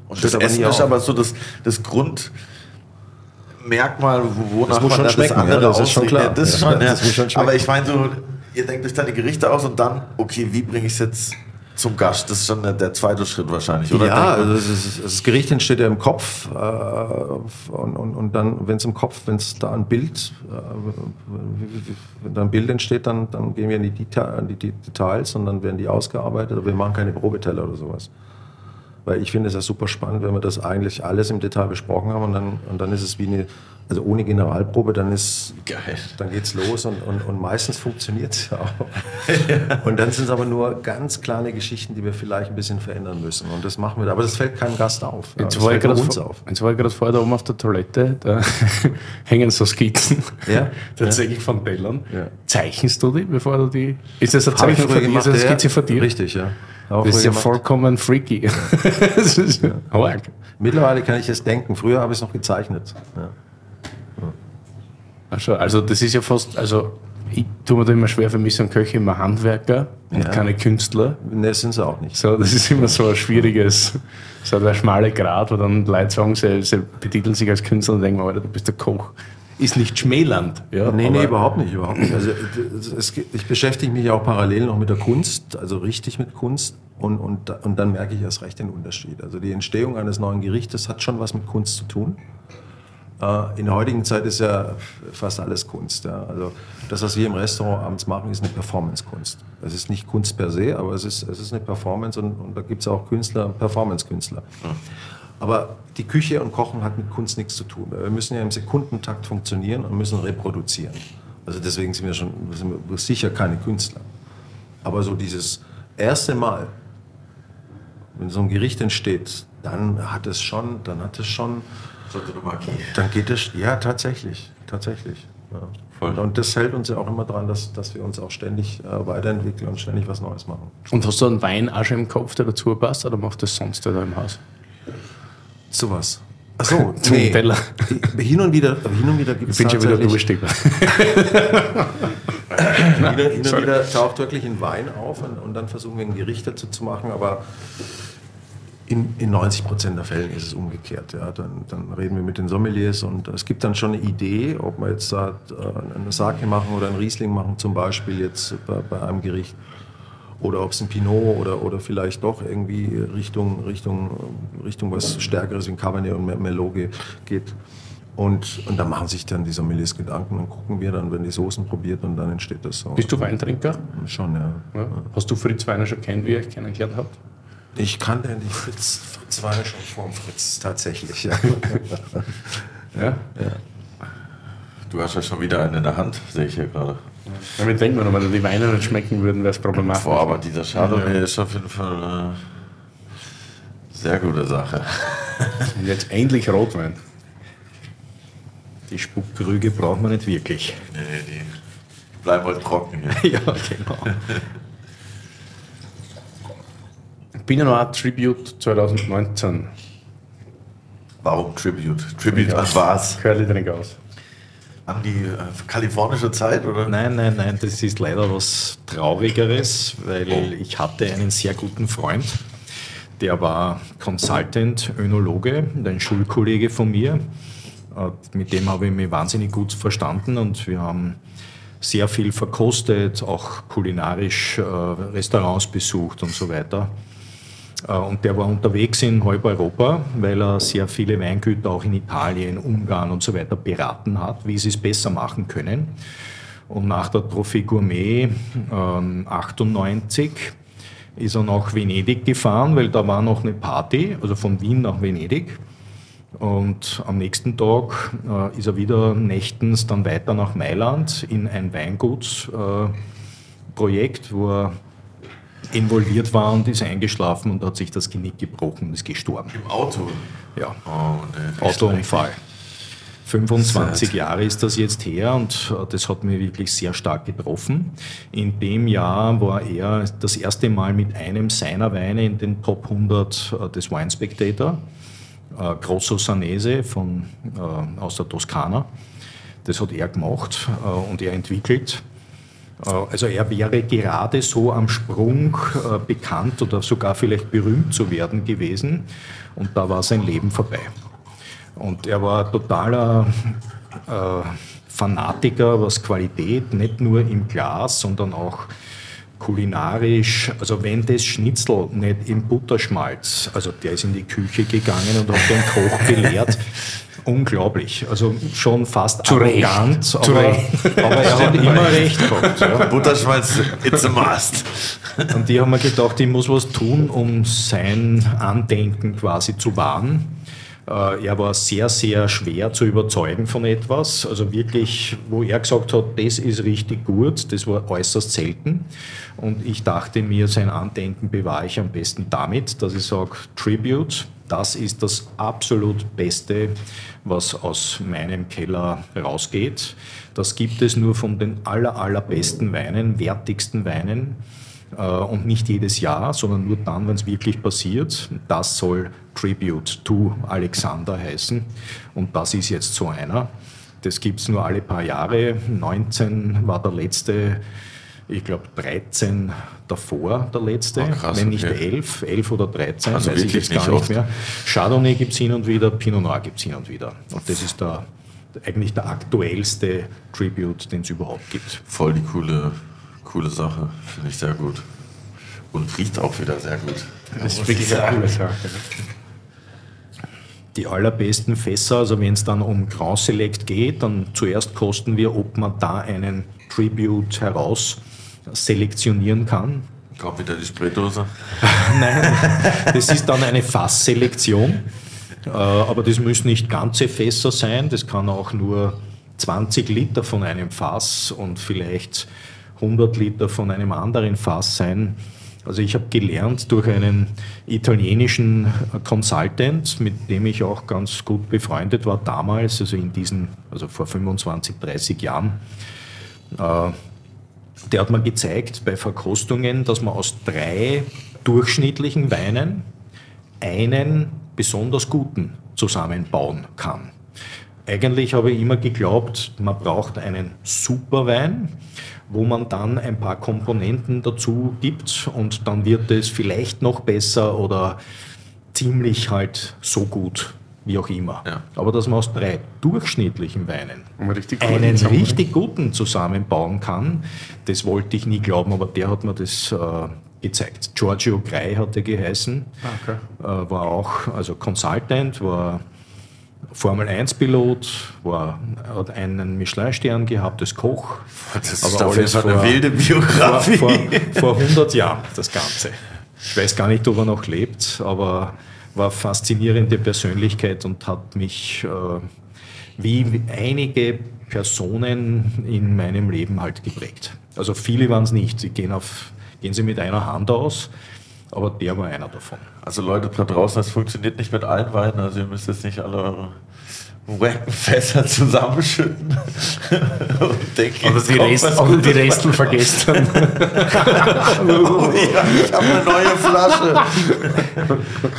Und das, das Essen ist aber so das, das Grundmerkmal, wonach das muss man schon schmecken, das andere ja, das ist schon klar. Das ist schon, ja. das muss schon schmecken. Aber ich meine so, ihr denkt euch deine Gerichte aus und dann, okay, wie bringe ich es jetzt zum Gast? Das ist schon der, zweite Schritt wahrscheinlich, oder? Ja, also das, ist, das Gericht entsteht ja im Kopf äh, und, und, und dann, wenn es im Kopf, wenn es da ein Bild, äh, wenn da ein Bild entsteht, dann, dann gehen wir in die, Deta in die De- Details und dann werden die ausgearbeitet, aber wir machen keine Probeteller oder sowas. Weil ich finde es ja super spannend, wenn wir das eigentlich alles im Detail besprochen haben und dann, und dann ist es wie eine, also ohne Generalprobe, dann ist, Geil. dann geht's los und, und, und meistens funktioniert es ja auch. <laughs> Und dann sind es aber nur ganz kleine Geschichten, die wir vielleicht ein bisschen verändern müssen. Und das machen wir, aber das fällt keinem Gast auf. Ja, Jetzt das war, ich gerade uns vor, auf. jetzt war ich gerade vorher da oben auf der Toilette, da <laughs> hängen so Skizzen. Ja. <laughs> Tatsächlich von Tellern. Ja. Zeichnest du die, bevor du die. Ist das Zeichnung früher von dir? Ist das eine ja. Skizze von dir? Richtig, ja. Auch Das ist ja gemacht. vollkommen freaky. das ist arg. Mittlerweile kann ich es denken. Früher habe ich es noch gezeichnet. Ja. Also, also das ist ja fast, also ich tue mir da immer schwer, für mich sind Köche immer Handwerker und Ja. keine Künstler. Ne, sind sie auch nicht. So, das ist immer so ein schwieriges, so der schmale Grat, wo dann Leute sagen, sie, sie betiteln sich als Künstler und denken, Alter, du bist der Koch. Ist nicht schmälernd. Ja, Nee, nee, überhaupt nicht, überhaupt nicht. Also es, ich beschäftige mich auch parallel noch mit der Kunst, also richtig mit Kunst und, und, und dann merke ich erst recht den Unterschied. Also die Entstehung eines neuen Gerichtes hat schon was mit Kunst zu tun. Äh, In der heutigen Zeit ist ja fast alles Kunst. Ja. Also das, was wir im Restaurant abends machen, ist eine Performance-Kunst. Es ist nicht Kunst per se, aber es ist, es ist eine Performance und, und da gibt es auch Künstler, Performance-Künstler. Aber die Küche und Kochen hat mit Kunst nichts zu tun. Wir müssen ja im Sekundentakt funktionieren und müssen reproduzieren. Also deswegen sind wir schon sind wir sicher keine Künstler. Aber so dieses erste Mal, wenn so ein Gericht entsteht, dann hat es schon, dann hat es schon, So eine Magie. dann geht es, ja tatsächlich, tatsächlich. Ja. Voll. Und, und das hält uns ja auch immer dran, dass, dass wir uns auch ständig äh, weiterentwickeln und ständig was Neues machen. Und hast du einen Wein auch schon im Kopf, der dazu passt, oder macht das sonst der da im Haus? So was. Ach so, <laughs> Zum Teller. Hin und wieder, hin und wieder gibt Ich es bin schon wieder durstig. <laughs> hin und, hin und wieder taucht wirklich ein Wein auf und, und dann versuchen wir ein Gericht dazu zu machen, aber in, in 90 Prozent der Fällen ist es umgekehrt. Ja. Dann, dann reden wir mit den Sommeliers und es gibt dann schon eine Idee, ob wir jetzt da äh, eine Sake machen oder einen Riesling machen, zum Beispiel jetzt bei, bei einem Gericht. Oder ob es ein Pinot oder, oder vielleicht doch irgendwie Richtung, Richtung, Richtung was Stärkeres wie ein Cabernet und Mer- Merlot ge- geht. Und, und da machen sich dann die Sommeliers Gedanken und gucken wir dann, wenn die Soßen probiert und dann entsteht das so. Bist du Weintrinker? Schon, ja. Ja. Hast du Fritz Weiner schon kennt, wie ihr euch kennengelernt habt? Ich kannte die Fritz, Fritz Weine schon vor dem Fritz, tatsächlich. <laughs> Ja. Ja. Du hast ja schon wieder einen in der Hand, sehe ich hier gerade. Damit denkt man, wenn die Weine nicht schmecken würden, wäre es problematisch. Boah, aber dieser Chardonnay ist auf jeden Fall eine sehr gute Sache. Und jetzt endlich Rotwein. Die Spuckkrüge braucht man nicht wirklich. Nee, die bleiben halt trocken <laughs> ja, genau. Pinot Noir Tribute 2019. Warum Tribute? Tribute an was? Curly Drink aus. An die äh, kalifornische Zeit, oder? Nein, nein, nein, das ist leider was Traurigeres, weil Oh. ich hatte einen sehr guten Freund, der war Consultant, Önologe, ein Schulkollege von mir. Mit dem habe ich mich wahnsinnig gut verstanden und wir haben sehr viel verkostet, auch kulinarisch äh, Restaurants besucht und so weiter. Äh, Und der war unterwegs in halb Europa, weil er sehr viele Weingüter auch in Italien, Ungarn und so weiter beraten hat, wie sie es besser machen können. Und nach der Trophy Gourmet ähm, 98 ist er nach Venedig gefahren, weil da war noch eine Party, also von Wien nach Venedig. Und am nächsten Tag äh, ist er wieder nächtens dann weiter nach Mailand in ein Weingutsprojekt, äh, wo er involviert war und ist eingeschlafen und hat sich das Genick gebrochen und ist gestorben. Im Auto. Ja, Oh. Autounfall. 25 Jahre ist das jetzt her und äh, das hat mich wirklich sehr stark getroffen. In dem Jahr war er das erste Mal mit einem seiner Weine in den Top 100 äh, des Wine Spectator, Grosso Sanese von, aus der Toskana. Das hat er gemacht und er entwickelt. Äh, Also er wäre gerade so am Sprung äh, bekannt oder sogar vielleicht berühmt zu werden gewesen und da war sein Leben vorbei. Und er war totaler äh, Fanatiker, was Qualität, nicht nur im Glas, sondern auch kulinarisch, also wenn das Schnitzel nicht im Butterschmalz, also der ist in die Küche gegangen und hat den Koch <laughs> gelehrt, unglaublich. Also schon fast Zu arrogant, Recht. aber, <laughs> aber er hat immer recht gehabt. Ja. Butterschmalz, it's a must. Und die haben mir gedacht, ich muss was tun, um sein Andenken quasi zu wahren. Äh, Er war sehr, sehr schwer zu überzeugen von etwas. Also wirklich, wo er gesagt hat, das ist richtig gut, das war äußerst selten. Und ich dachte mir, sein Andenken bewahre ich am besten damit, dass ich sage, Tribute, das ist das absolut Beste, was aus meinem Keller rausgeht. Das gibt es nur von den aller, allerbesten Weinen, wertigsten Weinen. Äh, und nicht jedes Jahr, sondern nur dann, wenn es wirklich passiert. Das soll Tribute to Alexander heißen. Und das ist jetzt so einer. Das gibt es nur alle paar Jahre. 19 war der letzte, ich glaube 13 davor der letzte, Ah, krass, wenn nicht okay. 11, 11 oder 13, Also weiß ich jetzt gar nicht nicht mehr. Chardonnay gibt es hin und wieder, Pinot Noir gibt es hin und wieder. Und das ist der, eigentlich der aktuellste Tribute, den es überhaupt gibt. Voll die coole, coole Sache. Finde ich sehr gut. Und riecht auch wieder sehr gut. Das ist wirklich eine coole Sache. Die allerbesten Fässer, also wenn es dann um Grand Select geht, dann zuerst kosten wir, ob man da einen Tribute heraus selektionieren kann. Kommt wieder die Spraydose. Nein, das ist dann eine Fassselektion, äh, aber das müssen nicht ganze Fässer sein, das kann auch nur 20 Liter von einem Fass und vielleicht 100 Liter von einem anderen Fass sein. Also ich habe gelernt durch einen italienischen Consultant, mit dem ich auch ganz gut befreundet war damals, also in diesen, also vor 25, 30 Jahren. Äh, der hat mir gezeigt bei Verkostungen, dass man aus drei durchschnittlichen Weinen einen besonders guten zusammenbauen kann. Eigentlich habe ich immer geglaubt, man braucht einen Superwein, wo man dann ein paar Komponenten dazu gibt und dann wird es vielleicht noch besser oder ziemlich halt so gut, wie auch immer. Ja. Aber dass man aus drei durchschnittlichen Weinen Um richtig einen richtig guten zusammenbauen kann, das wollte ich nie glauben, aber der hat mir das äh, gezeigt. Giorgio Grey hat er geheißen, okay. äh, war auch also Consultant, war Formel 1-Pilot, war, hat einen Michelin-Stern gehabt als Koch. Das ist Aber alles Fall eine vor- wilde Vor, Biografie. vor, vor 100 Jahren das Ganze. Ich weiß gar nicht, ob er noch lebt, aber war faszinierende Persönlichkeit und hat mich äh, wie einige Personen in meinem Leben halt geprägt. Also viele waren es nicht. Sie gehen, auf, gehen sie mit einer Hand aus, aber der war einer davon. Also Leute da draußen, das funktioniert nicht mit allen Weinen. Also ihr müsst jetzt nicht alle eure wacken Fässer zusammenschütten. und denken, jetzt die, Rest, die Restel vergessen. Oh ja, ich habe eine neue Flasche.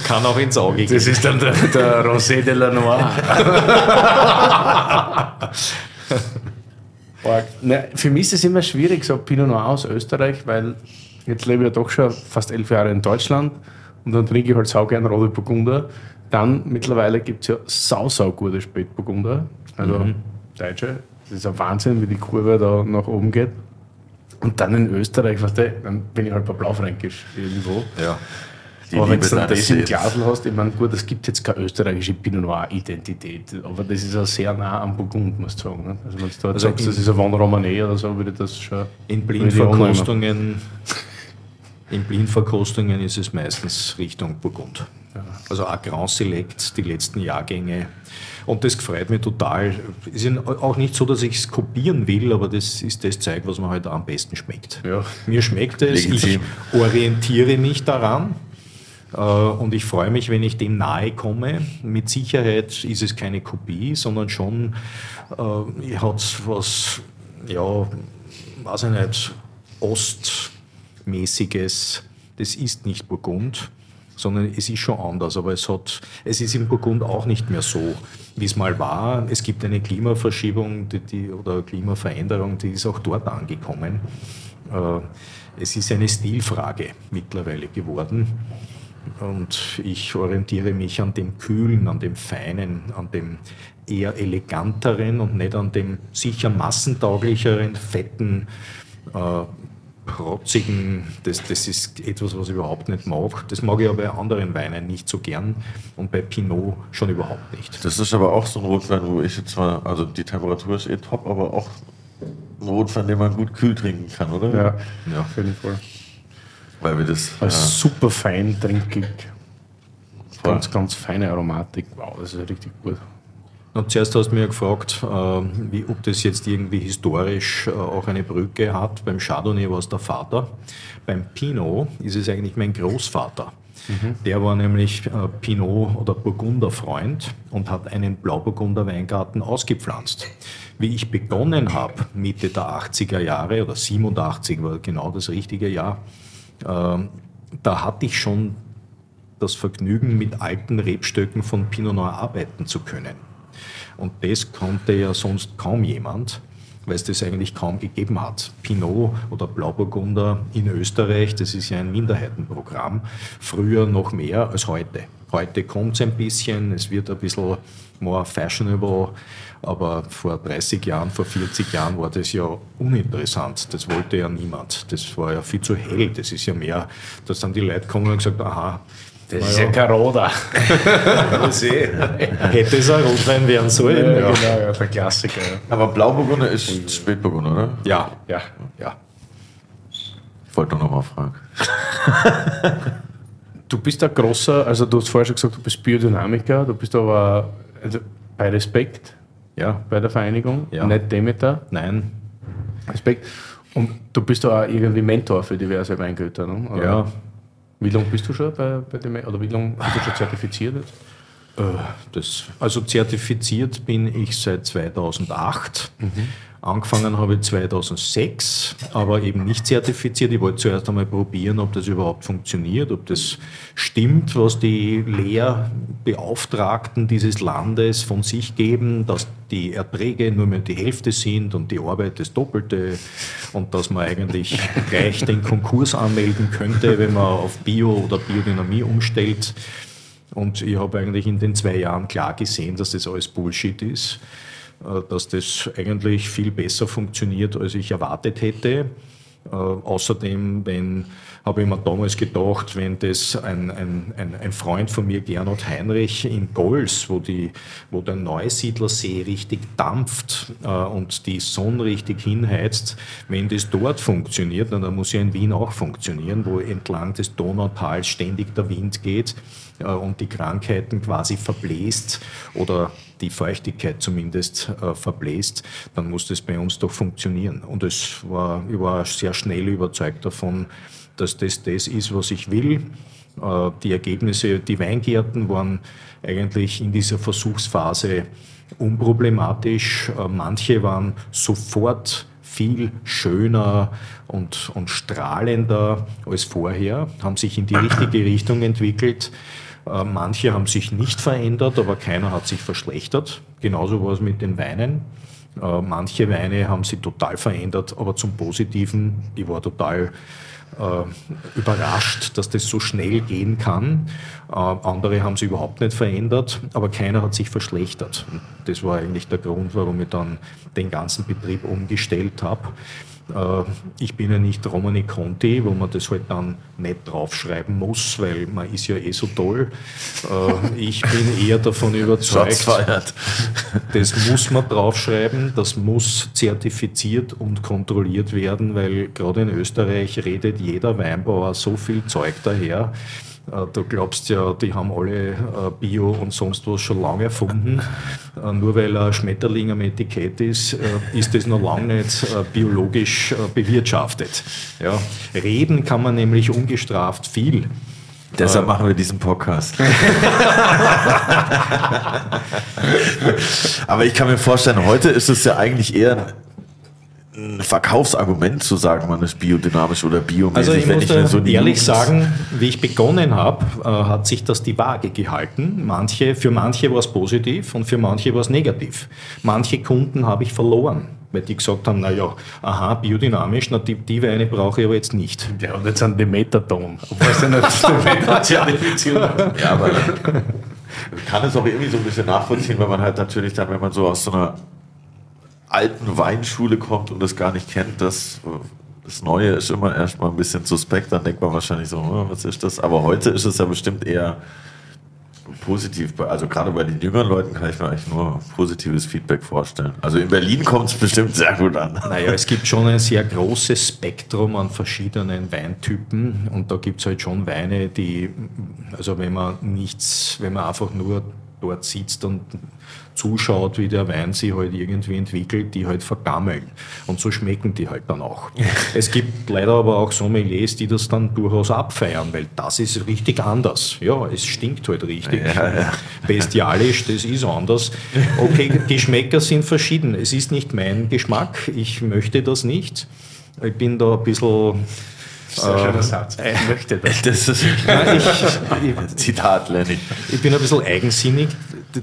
Kann auch ins Auge gehen. Das ist dann der, der Rosé de la Noir. Arg. <laughs> Na, für mich ist es immer schwierig, so Pinot Noir aus Österreich, weil jetzt lebe ich ja doch schon fast elf Jahre in Deutschland und dann trinke ich halt sau gern rote Burgunder. Dann mittlerweile gibt es ja sau, sau gute Spätburgunder, also Deutsche. Das ist ein Wahnsinn, wie die Kurve da nach oben geht. Und dann in Österreich, weißt du, dann bin ich halt bei Blaufränkisch irgendwo. Ja. Die aber wenn du dann das im. Glasl hast, ich meine, gut, es gibt jetzt keine österreichische Pinot Noir-Identität, aber das ist ja sehr nah am Burgund, muss ich sagen. Ne? Also, wenn du dort Also sagst, das ist ein Von Romanée oder so, würde ich das schon. In. Blindverkostungen, in Blindverkostungen ist es meistens Richtung Burgund. Also auch Grand Select, die letzten Jahrgänge. Und das gefreut mich total. Ist ja auch nicht so, dass ich es kopieren will, aber das ist das Zeug, was mir halt am besten schmeckt. Ja. Mir schmeckt es, Legitim. ich orientiere mich daran. Äh, Und ich freue mich, wenn ich dem nahe komme. Mit Sicherheit ist es keine Kopie, sondern schon äh, hat was, ja, weiß ich nicht, Ostmäßiges. Das ist nicht Burgund, sondern es ist schon anders. Aber es, hat, es ist in Burgund auch nicht mehr so, wie es mal war. Es gibt eine Klimaverschiebung die, die, oder Klimaveränderung, die ist auch dort angekommen. Äh, Es ist eine Stilfrage mittlerweile geworden. Und ich orientiere mich an dem Kühlen, an dem Feinen, an dem eher eleganteren und nicht an dem sicher massentauglicheren, fetten, äh, protzigen, das, das ist etwas, was ich überhaupt nicht mag. Das mag ich aber bei anderen Weinen nicht so gern und bei Pinot schon überhaupt nicht. Das ist aber auch so ein Rotwein, wo ich jetzt zwar, also die Temperatur ist eh top, aber auch ein Rotwein, den man gut kühl trinken kann, oder? Ja, ja. auf jeden Fall. Weil wir das. Ja. super fein trinkig. Ganz, ganz feine Aromatik. Wow, das ist richtig gut. Und zuerst hast du mir gefragt, äh, wie, ob das jetzt irgendwie historisch äh, auch eine Brücke hat. Beim Chardonnay war es der Vater. Beim Pinot ist es eigentlich mein Großvater. Mhm. Der war nämlich äh, Pinot- oder Burgunderfreund und hat einen Blauburgunder Weingarten ausgepflanzt. Wie ich begonnen habe, Mitte der 80er Jahre oder 87 war genau das richtige Jahr, da hatte ich schon das Vergnügen, mit alten Rebstöcken von Pinot Noir arbeiten zu können. Und das konnte ja sonst kaum jemand, weil es das eigentlich kaum gegeben hat. Pinot oder Blauburgunder in Österreich, das ist ja ein Minderheitenprogramm, früher noch mehr als heute. Heute kommt es ein bisschen, es wird ein bisschen more fashionable, aber vor 30 Jahren, vor 40 Jahren war das ja uninteressant. Das wollte ja niemand. Das war ja viel zu hell. Das ist ja mehr, dass dann die Leute kommen und gesagt, aha, das ist ja kein Roder. <laughs> Hätte es ein Rotwein werden sollen. Ja, ja. Genau, ja, der Klassiker. Ja. Aber Blauburgunder ist Spätburgunder, oder? Ja, ja, ja. Ich wollte nur noch mal fragen. <laughs> du bist ein großer, also du hast vorher schon gesagt, du bist Biodynamiker, du bist aber also bei Respekt ja. bei der Vereinigung, ja. nicht Demeter. Nein. Respekt. Und du bist auch irgendwie Mentor für diverse Weingüter, ne? Oder? Ja. Wie lange bist du schon bei, bei dem, oder wie lange bist du schon zertifiziert jetzt? Äh, das, also zertifiziert bin ich seit 2008. Mhm. Angefangen habe ich 2006, aber eben nicht zertifiziert. Ich wollte zuerst einmal probieren, ob das überhaupt funktioniert, ob das stimmt, was die Lehrbeauftragten dieses Landes von sich geben, dass die Erträge nur mehr die Hälfte sind und die Arbeit das Doppelte und dass man eigentlich <laughs> gleich den Konkurs anmelden könnte, wenn man auf Bio oder Biodynamie umstellt. Und ich habe eigentlich in den zwei Jahren klar gesehen, dass das alles Bullshit ist. Äh, dass das eigentlich viel besser funktioniert, als ich erwartet hätte. Äh, außerdem, wenn, habe ich mir damals gedacht, wenn das ein, ein, ein, ein, Freund von mir, Gernot Heinrich, in Gols, wo, die, wo der Neusiedlersee richtig dampft äh, und die Sonne richtig hinheizt, wenn das dort funktioniert, dann muss ja in Wien auch funktionieren, wo entlang des Donautals ständig der Wind geht und die Krankheiten quasi verbläst oder die Feuchtigkeit zumindest äh, verbläst, dann muss das bei uns doch funktionieren. Und es war, ich war sehr schnell überzeugt davon, dass das das ist, was ich will. Äh, die Ergebnisse, die Weingärten waren eigentlich in dieser Versuchsphase unproblematisch. Äh, manche waren sofort viel schöner und, und strahlender als vorher, haben sich in die <coughs> richtige Richtung entwickelt. Äh, manche haben sich nicht verändert, aber keiner hat sich verschlechtert. Genauso war es mit den Weinen. Äh, manche Weine haben sich total verändert, aber zum Positiven. Ich war total äh, überrascht, dass das so schnell gehen kann. Andere haben sich überhaupt nicht verändert, aber keiner hat sich verschlechtert. Das war eigentlich der Grund, warum ich dann den ganzen Betrieb umgestellt habe. Äh, ich bin ja nicht Romani Conti, wo man das halt dann nicht draufschreiben muss, weil man ist ja eh so toll. Äh, ich bin eher davon <laughs> überzeugt, das muss man draufschreiben, das muss zertifiziert und kontrolliert werden, weil gerade in Österreich redet jeder Weinbauer so viel Zeug daher du glaubst ja, die haben alle äh, Bio und sonst was schon lange erfunden. Äh, nur weil ein Schmetterling am Etikett ist, ist das noch lange nicht biologisch bewirtschaftet. Ja. Reden kann man nämlich ungestraft viel. Deshalb machen wir diesen Podcast. <laughs> Aber ich kann mir vorstellen, heute ist es ja eigentlich eher ein Verkaufsargument zu sagen, man ist biodynamisch oder biomäßig. Also ich wenn muss ich so die ehrlich Jugend- sagen, wie ich begonnen habe, äh, hat sich das die Waage gehalten. Manche, für manche war es positiv und für manche war es negativ. Manche Kunden habe ich verloren, weil die gesagt haben, naja, aha, biodynamisch, na, die, die Weine brauche ich aber jetzt nicht. Ja, und jetzt sind die Metaton. Obwohl es ja nicht. <laughs> Ja, aber ich kann es auch irgendwie so ein bisschen nachvollziehen, weil man halt natürlich dann, wenn man so aus so einer alten Weinschule kommt und das gar nicht kennt, das, das Neue ist immer erstmal ein bisschen suspekt, dann denkt man wahrscheinlich so, "Oh, was ist das? Aber heute ist es ja bestimmt eher positiv. Also gerade bei den jüngeren Leuten kann ich mir eigentlich nur positives Feedback vorstellen. Also in Berlin kommt es bestimmt sehr gut an. Naja, es gibt schon ein sehr großes Spektrum an verschiedenen Weintypen und da gibt es halt schon Weine, die, also wenn man nichts, wenn man einfach nur dort sitzt und zuschaut, wie der Wein sich halt irgendwie entwickelt, die halt vergammeln. Und so schmecken die halt dann auch. <laughs> es gibt leider aber auch Sommeliers, die das dann durchaus abfeiern, weil das ist richtig anders. Ja, es stinkt halt richtig. Bestialisch, das ist anders. Okay, Geschmäcker sind verschieden. Es ist nicht mein Geschmack. Ich möchte das nicht. Ich bin da ein bisschen. Sehr schöner Satz. Ich möchte das. Das ist Nein, ich, <laughs> Zitat, Lenny. ich bin ein bisschen eigensinnig.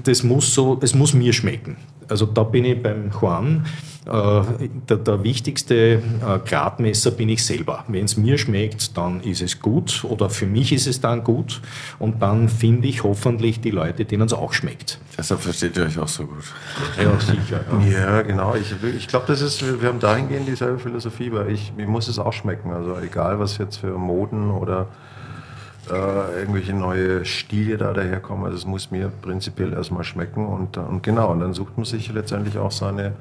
Das muss so, es muss mir schmecken. Also da bin ich beim Juan. Äh, der, der wichtigste äh, Gradmesser bin ich selber. Wenn es mir schmeckt, dann ist es gut oder für mich ist es dann gut und dann finde ich hoffentlich die Leute, denen es auch schmeckt. Deshalb versteht ihr euch auch so gut. Ja, sicher. Ja, genau. Ich, ich glaube, das ist, wir wir haben dahingehend dieselbe Philosophie, weil ich, mir muss es auch schmecken. Also egal, was jetzt für Moden oder äh, irgendwelche neue Stile da daherkommen, also es muss mir prinzipiell erstmal schmecken und, und genau, und dann sucht man sich letztendlich auch seine,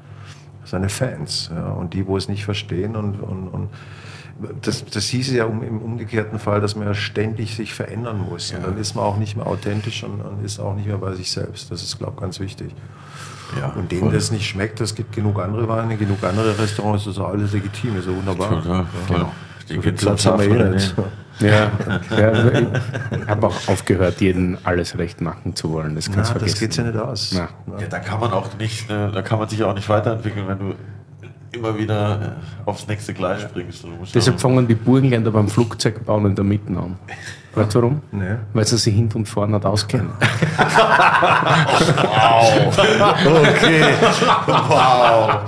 seine Fans ja, und die, wo es nicht verstehen und, und, und das, das hieße ja um, im umgekehrten Fall, dass man ja ständig sich verändern muss. Und dann ist man auch nicht mehr authentisch und, und ist auch nicht mehr bei sich selbst. Das ist, glaube ich, ganz wichtig. Ja, Und denen das nicht schmeckt, es gibt genug andere Weine, genug andere Restaurants, das ist alles legitim, ist ja wunderbar. Ja, genau. Die So Platz haben wir eh Zapfen, nicht. Ja, ja ich habe auch aufgehört, jeden alles recht machen zu wollen. Das Na, kannst du das vergessen. geht ja nicht aus. Na. Ja, da kann man auch nicht, äh, da kann man sich auch nicht weiterentwickeln, wenn du immer wieder äh, aufs nächste Gleis springst. Du musst Deshalb ja- fangen die Burgenländer beim Flugzeugbauen in der Mitte an. Weißt du warum? Nee. Weil sie sich hinten und vorne nicht auskennen. <laughs>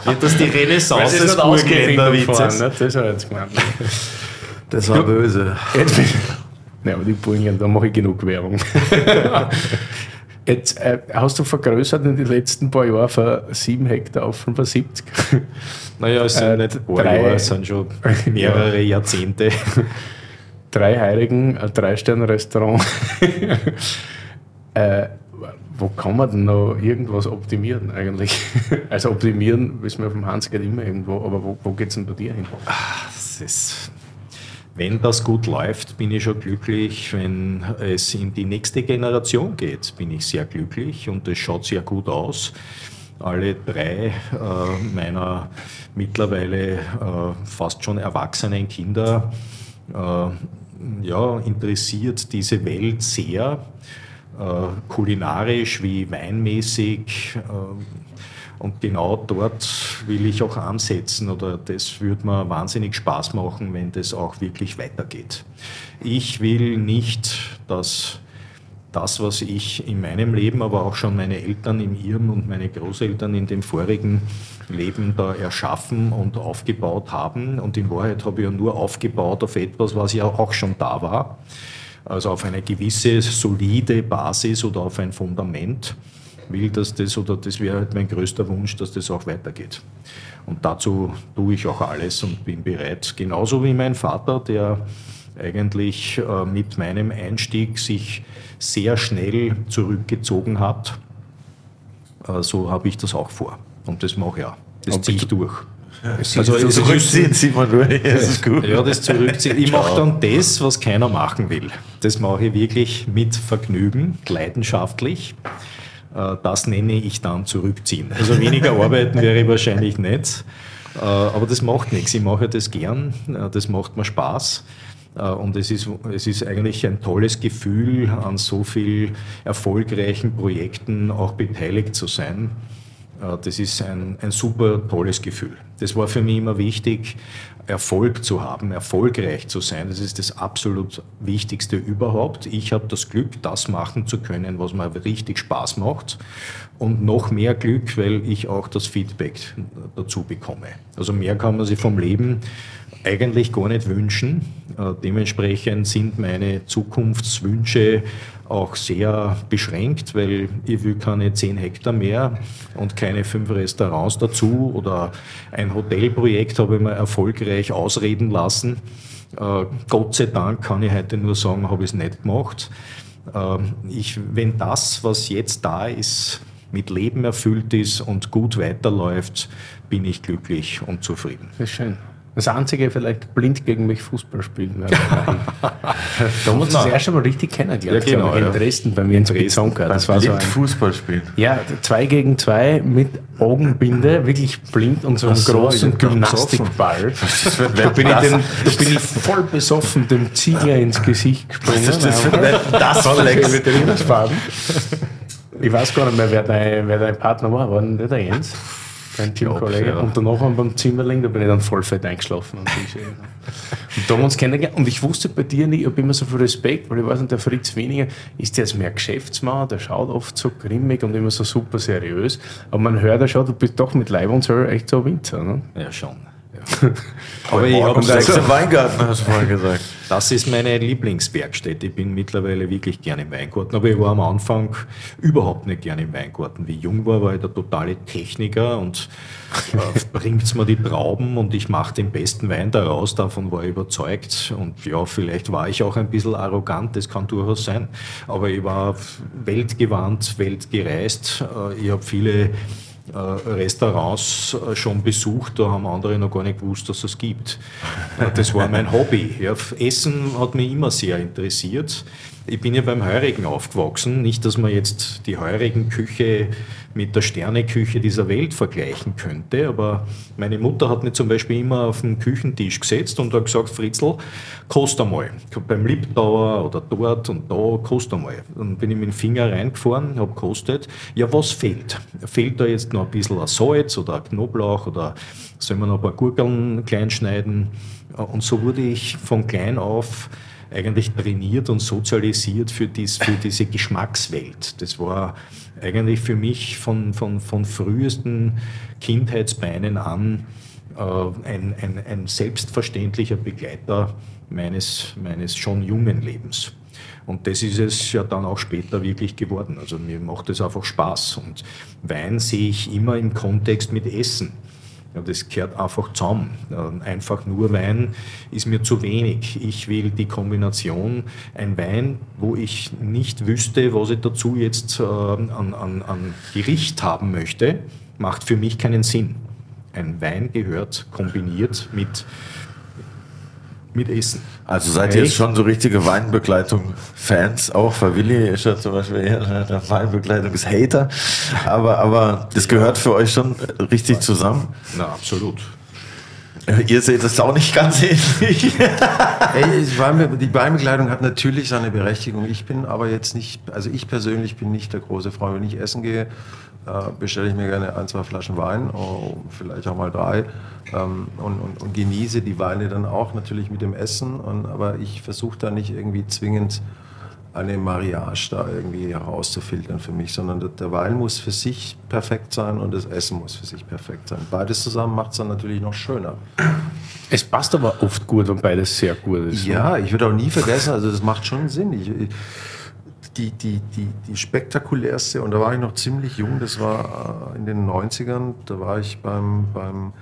Wird das die Renaissance des Burgenländer Burgenländerwitzes? Das habe ich jetzt gemeint. Das war böse. Jetzt ja, <laughs> aber die Burgenländer, da mache ich genug Werbung. <laughs> Jetzt äh, hast du vergrößert in den letzten paar Jahren von 7 Hektar auf 75. <laughs> Naja, es sind Äh, nicht paar drei- Jahre, es sind schon mehrere Jahrzehnte. drei Heiligen, ein Drei-Sterne-Restaurant. äh, wo kann man denn noch irgendwas optimieren eigentlich? Also optimieren, wissen wir vom Hans geht immer irgendwo, aber wo, wo geht es denn bei dir hin? Das ist, wenn das gut läuft, bin ich schon glücklich. Wenn es in die nächste Generation geht, bin ich sehr glücklich und es schaut sehr gut aus. Alle drei äh, meiner mittlerweile äh, fast schon erwachsenen Kinder äh, ja, interessiert diese Welt sehr, äh, kulinarisch wie weinmäßig. Und genau dort will ich auch ansetzen oder das würde mir wahnsinnig Spaß machen, wenn das auch wirklich weitergeht. Ich will nicht, dass das, was ich in meinem Leben, aber auch schon meine Eltern in ihrem und meine Großeltern in dem vorigen Leben da erschaffen und aufgebaut haben. Und in Wahrheit habe ich ja nur aufgebaut auf etwas, was ja auch schon da war. Also auf eine gewisse solide Basis oder auf ein Fundament will, dass das, oder das wäre halt mein größter Wunsch, dass das auch weitergeht. Und dazu tue ich auch alles und bin bereit, genauso wie mein Vater, der eigentlich äh, mit meinem Einstieg sich sehr schnell zurückgezogen hat. Äh, so habe ich das auch vor. Und das mache ich auch. Das ziehe ich durch. Also es ist- zurückziehen, zieht man. Das <laughs> gut. Ja, das zurückziehen. Ich mache dann das, was keiner machen will. Das mache ich wirklich mit Vergnügen, leidenschaftlich. Äh, Das nenne ich dann zurückziehen. Also weniger <laughs> arbeiten wäre ich wahrscheinlich nicht. Äh, Aber das macht nichts. Ich mache das gern. Äh, Das macht mir Spaß. Und es ist, es ist eigentlich ein tolles Gefühl, an so vielen erfolgreichen Projekten auch beteiligt zu sein. Äh, das ist ein, ein super tolles Gefühl. Das war für mich immer wichtig, Erfolg zu haben, erfolgreich zu sein. Das ist das absolut Wichtigste überhaupt. Ich habe das Glück, das machen zu können, was mir richtig Spaß macht. Und noch mehr Glück, weil ich auch das Feedback dazu bekomme. Also mehr kann man sich vom Leben eigentlich gar nicht wünschen. Äh, dementsprechend sind meine Zukunftswünsche auch sehr beschränkt, weil ich will keine 10 Hektar mehr und keine fünf Restaurants dazu oder ein Hotelprojekt habe ich mir erfolgreich ausreden lassen. Äh, Gott sei Dank kann ich heute nur sagen, habe ich es nicht gemacht. Äh, ich, wenn das, was jetzt da ist, mit Leben erfüllt ist und gut weiterläuft, bin ich glücklich und zufrieden. Ist schön. Das einzige vielleicht blind gegen mich Fußball spielen. <laughs> da haben wir uns das erste Mal richtig kennengelernt. Ja, genau, in ja. Dresden bei mir in Bezonka. Das war so ein, Fußball spielen. ja, zwei gegen zwei mit Augenbinde, wirklich blind und so einem so, großen Gymnastikball. <laughs> Da bin, ich dem, da bin ich voll besoffen dem Ziegler ins Gesicht gesprungen. Was ist das für das Flex? mit den. Ich weiß gar nicht mehr, wer dein, wer dein Partner war. War denn der der Jens? Dein Teamkollege. Und danach haben wir beim Zimmerling, da bin ich dann voll fett eingeschlafen. Tisch. Und da haben wir uns kennengelernt. Und ich wusste bei dir nicht, ich habe immer so viel Respekt, weil ich weiß nicht, der Fritz Weniger, ist jetzt mehr Geschäftsmann, der schaut oft so grimmig und immer so super seriös. Aber man hört ja schon, du bist doch mit Leib und Soll echt so ein Winzer. Ne? Ja, schon. Ja. <laughs> Aber ich habe sechs im Weingarten, hast du vorhin gesagt. Das ist meine Lieblingswerkstätte. Ich bin mittlerweile wirklich gerne im Weingarten, aber ich war am Anfang überhaupt nicht gerne im Weingarten. Wie ich jung war, war ich der totale Techniker und äh, <laughs> bringt mir die Trauben und ich mache den besten Wein daraus. Davon war ich überzeugt. Und ja, vielleicht war ich auch ein bisschen arrogant, das kann durchaus sein. Aber ich war weltgewandt, weltgereist. Äh, Ich habe viele Restaurants äh, schon besucht, da haben andere noch gar nicht gewusst, dass es gibt. Äh, Das war mein <laughs> Hobby. Ja, Essen hat mich immer sehr interessiert. Ich bin ja beim Heurigen aufgewachsen. Nicht, dass man jetzt die Heurigen-Küche mit der Sterneküche dieser Welt vergleichen könnte, aber meine Mutter hat mich zum Beispiel immer auf den Küchentisch gesetzt und hat gesagt, Fritzl, kost einmal. Beim Liebdauer oder dort und da, kost einmal. Dann bin ich mit dem Finger reingefahren, habe gekostet. Ja, was fehlt? Fehlt da jetzt noch ein bisschen ein Salz oder ein Knoblauch oder soll man noch ein paar Gurkeln klein schneiden? Und so wurde ich von klein auf eigentlich trainiert und sozialisiert für, dies, für diese Geschmackswelt. Das war eigentlich für mich von, von, von frühesten Kindheitsbeinen an äh, ein, ein, ein selbstverständlicher Begleiter meines, meines schon jungen Lebens. Und das ist es ja dann auch später wirklich geworden. Also mir macht es einfach Spaß. Und Wein sehe ich immer im Kontext mit Essen. Ja, das gehört einfach zusammen. Ähm, Einfach nur Wein ist mir zu wenig. Ich will die Kombination, ein Wein, wo ich nicht wüsste, was ich dazu jetzt äh, an, an, an Gericht haben möchte, macht für mich keinen Sinn. Ein Wein gehört kombiniert mit, mit Essen. Also seid ihr jetzt schon so richtige Weinbegleitung-Fans auch, Willi ist ja zum Beispiel eher der Weinbegleitungs-Hater, aber, aber das gehört für euch schon richtig zusammen. Na, absolut. Ihr seht es auch nicht ganz ähnlich. <laughs> Ey, die Weinbegleitung hat natürlich seine Berechtigung. Ich bin aber jetzt nicht, also ich persönlich bin nicht der große Freund. Wenn ich essen gehe, äh, bestelle ich mir gerne ein, zwei Flaschen Wein, oh, vielleicht auch mal drei ähm, und, und, und genieße die Weine dann auch natürlich mit dem Essen. Und, aber ich versuche da nicht irgendwie zwingend eine Mariage da irgendwie herauszufiltern für mich, sondern der- Wein muss für sich perfekt sein und das Essen muss für sich perfekt sein. Beides zusammen macht es dann natürlich noch schöner. Es passt aber oft gut, wenn beides sehr gut ist. ne? Ja, ich würde auch nie vergessen, also das macht schon Sinn. Ich, die, die, die, die spektakulärste, und da war ich noch ziemlich jung, das war äh, in den 90ern, da war ich beim, beim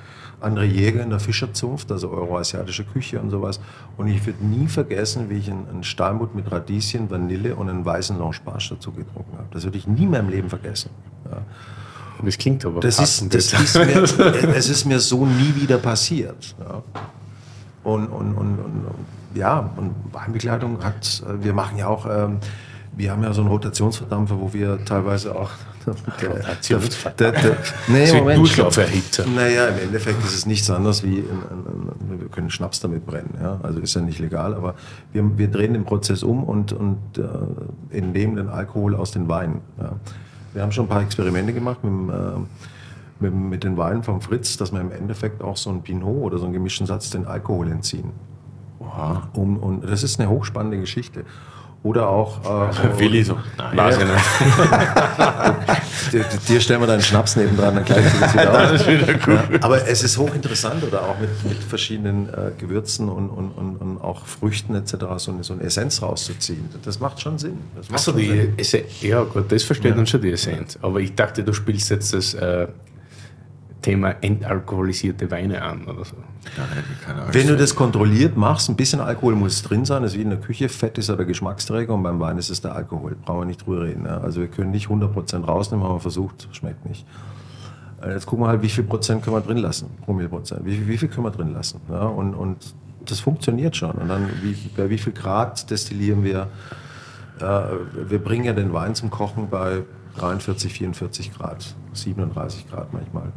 André Jäger in der Fischerzunft, also euroasiatische Küche und sowas. Und ich würde nie vergessen, wie ich einen, Steinbutt mit Radieschen, Vanille und einen weißen Langepage dazu getrunken habe. Das würde ich nie in meinem Leben vergessen. Ja. Das klingt aber Das ist, das ist mir, es ist mir so nie wieder passiert. Ja. Und, und, und, und ja, und Weinbegleitung hat, äh, wir machen ja auch, ähm, wir haben ja so einen Rotationsverdampfer, wo wir teilweise auch. Rotationsverdampfer? Nee, Moment. Durchlauferhitzer. Naja, im Endeffekt ist es nichts anderes wie, ein, ein, ein, wir können Schnaps damit brennen. Ja? Also ist ja nicht legal, aber wir, wir drehen den Prozess um und, und äh, entnehmen den Alkohol aus den Weinen. Ja? Wir haben schon ein paar Experimente gemacht mit dem, äh, mit, mit den Weinen vom Fritz, dass wir im Endeffekt auch so ein Pinot oder so einen gemischten Satz den Alkohol entziehen. Wow. Um, und das ist eine hochspannende Geschichte. Oder auch. Äh, Willi so. Nein, Ja, <laughs> dir, dir stellen wir deinen Schnaps nebendran, dann gleicht sich das wieder aus. Das ist wieder gut. Ja, aber es ist hochinteressant oder auch mit, mit verschiedenen äh, Gewürzen und, und, und, und auch Früchten etc. So eine, so eine Essenz rauszuziehen. Das macht schon Sinn. Das Achso, die. Essenz. Ja, gut, das versteht dann schon die Essenz. Aber ich dachte, du spielst jetzt das äh, Thema entalkoholisierte Weine an oder so. Wenn du das kontrolliert machst, ein bisschen Alkohol muss drin sein, das ist wie in der Küche, Fett ist ja der Geschmacksträger und beim Wein ist es der Alkohol. Brauchen wir nicht drüber reden. Ja. Also wir können nicht 100% rausnehmen, haben wir versucht, schmeckt nicht. Äh, Jetzt gucken wir halt, wie viel Prozent können wir drin lassen, Promilleprozent, wie, viel- wie viel können wir drin lassen. Ja. Und, und das funktioniert schon. Und dann, wie, bei wie viel Grad destillieren wir? Äh, wir bringen ja den Wein zum Kochen bei 43, 44 Grad, 37 Grad manchmal.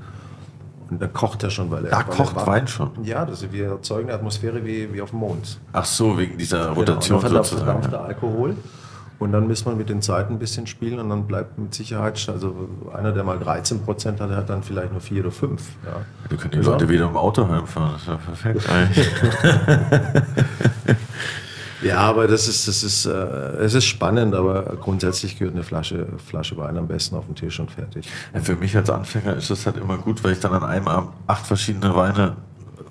Und dann kocht er schon, weil er. Da kocht warm- Wein schon? Ja, das, wir erzeugen eine Atmosphäre wie, wie auf dem Mond. Ach so, wegen dieser Genau, Rotation und dann verdampft, sozusagen. verdampft der Alkohol. Und dann muss man mit den Zeiten ein bisschen spielen und dann bleibt mit Sicherheit, also einer, der mal 13 Prozent hat, der hat dann vielleicht nur 4 oder 5. Ja. Wir können die. Leute wieder im Auto heimfahren. Das ist ja perfekt eigentlich. <laughs> <laughs> Ja, aber das ist, das ist, äh, es ist spannend, aber grundsätzlich gehört eine Flasche, Flasche Wein am besten auf den Tisch und fertig. Ja, Für mich als Anfänger ist das halt immer gut, weil ich dann an einem Abend acht verschiedene Weine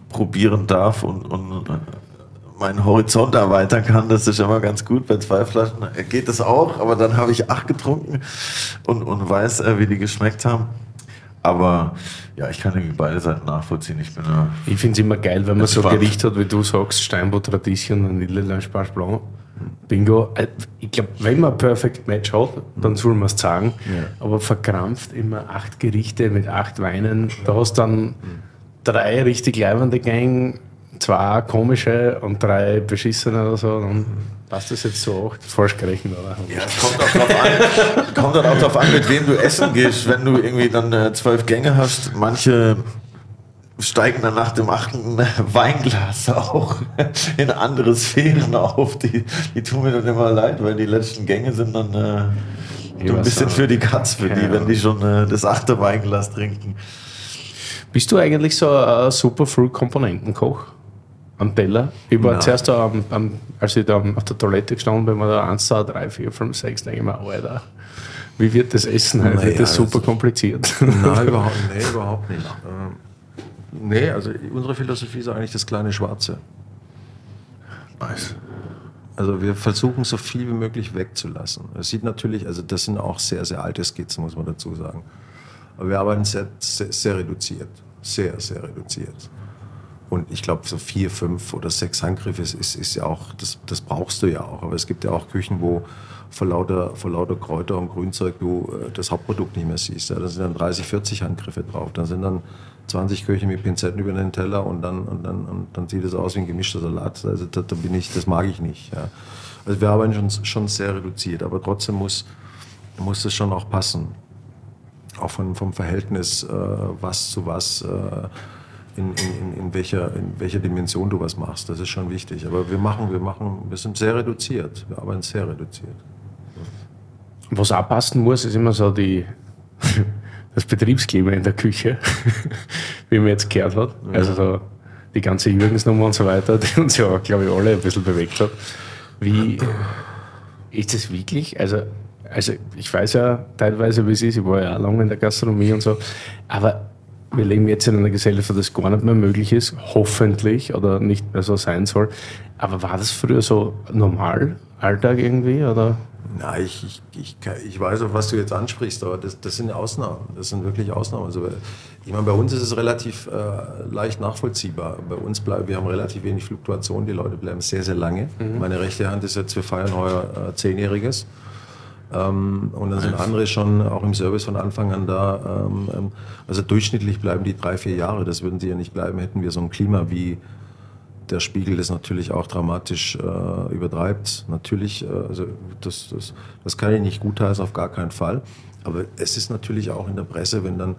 probieren darf und, und äh, meinen Horizont erweitern kann. Das ist immer ganz gut. Bei zwei Flaschen geht das auch, aber dann habe ich acht getrunken und, und weiß, äh, wie die geschmeckt haben. Aber ja, ich kann irgendwie beide Seiten nachvollziehen. Ich bin ja Ich finde es immer geil, wenn man so ein. Gericht hat, wie du sagst, Steinbutt Radieschen und Vanille Lange Blanc. Bingo. Äh, Ich glaube, wenn man ein Perfect Match hat, dann soll man es sagen. Aber verkrampft immer acht Gerichte mit acht Weinen. Da hast dann drei richtig leibende Gang, zwei komische und drei beschissene oder so. Dann passt das jetzt so acht. Falsch gerechnet, oder? Ja, kommt auch drauf an, kommt dann auch drauf an, mit wem du essen gehst. Wenn du irgendwie dann äh, zwölf Gänge hast, manche steigen dann nach dem achten Weinglas auch <laughs> in andere Sphären auf. Die, die tun mir dann immer leid, weil die letzten Gänge sind dann äh, so ein bisschen für die Katz, für die, Ja. wenn die schon äh, das achte Weinglas trinken. Bist du eigentlich so ein Superfruit-Komponentenkoch? Am Teller? Ich war Nein. zuerst da, am, am, als ich da auf der Toilette gestanden bin, war da 1, 2, 3, 4, 5, 6, denke ich mir, Alter, wie wird das Essen heute? Naja, das super also- kompliziert? Nein, <laughs> überhaupt, nee, überhaupt nicht. Ähm, nee, also unsere Philosophie ist eigentlich das kleine Schwarze. Nice. Also wir versuchen so viel wie möglich wegzulassen. Es sieht natürlich, also das sind auch sehr, sehr alte Skizzen, muss man dazu sagen. Aber wir arbeiten sehr, sehr, sehr reduziert. Sehr, sehr reduziert. Und ich glaube, so vier, fünf oder sechs Handgriffe ist, ist, ist ja auch, das, das brauchst du ja auch. Aber es gibt ja auch Küchen, wo vor lauter, vor lauter Kräuter und Grünzeug du äh, das Hauptprodukt nicht mehr siehst. Ja, da sind dann 30, 40 Handgriffe drauf. Dann sind dann 20 Köche mit Pinzetten über den Teller und dann, und dann, und dann sieht es aus wie ein gemischter Salat. Also da, da bin ich, das mag ich nicht. Ja. Also wir arbeiten schon, schon sehr reduziert, aber trotzdem muss, muss es schon auch passen. Auch von, vom Verhältnis, äh, was zu was, äh, in, in, in, welcher, in welcher Dimension du was machst. Das ist schon wichtig. Aber wir machen, wir machen, wir sind sehr reduziert. Wir arbeiten sehr reduziert. Was auch passen muss, ist immer so die, <laughs> das Betriebsklima in der Küche, <laughs> wie man jetzt gehört hat. Also so die ganze Jürgensnummer und so weiter, die uns ja, glaube ich, alle ein bisschen bewegt hat. Wie ist es wirklich? Also, also ich weiß ja teilweise, wie es ist, ich war ja auch lange in der Gastronomie und so, aber wir leben jetzt in einer Gesellschaft, wo das gar nicht mehr möglich ist, hoffentlich, oder nicht mehr so sein soll. Aber war das früher so normal, Alltag irgendwie, oder? Na, ich, ich, ich, ich weiß, auf was du jetzt ansprichst, aber das, das sind Ausnahmen. Das sind wirklich Ausnahmen. Also, ich meine, bei uns ist es relativ äh, leicht nachvollziehbar. Bei uns bleiben, wir haben relativ wenig Fluktuation. Die Leute bleiben sehr, sehr lange. Meine rechte Hand ist jetzt, wir feiern heuer äh, Zehnjähriges. Ähm, und dann sind andere schon auch im Service von Anfang an da. Ähm, ähm, also durchschnittlich bleiben die drei, vier Jahre. Das würden sie ja nicht bleiben, hätten wir so ein Klima wie der Spiegel das natürlich auch dramatisch äh, übertreibt. Natürlich, äh, also das, das, das kann ich nicht gutheißen, auf gar keinen Fall. Aber es ist natürlich auch in der Presse, wenn dann,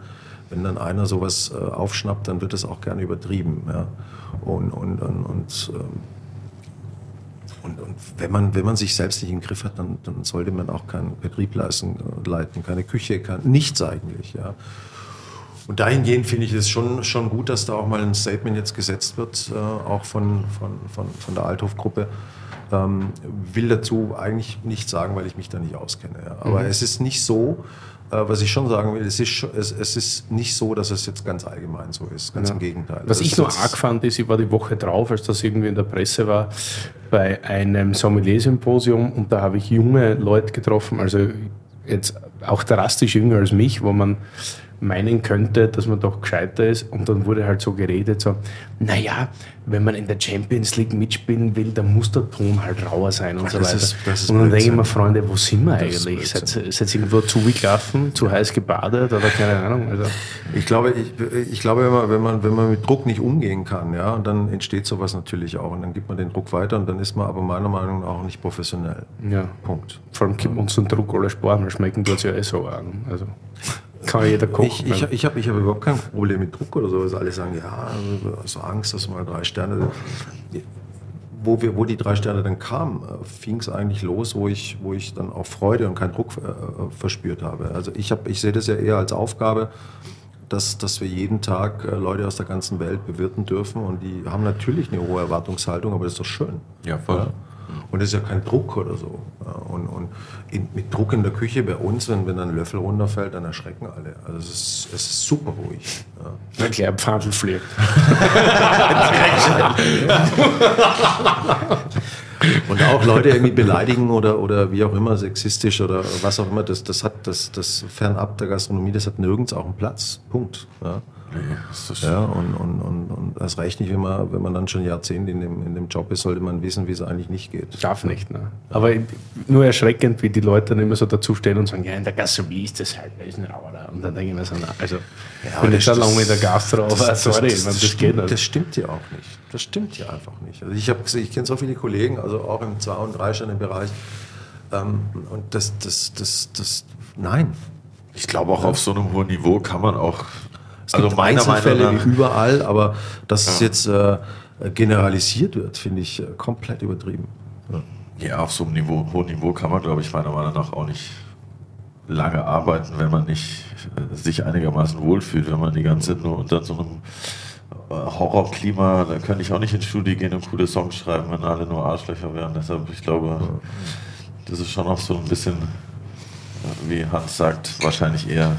wenn dann einer sowas äh, aufschnappt, dann wird das auch gerne übertrieben. Ja? Und, und, und, und, ähm, und, und wenn, man, wenn man sich selbst nicht im Griff hat, dann, dann sollte man auch keinen Betrieb leisten, leiten, keine Küche, kein, nichts eigentlich. Ja? und dahingehend finde ich es schon, schon gut, dass da auch mal ein Statement jetzt gesetzt wird, äh, auch von, von, von, von der Althoff-Gruppe. Ähm, will dazu eigentlich nichts sagen, weil ich mich da nicht auskenne. Ja. Aber mhm. es ist nicht so, was ich schon sagen will, es ist, es, es ist nicht so, dass es jetzt ganz allgemein so ist. Ganz ja. im Gegenteil. Was das ich nur arg fand, ist, ich war die Woche drauf, als das irgendwie in der Presse war, bei einem Sommelier-Symposium und da habe ich junge Leute getroffen, also jetzt auch drastisch jünger als mich, wo man meinen könnte, dass man doch gescheiter ist. Und dann wurde halt so geredet, so, naja, wenn man in der Champions League mitspielen will, dann muss der Ton halt rauer sein und Ach, so weiter. Ist, und dann denke ich mir, Freunde, wo sind wir eigentlich? Seid ihr irgendwo zugelaufen, zu heiß gebadet oder keine Ahnung? Also. Ich glaube, ich, ich glaube wenn, man, wenn, man, wenn man mit Druck nicht umgehen kann, ja, und dann entsteht sowas natürlich auch. Und dann gibt man den Druck weiter und dann ist man aber meiner Meinung nach auch nicht professionell. Ja. Punkt. Vor allem gibt man uns den Druck alle sparen, weil schmecken tut es ja eh so an. Also. Kann jeder kochen. Ich, ich, ich habe ich hab überhaupt kein Problem mit Druck oder sowas. Alle sagen, ja, so Angst, dass mal drei Sterne. Wo, wir, wo die drei Sterne dann kamen, äh, fing es eigentlich los, wo ich, wo ich dann auch Freude und keinen Druck äh, verspürt habe. Also ich, hab, ich sehe das ja eher als Aufgabe, dass, dass wir jeden Tag äh, Leute aus der ganzen Welt bewirten dürfen und die haben natürlich eine hohe Erwartungshaltung, aber das ist doch schön. Ja, voll. Ja? Und das ist ja kein Druck oder so. Und, und in, mit Druck in der Küche bei uns, wenn, wenn ein Löffel runterfällt, dann erschrecken alle. Also es ist, es ist super ruhig. Ja. Na klar, Pfandl fliegt. Und auch Leute irgendwie beleidigen oder, oder wie auch immer, sexistisch oder was auch immer, das, das hat das, das fernab der Gastronomie, das hat nirgends auch einen Platz. Punkt. Ja. Nee, ja, und, und, und, und das reicht nicht, wenn man, wenn man dann schon Jahrzehnte in dem, in dem Job ist, sollte man wissen, wie es eigentlich nicht geht. Darf nicht, ne? Aber nur erschreckend, wie die Leute dann immer so dazustehen und sagen, ja, in der Gastronomie ist das halt, da ist ein Rauer da. Und dann denke ich mir so, na, also, ja, ich da lange in der Gastro, aber sorry, das, das, das, stimmt, das stimmt ja auch nicht. Das stimmt ja einfach nicht. Also ich, ich kenne so viele Kollegen, also auch im Zwei- und Drei-Sterne-Bereich, ähm, und das, das, das, das, nein. Ich glaube auch auf so einem hohen Niveau kann man auch es also gibt Einzelfälle wie überall, aber dass ja. es jetzt äh, generalisiert wird, finde ich äh, komplett übertrieben. Ja. ja, auf so einem Niveau, hohen Niveau kann man, glaube ich, meiner Meinung nach auch nicht lange arbeiten, wenn man nicht äh, sich einigermaßen wohlfühlt, wenn man die ganze Zeit nur unter so einem Horrorklima, da könnte ich auch nicht ins Studio gehen und coole Songs schreiben, wenn alle nur Arschlöcher wären. Deshalb, ich glaube, das ist schon auch so ein bisschen, wie Hans sagt, wahrscheinlich eher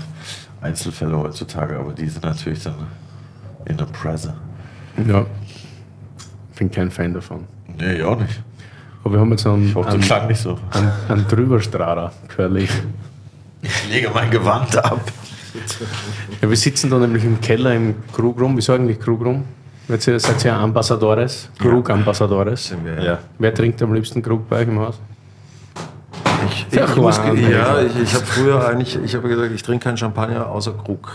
Einzelfälle heutzutage, aber die sind natürlich dann in der Presse. Ja. Bin kein Fan davon. Nee, ich auch nicht. Aber wir haben jetzt einen, ich hoffe, einen, klang nicht so. einen, einen Drüberstrahler gehört. Ich lege mein Gewand ab. Ja, wir sitzen da nämlich im Keller im Krug rum. Wieso eigentlich Krug rum? Jetzt seid ihr Ambassadores, Krug-Ambassadores. Ja. Wer trinkt am liebsten Krug bei euch im Haus? Ich, ich, ich muss, ja, ich, ich habe früher eigentlich, ich habe gesagt, ich trinke keinen Champagner außer Krug.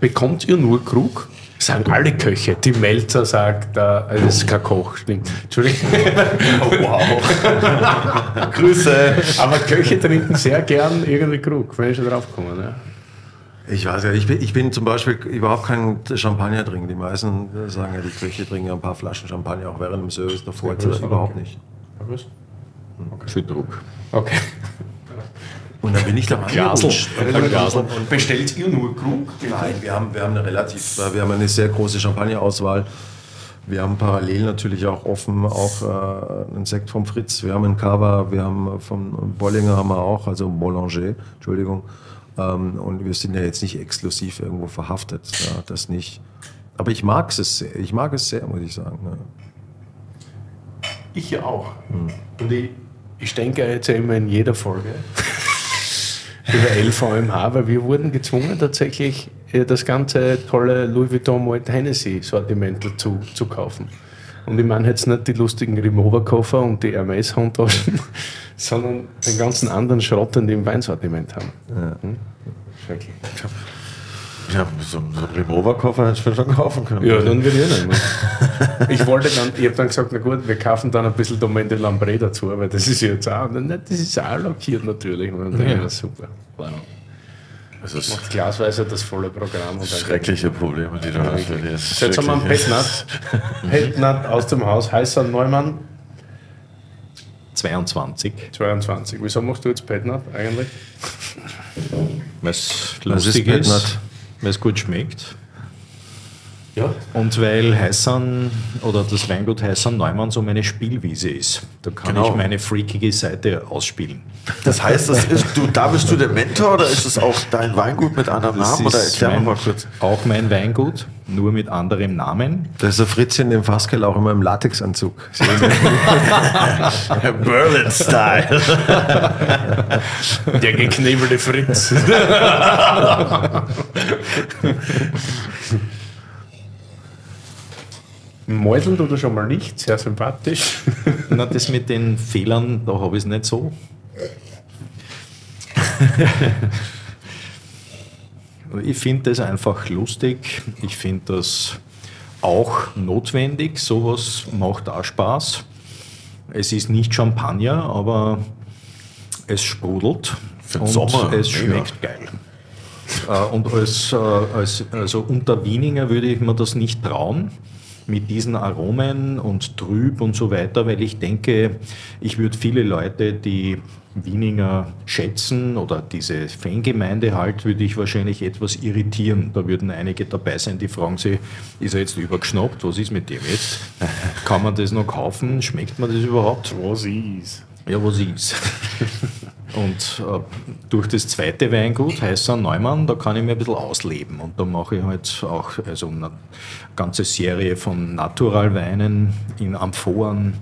Bekommt ihr nur Krug? Sagen alle Köche. Die Melzer sagt, äh, das ist kein Koch, stimmt. Entschuldigung. Oh, wow. <laughs> Grüße. Aber Köche trinken sehr gern irgendwie Krug, wenn ich schon drauf komme. Ne? Ich weiß ja, ich bin, ich bin zum Beispiel überhaupt kein Champagner trinken. Die meisten sagen ja, die Köche trinken ja ein paar Flaschen Champagner auch während dem Service davor. Ja, überhaupt nicht. Okay. Für Druck. Okay. Und dann bin ich da Glasl. Bestellt ihr nur Krug? Nein, wir haben, wir haben eine relativ, wir haben eine sehr große Champagnerauswahl. Wir haben parallel natürlich auch offen auch äh, einen Sekt vom Fritz. Wir haben einen Cava, wir haben vom Bollinger haben wir auch, also Boulanger, Entschuldigung. Ähm, und wir sind ja jetzt nicht exklusiv irgendwo verhaftet, ja, das nicht. Aber ich mag es sehr, ich mag es sehr, muss ich sagen. Ja. Ich ja auch. Hm. Und ich ich denke jetzt immer in jeder Folge <laughs> über LVMH, weil wir wurden gezwungen, tatsächlich äh, das ganze tolle Louis Vuitton Moet Hennessy Sortiment dazu zu kaufen. Und ich meine jetzt nicht die lustigen Remover-Koffer und die Hermes-Handtaschen, <laughs> sondern den ganzen anderen Schrott, den die im Weinsortiment haben. Ja. Hm? Schrecklich. Ja, so, einen Remover-Koffer hätte ich schon kaufen können. Ja, dann würde ich nehmen. <laughs> ich wollte dann, ich habe dann gesagt, na gut, wir kaufen dann ein bisschen Domaine de Lambré dazu, weil das ist jetzt auch, das ist auch lackiert natürlich. Und dann denke ich, super. Wow. Also es macht glasweise das volle Programm. Und schreckliche Probleme, die du ja, hast. Jetzt haben wir einen Petnat. Petnat aus dem Haus, heißer Neumann. 22. 22. Wieso machst du jetzt Petnat eigentlich? Was lustig ist. weil es gut schmeckt. Ja. Und weil Heißern oder das Weingut Heißern Neumann so meine Spielwiese ist. Da kann Genau. ich meine freakige Seite ausspielen. Das heißt, das ist, du, da bist du der Mentor oder ist es auch dein Weingut mit anderem Das Namen? Oder ist erklär mein, mal kurz. auch mein Weingut, nur mit anderem Namen. Da ist der Fritzchen im Fasskeller auch immer im Latexanzug. <laughs> <laughs> Berlin-Style. Der geknebelte Fritz. <laughs> Mäuseln tut er schon mal nicht, sehr sympathisch. <laughs> Na, das mit den Fehlern, da habe ich es nicht so. <laughs> ich finde das einfach lustig. Ich finde das auch notwendig. Sowas macht auch Spaß. Es ist nicht Champagner, aber es sprudelt Für den und Sommer, es schmeckt geil. Äh, Und als, äh, als also unter Wieninger würde ich mir das nicht trauen mit diesen Aromen und trüb und so weiter, weil ich denke, ich würde viele Leute, die Wieninger schätzen oder diese Fangemeinde halt, würde ich wahrscheinlich etwas irritieren. Da würden einige dabei sein, die fragen sich, ist er jetzt übergeschnappt? Was ist mit dem jetzt? Kann man das noch kaufen? Schmeckt man das überhaupt? Was ist? Ja, was ist? <laughs> Und äh, durch das zweite Weingut, Heißer Neumann, da kann ich mir ein bisschen ausleben. Und da mache ich halt auch also eine ganze Serie von Naturalweinen in Amphoren.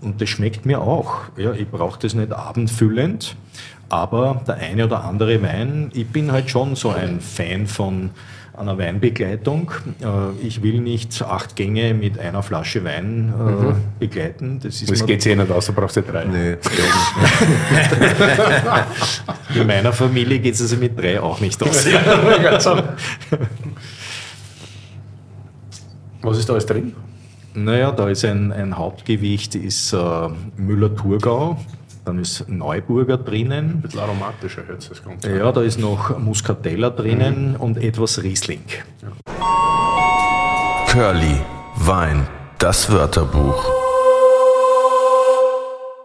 Und das schmeckt mir auch. Ja, ich brauche das nicht abendfüllend, aber der eine oder andere Wein, ich bin halt schon so ein Fan von einer Weinbegleitung. Äh, Ich will nicht acht Gänge mit einer Flasche Wein äh, begleiten. Das ist Das geht eh nicht aus, da brauchst du drei. Nee, In meiner Familie geht es also mit drei auch nicht aus. <laughs> Was ist da alles drin? naja, da ist ein, ein Hauptgewicht, ist äh, Müller-Thurgau, dann ist Neuburger drinnen. Ein bisschen aromatischer jetzt das Ganze. Ja, da ist noch Muscatella drinnen und etwas Riesling. Curly, Wein, das Wörterbuch.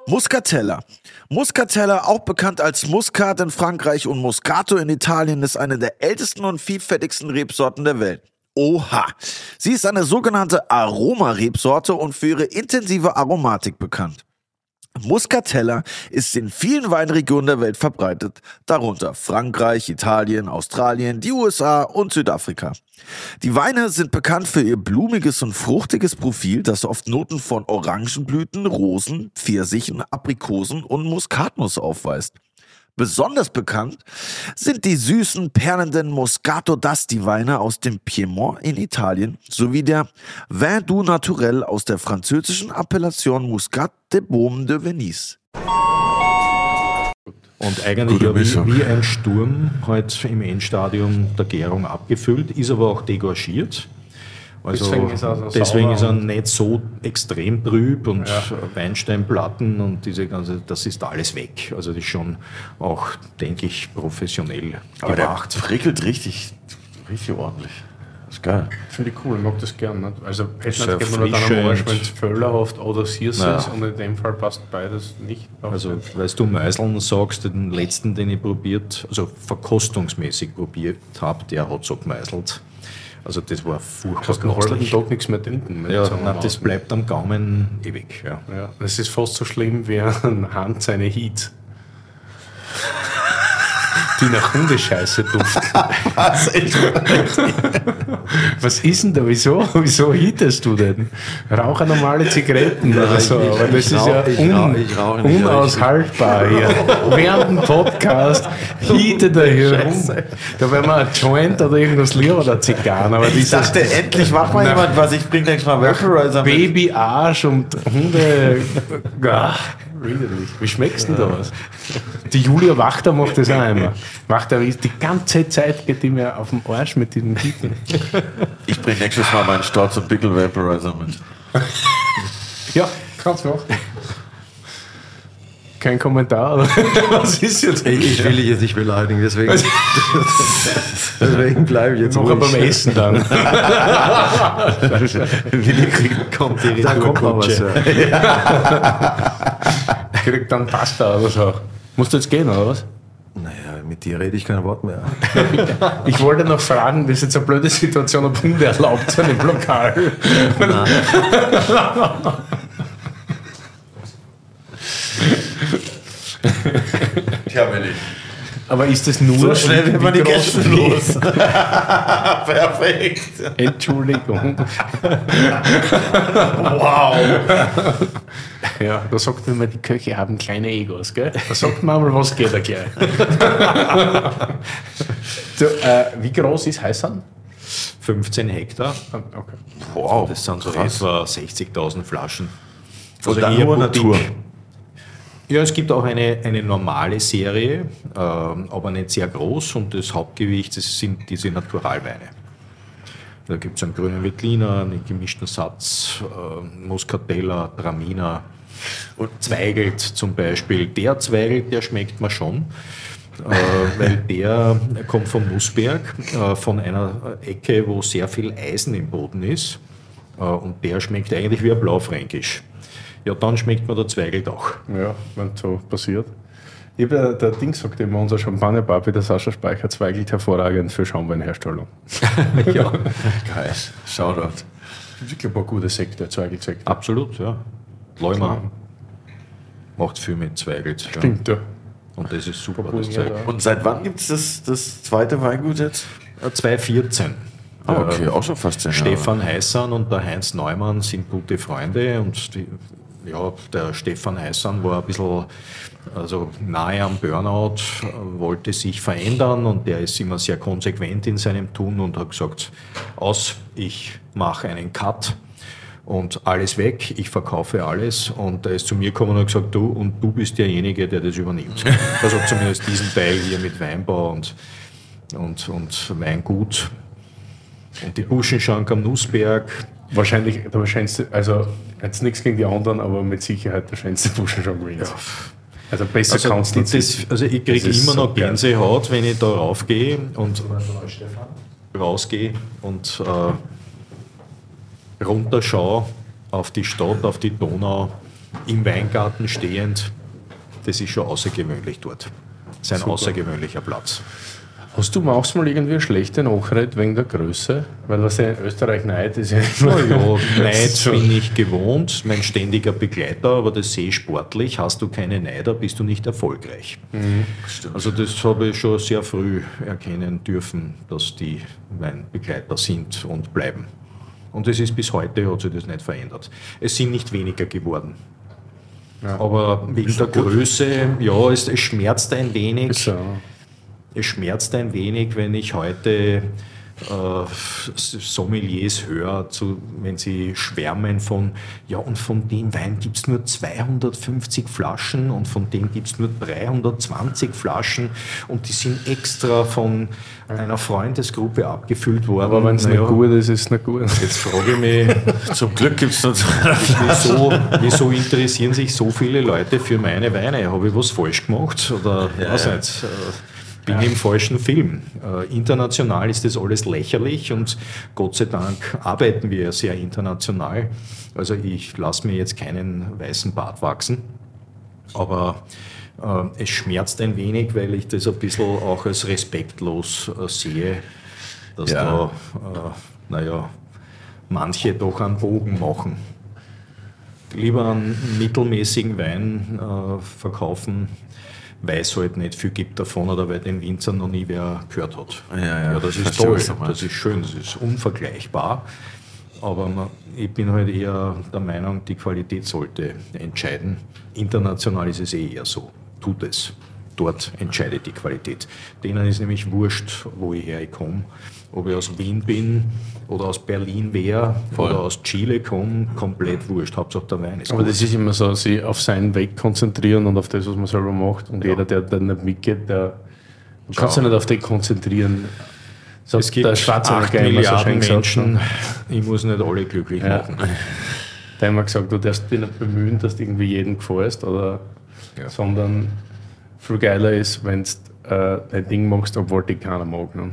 Muscatella. Muscatella, auch bekannt als Muscat in Frankreich und Moscato in Italien, ist eine der ältesten und vielfältigsten Rebsorten der Welt. Oha. Sie ist eine sogenannte Aromarebsorte und für ihre intensive Aromatik bekannt. Muscatella ist in vielen Weinregionen der Welt verbreitet, darunter Frankreich, Italien, Australien, die USA und Südafrika. Die Weine sind bekannt für ihr blumiges und fruchtiges Profil, das oft Noten von Orangenblüten, Rosen, Pfirsichen, Aprikosen und Muskatnuss aufweist. Besonders bekannt sind die süßen, perlenden Moscato d'Asti Weine aus dem Piemont in Italien sowie der Vin du Naturel aus der französischen Appellation Muscat de Baume de Venise. Und eigentlich ja wie, wie ein Sturm halt im Endstadium der Gärung abgefüllt, ist aber auch degorgiert. Also Deswegen ist er so deswegen ist er nicht so extrem trüb und Ja. Weinsteinplatten und diese ganze, das ist alles weg. Also das ist schon auch, denke ich, professionell Aber der gemacht. prickelt richtig, richtig ordentlich. Das ist geil. Finde ich cool, ich mag das gern. Nicht? Also Sehr Essen geht man dann am. Arsch, wenn es völlerhaft oder Sirs Ja. ist und in dem Fall passt beides nicht. Also, weißt du, Meiseln sagst, den letzten, den ich probiert, also verkostungsmäßig probiert habe, der hat so gemeißelt. Also, das war furchtbar kannst den halben köstlich. Tag nichts mehr trinken. Ja, nein, das bleibt am Gaumen ewig. Ja. Ja, das ist fast so schlimm wie ein Hand seine Heat. Die nach Hundescheiße duften. <laughs> Was ist denn da? Wieso? Wieso hietest du denn? Rauche normale Zigaretten oder so. ich- Aber das ist rauch- ja un rauch- ich ich- unaushaltbar hier. Während dem Podcast hietet er hier rum. Da wäre mal ein Joint oder irgendwas lieber oder Zigarren. Aber Ich dachte, endlich macht mal jemand was. Ich bring nächstes Mal Vaporizer mit. Babyarsch und Hunde. <laughs> Widerlich. Wie schmeckst denn da was? Die Julia Wachter macht das auch immer. Wachter ist die ganze Zeit geht die mir auf den Arsch mit diesem Hieten. Ich bring nächstes Mal meinen Storz und Pickel Vaporizer mit. Ja, kannst machen. Kein Kommentar, oder? <laughs> Was ist jetzt? Ich, ich will dich jetzt nicht beleidigen, deswegen, <laughs> deswegen bleibe ich jetzt Noch beim. Essen dann. <laughs> Willi kriegt, kommt die Da kommt noch was. Ja. Kriegt dann Pasta oder so. Musst du jetzt gehen, oder was? Naja, mit dir rede ich kein Wort mehr. <laughs> Ich wollte noch fragen, das ist jetzt eine blöde Situation, ob Hunde erlaubt sind im Lokal. <laughs> Tja, wenn ich. Aber ist das nur So schnell wird man die Gäste los. Perfekt. Entschuldigung. Wow. Ja, da sagt man immer, die Köche haben kleine Egos, gell? Da sagt man mal, was geht da gleich. <laughs> so, äh, wie groß ist Heißan? 15 Hektar. Okay. Wow. Das sind so krass. etwa 60.000 Flaschen. Dann eher nur Boutique. Natur. Ja, es gibt auch eine, eine normale Serie, ähm, aber nicht sehr groß und das Hauptgewicht das sind diese Naturalweine. Da gibt es einen grünen Veltliner, einen gemischten Satz, äh, Muscatella, Traminer und Zweigelt zum Beispiel. Der Zweigelt, der schmeckt mir schon, äh, weil <laughs> der kommt vom Nussberg, äh, von einer Ecke, wo sehr viel Eisen im Boden ist. Äh, und der schmeckt eigentlich wie ein Blaufränkisch. Ja, dann schmeckt mir der Zweigelt auch. Ja, wenn so passiert. Ich ja- der Ding sagt immer, unser Champagnerpapi, der Sascha Speicher, zweigelt hervorragend für Schaumweinherstellung. <laughs> ja. Geil. Shoutout. Ich glaube, eine gute Sekte, Zweigelt-Sekte. Absolut, ja. Leumer macht viel mit Zweigelt. Ja. Stimmt, ja. Und das ist super, das Zeug. Und seit wann gibt es das, das zweite Weingut jetzt? Äh, 2014. Ah, okay, Der auch schon fast zehn Jahre. Stefan Heißan und der Heinz Neumann sind gute Freunde und die, ja, der Stefan Heißan war ein bisschen also nahe am Burnout, wollte sich verändern und der ist immer sehr konsequent in seinem Tun und hat gesagt, aus, ich mache einen Cut und alles weg, ich verkaufe alles und er ist zu mir gekommen und hat gesagt, du und du bist derjenige, der das übernimmt. <laughs> Also zumindest diesen Teil hier mit Weinbau und, und, und Weingut und die Buschenschank am Nussberg. Wahrscheinlich der schönste, also jetzt nichts gegen die anderen, aber mit Sicherheit der schönste Buschen schon gewesen. Also besser Also, kannst du nicht also ich kriege immer so noch geil. Gänsehaut, wenn ich da raufgehe und rausgehe und äh, runterschaue auf die Stadt, auf die Donau, im Weingarten stehend. Das ist schon außergewöhnlich dort. Das ist ein außergewöhnlicher Platz. Hast du manchmal irgendwie eine schlechte Nachricht wegen der Größe? Weil was ja in Österreich neid ist ja immer. Ja, <laughs> Neid bin ich gewohnt, mein ständiger Begleiter, aber das sehe ich sportlich. Hast du keine Neider, bist du nicht erfolgreich. Also das habe ich schon sehr früh erkennen dürfen, dass die mein Begleiter sind und bleiben. Und es ist bis heute, hat sich das nicht verändert. Es sind nicht weniger geworden. Aber wegen der Größe, ja, es, es schmerzt ein wenig. So. Es schmerzt ein wenig, wenn ich heute äh, Sommeliers höre, zu, wenn sie schwärmen von, ja, und von dem Wein gibt es nur 250 Flaschen und von dem gibt es nur 320 Flaschen und die sind extra von einer Freundesgruppe abgefüllt worden. Aber wenn es Naja, nicht gut ist, ist es nicht gut. Jetzt frage ich mich, <laughs> Zum Glück gibt es nur wieso, wieso interessieren sich so viele Leute für meine Weine? Habe ich was falsch gemacht? Oder weiß ja. nicht, äh, bin ich im falschen Film. Äh, international ist das alles lächerlich und Gott sei Dank arbeiten wir sehr international. Also ich lasse mir jetzt keinen weißen Bart wachsen. Aber äh, es schmerzt ein wenig, weil ich das ein bisschen auch als respektlos äh, sehe, dass Ja. da, äh, naja, manche doch einen Bogen machen. Lieber einen mittelmäßigen Wein äh, verkaufen, weil es halt nicht viel gibt davon oder weil den Winzer noch nie wer gehört hat. Ja, ja, das ist toll, das ist schön, das ist unvergleichbar. Aber man, ich bin halt eher der Meinung, die Qualität sollte entscheiden. International ist es eh eher so. Tut es. Dort entscheidet die Qualität. Denen ist nämlich wurscht, wo ich herkomme. Ob ich aus Wien bin oder aus Berlin wäre oder aus Chile komme, komplett wurscht. Hauptsache der Wein ist Aber gut. das ist immer so, sich auf seinen Weg konzentrieren und auf das, was man selber macht. Und jeder, der dann nicht mitgeht, der du kannst dich nicht auf den konzentrieren. So, Es gibt der immer so Milliarden schön gesagt, Menschen. Ich muss nicht alle glücklich Ja. machen. Der hat immer gesagt, du darfst dich nicht bemühen, dass du irgendwie jedem gefällst, oder, sondern viel geiler ist, wenn du äh, dein Ding machst, obwohl dich keiner mag. Ne?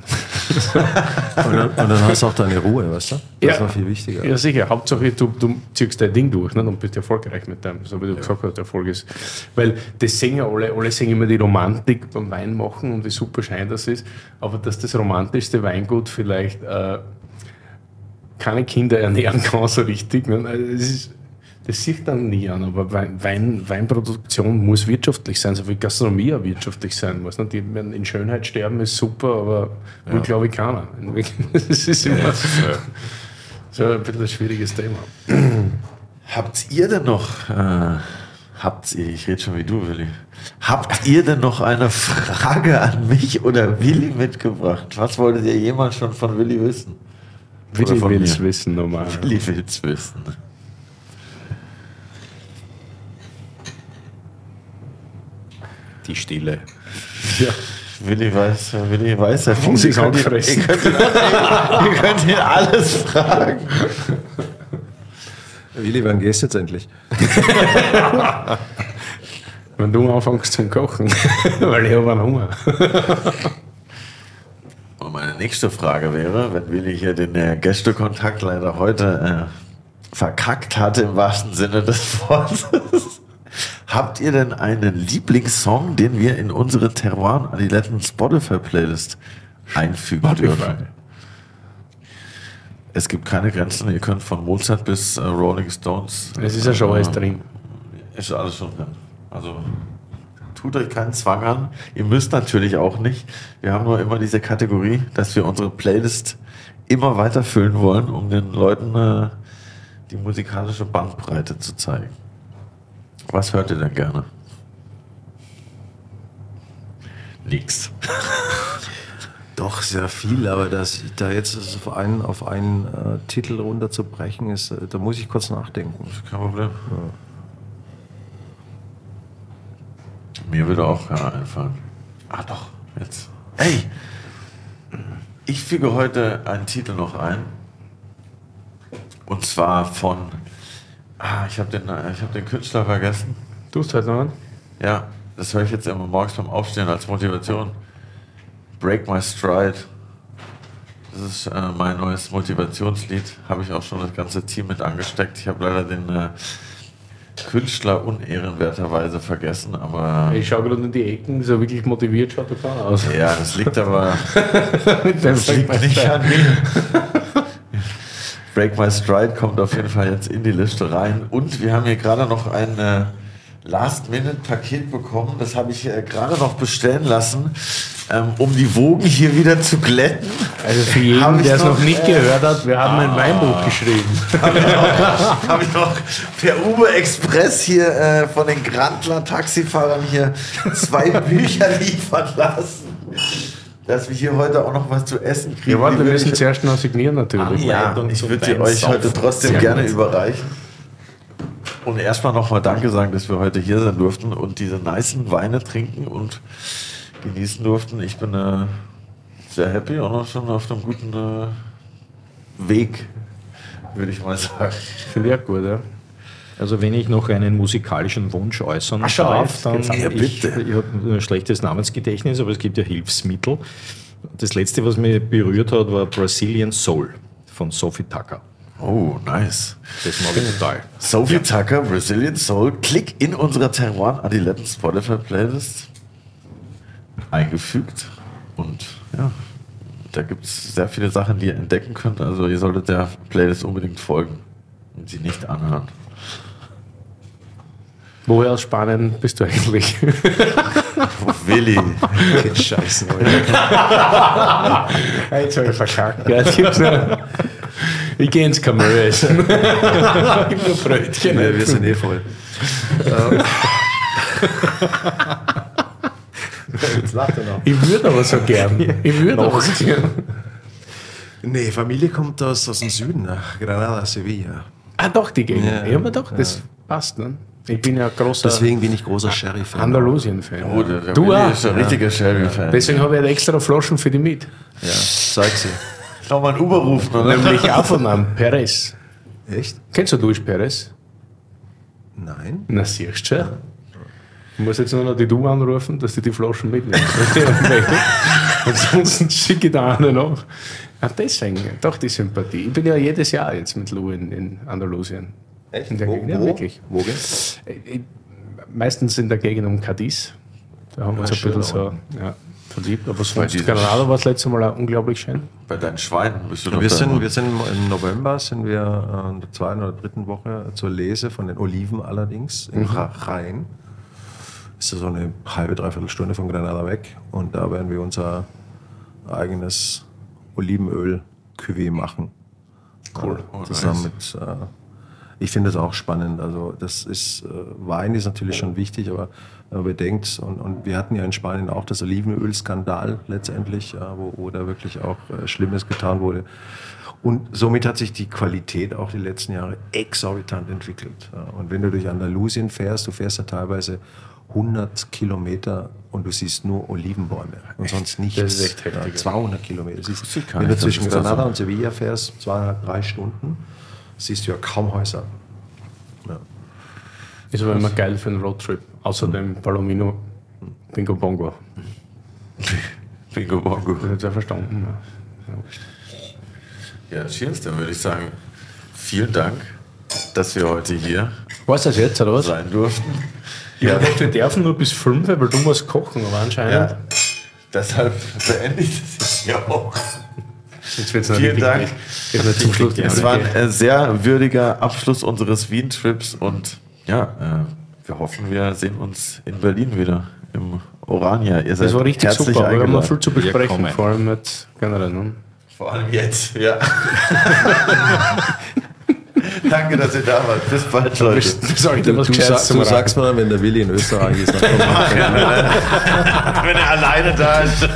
Und dann, und dann hast du auch deine Ruhe, weißt du? Das Ja. ist noch viel wichtiger. Ja, sicher. Hauptsache, du, du ziehst dein Ding durch ne, und bist erfolgreich mit dem, so wie du gesagt hast, Erfolg ist. Weil das singen ja alle, alle singen immer die Romantik beim Wein machen und wie super schein das ist. Aber dass das romantischste Weingut vielleicht äh, keine Kinder ernähren kann, so richtig. Ne? Also Das, ist, das sieht dann nie an, aber Wein, Wein, Weinproduktion muss wirtschaftlich sein, so wie Gastronomie auch wirtschaftlich sein muss. Ne? Die werden in Schönheit sterben ist super, aber will, glaube ich, keiner. <laughs> Das ist immer so ein bisschen ein schwieriges Thema. <clears throat> Habt ihr denn noch, äh, habt ihr, ich rede schon wie du, Willi, habt ihr denn noch eine Frage an mich oder Willi mitgebracht? Was wolltet ihr jemals schon von Willi wissen? Willi will es wissen, normal. Willi will's wissen. Die Stille. Willi weiß, Willi weiß, er könnt ihn, anfressen. ihr, könnt ihn, <laughs> ihr könnt ihn alles fragen. Willi, wann gehst du jetzt endlich? <laughs> Wenn du anfängst zum Kochen, <laughs> weil ich habe einen Hunger. Und meine nächste Frage wäre, wenn Willi hier den äh, Gästekontakt leider heute äh, verkackt hatte im wahrsten Sinne des Wortes. Habt ihr denn einen Lieblingssong, den wir in unsere Terroir Adiletten Spotify Playlist einfügen dürfen? Es gibt keine Grenzen, ihr könnt von Mozart bis äh, Rolling Stones. Es ist ja schon alles drin. Ist alles schon drin. Also tut euch keinen Zwang an. Ihr müsst natürlich auch nicht. Wir haben nur immer diese Kategorie, dass wir unsere Playlist immer weiter füllen wollen, um den Leuten äh, die musikalische Bandbreite zu zeigen. Was hört ihr denn gerne? Nix. <laughs> Doch, sehr viel, aber das, da jetzt auf einen, auf einen äh, Titel runterzubrechen, ist, äh, da muss ich kurz nachdenken. Kein Problem. Mir würde auch keiner einfallen. Ah doch, jetzt. Ey! Ich füge heute einen Titel noch ein. Und zwar von. Ah, ich habe den, ich hab den Künstler vergessen. Tust halt noch an? Ja, das höre ich jetzt immer morgens beim Aufstehen als Motivation. Break My Stride. Das ist äh, mein neues Motivationslied. Habe ich auch schon das ganze Team mit angesteckt. Ich habe leider den äh, Künstler unehrenwerterweise vergessen, aber Ich schaue gerade in die Ecken, so wirklich motiviert schaut er aus. ja, das liegt aber <laughs> das liegt nicht an mir. <laughs> Break My Stride kommt auf jeden Fall jetzt in die Liste rein. Und wir haben hier gerade noch ein äh, Last-Minute-Paket bekommen. Das habe ich äh, gerade noch bestellen lassen, ähm, um die Wogen hier wieder zu glätten. Also für Hab jeden, ich der es noch, noch nicht äh, gehört hat, wir haben ein Weinbuch geschrieben. habe ich noch per Uber Express hier äh, von den Grandler Taxifahrern hier zwei <laughs> Bücher liefern lassen. Dass wir hier heute auch noch was zu essen kriegen. Ja, warte, wir müssen zuerst noch signieren natürlich. Ja, Anleitung ich würde sie euch heute trotzdem Sehr gerne gut. überreichen. Und erstmal nochmal Danke sagen, dass wir heute hier sein durften und diese nicen Weine trinken und genießen durften. Ich bin äh, sehr happy und auch schon auf einem guten äh, Weg, würde ich mal sagen. Finde ich auch gut, ja. Also wenn ich noch einen musikalischen Wunsch äußern Ach, schau, darf, dann an. Ja, ich, bitte. ich habe ein schlechtes Namensgedächtnis, aber es gibt ja Hilfsmittel. Das letzte, was mich berührt hat, war Brazilian Soul von Sophie Tucker. Oh, nice. Das mag ich total. Sophie Tucker, Brazilian Soul, klick in unsere Terroir Adiletten Spotify Playlist eingefügt. Und ja, da gibt es sehr viele Sachen, die ihr entdecken könnt. Also ihr solltet der Playlist unbedingt folgen und sie nicht anhören. Woher aus Spanien bist du eigentlich? Oh, <laughs> Willi. Scheiße. Jetzt habe ich verkackt. Ja, gibt's. Ich gehe ins Kamel <laughs> essen. ich hab nur Brötchen. Ja, wir sind eh voll. Jetzt lacht er noch. Ich würde aber so gern. Ich würde aber so gern. Nee, Familie kommt aus, aus dem Süden, nach Granada, Sevilla. Ah, doch, die Gegend. Ja, Ja, aber doch, das passt. Ne? Ich bin ja großer Deswegen bin ich großer Sherry-Fan. Andalusien-Fan. Oh, der, der du auch. ist ein richtiger Sherry-Fan. Deswegen habe ich extra Flaschen für die mit. Ja, zeig sie. <laughs> Nochmal einen Uber rufen, oder? Nämlich auch von einem Perez. Echt? Kennst du Luis Perez? Nein? Na, siehst du schon. Ich muss jetzt nur noch die Du anrufen, dass die die Flaschen mitnehmen. <laughs> Ansonsten schicke ich da eine noch. Ach, deswegen, doch die Sympathie. Ich bin ja jedes Jahr jetzt mit Lou in, in Andalusien. Echt? In der Wo, Gegend, ja, wo? wirklich. Wo geht's? Ich- Meistens in der Gegend um Cadiz. Da haben wir uns ein schön bisschen so ja, verliebt. Aber sonst Granada war das letzte Mal auch unglaublich schön. Bei deinen Schweinen bist du noch Wir sind, wir sind im November sind wir äh, in der zweiten oder dritten Woche zur Lese von den Oliven allerdings in Rhein. Ist ja so eine halbe, dreiviertel Stunde von Granada weg. Und da werden wir unser eigenes Olivenöl-Cuvée machen. Cool. Äh, Oh, zusammen nice. mit, äh, ich finde das auch spannend. Also das ist, äh, Wein ist natürlich schon wichtig, aber wenn man bedenkt, und, und wir hatten ja in Spanien auch das Olivenölskandal letztendlich, ja, wo, wo da wirklich auch äh, Schlimmes getan wurde. Und somit hat sich die Qualität auch die letzten Jahre exorbitant entwickelt. Und wenn du durch Andalusien fährst, du fährst ja teilweise 100 Kilometer und du siehst nur Olivenbäume und sonst nichts. Das ist echt heftig, Ja, 200 Kilometer. Siehst, wenn du zwischen da Granada so- und Sevilla fährst, zweieinhalb, drei Stunden, siehst du ja kaum Häuser. Ja. Ist aber immer geil für einen Roadtrip. Außerdem Palomino, Bingo Bongo. <laughs> Bingo Bongo. Das hat ja verstanden. Ja. Ja, cheers, dann würde ich sagen, vielen Dank, dass wir heute hier Was das jetzt, oder was? sein durften. Ja, wir dürfen nur bis fünf, weil du musst kochen, aber anscheinend. Ja, deshalb beende ich das hier auch. Vielen richtig- Dank. Zum Schluss Es war ein äh, sehr würdiger Abschluss unseres Wien-Trips und ja, äh, wir hoffen, wir sehen uns in Berlin wieder im Orania. Ihr seid Das war richtig herzlich super, aber wir haben noch eingeladen. viel zu besprechen, vor allem jetzt generell. Ne? Vor allem jetzt, ja. <laughs> Danke, dass ihr da wart. Bis bald, Leute. <laughs> Was Du, Gescheites sagst, du sagst mal, wenn der Willi in Österreich ist, dann kommt <laughs> man. Wenn er alleine da ist.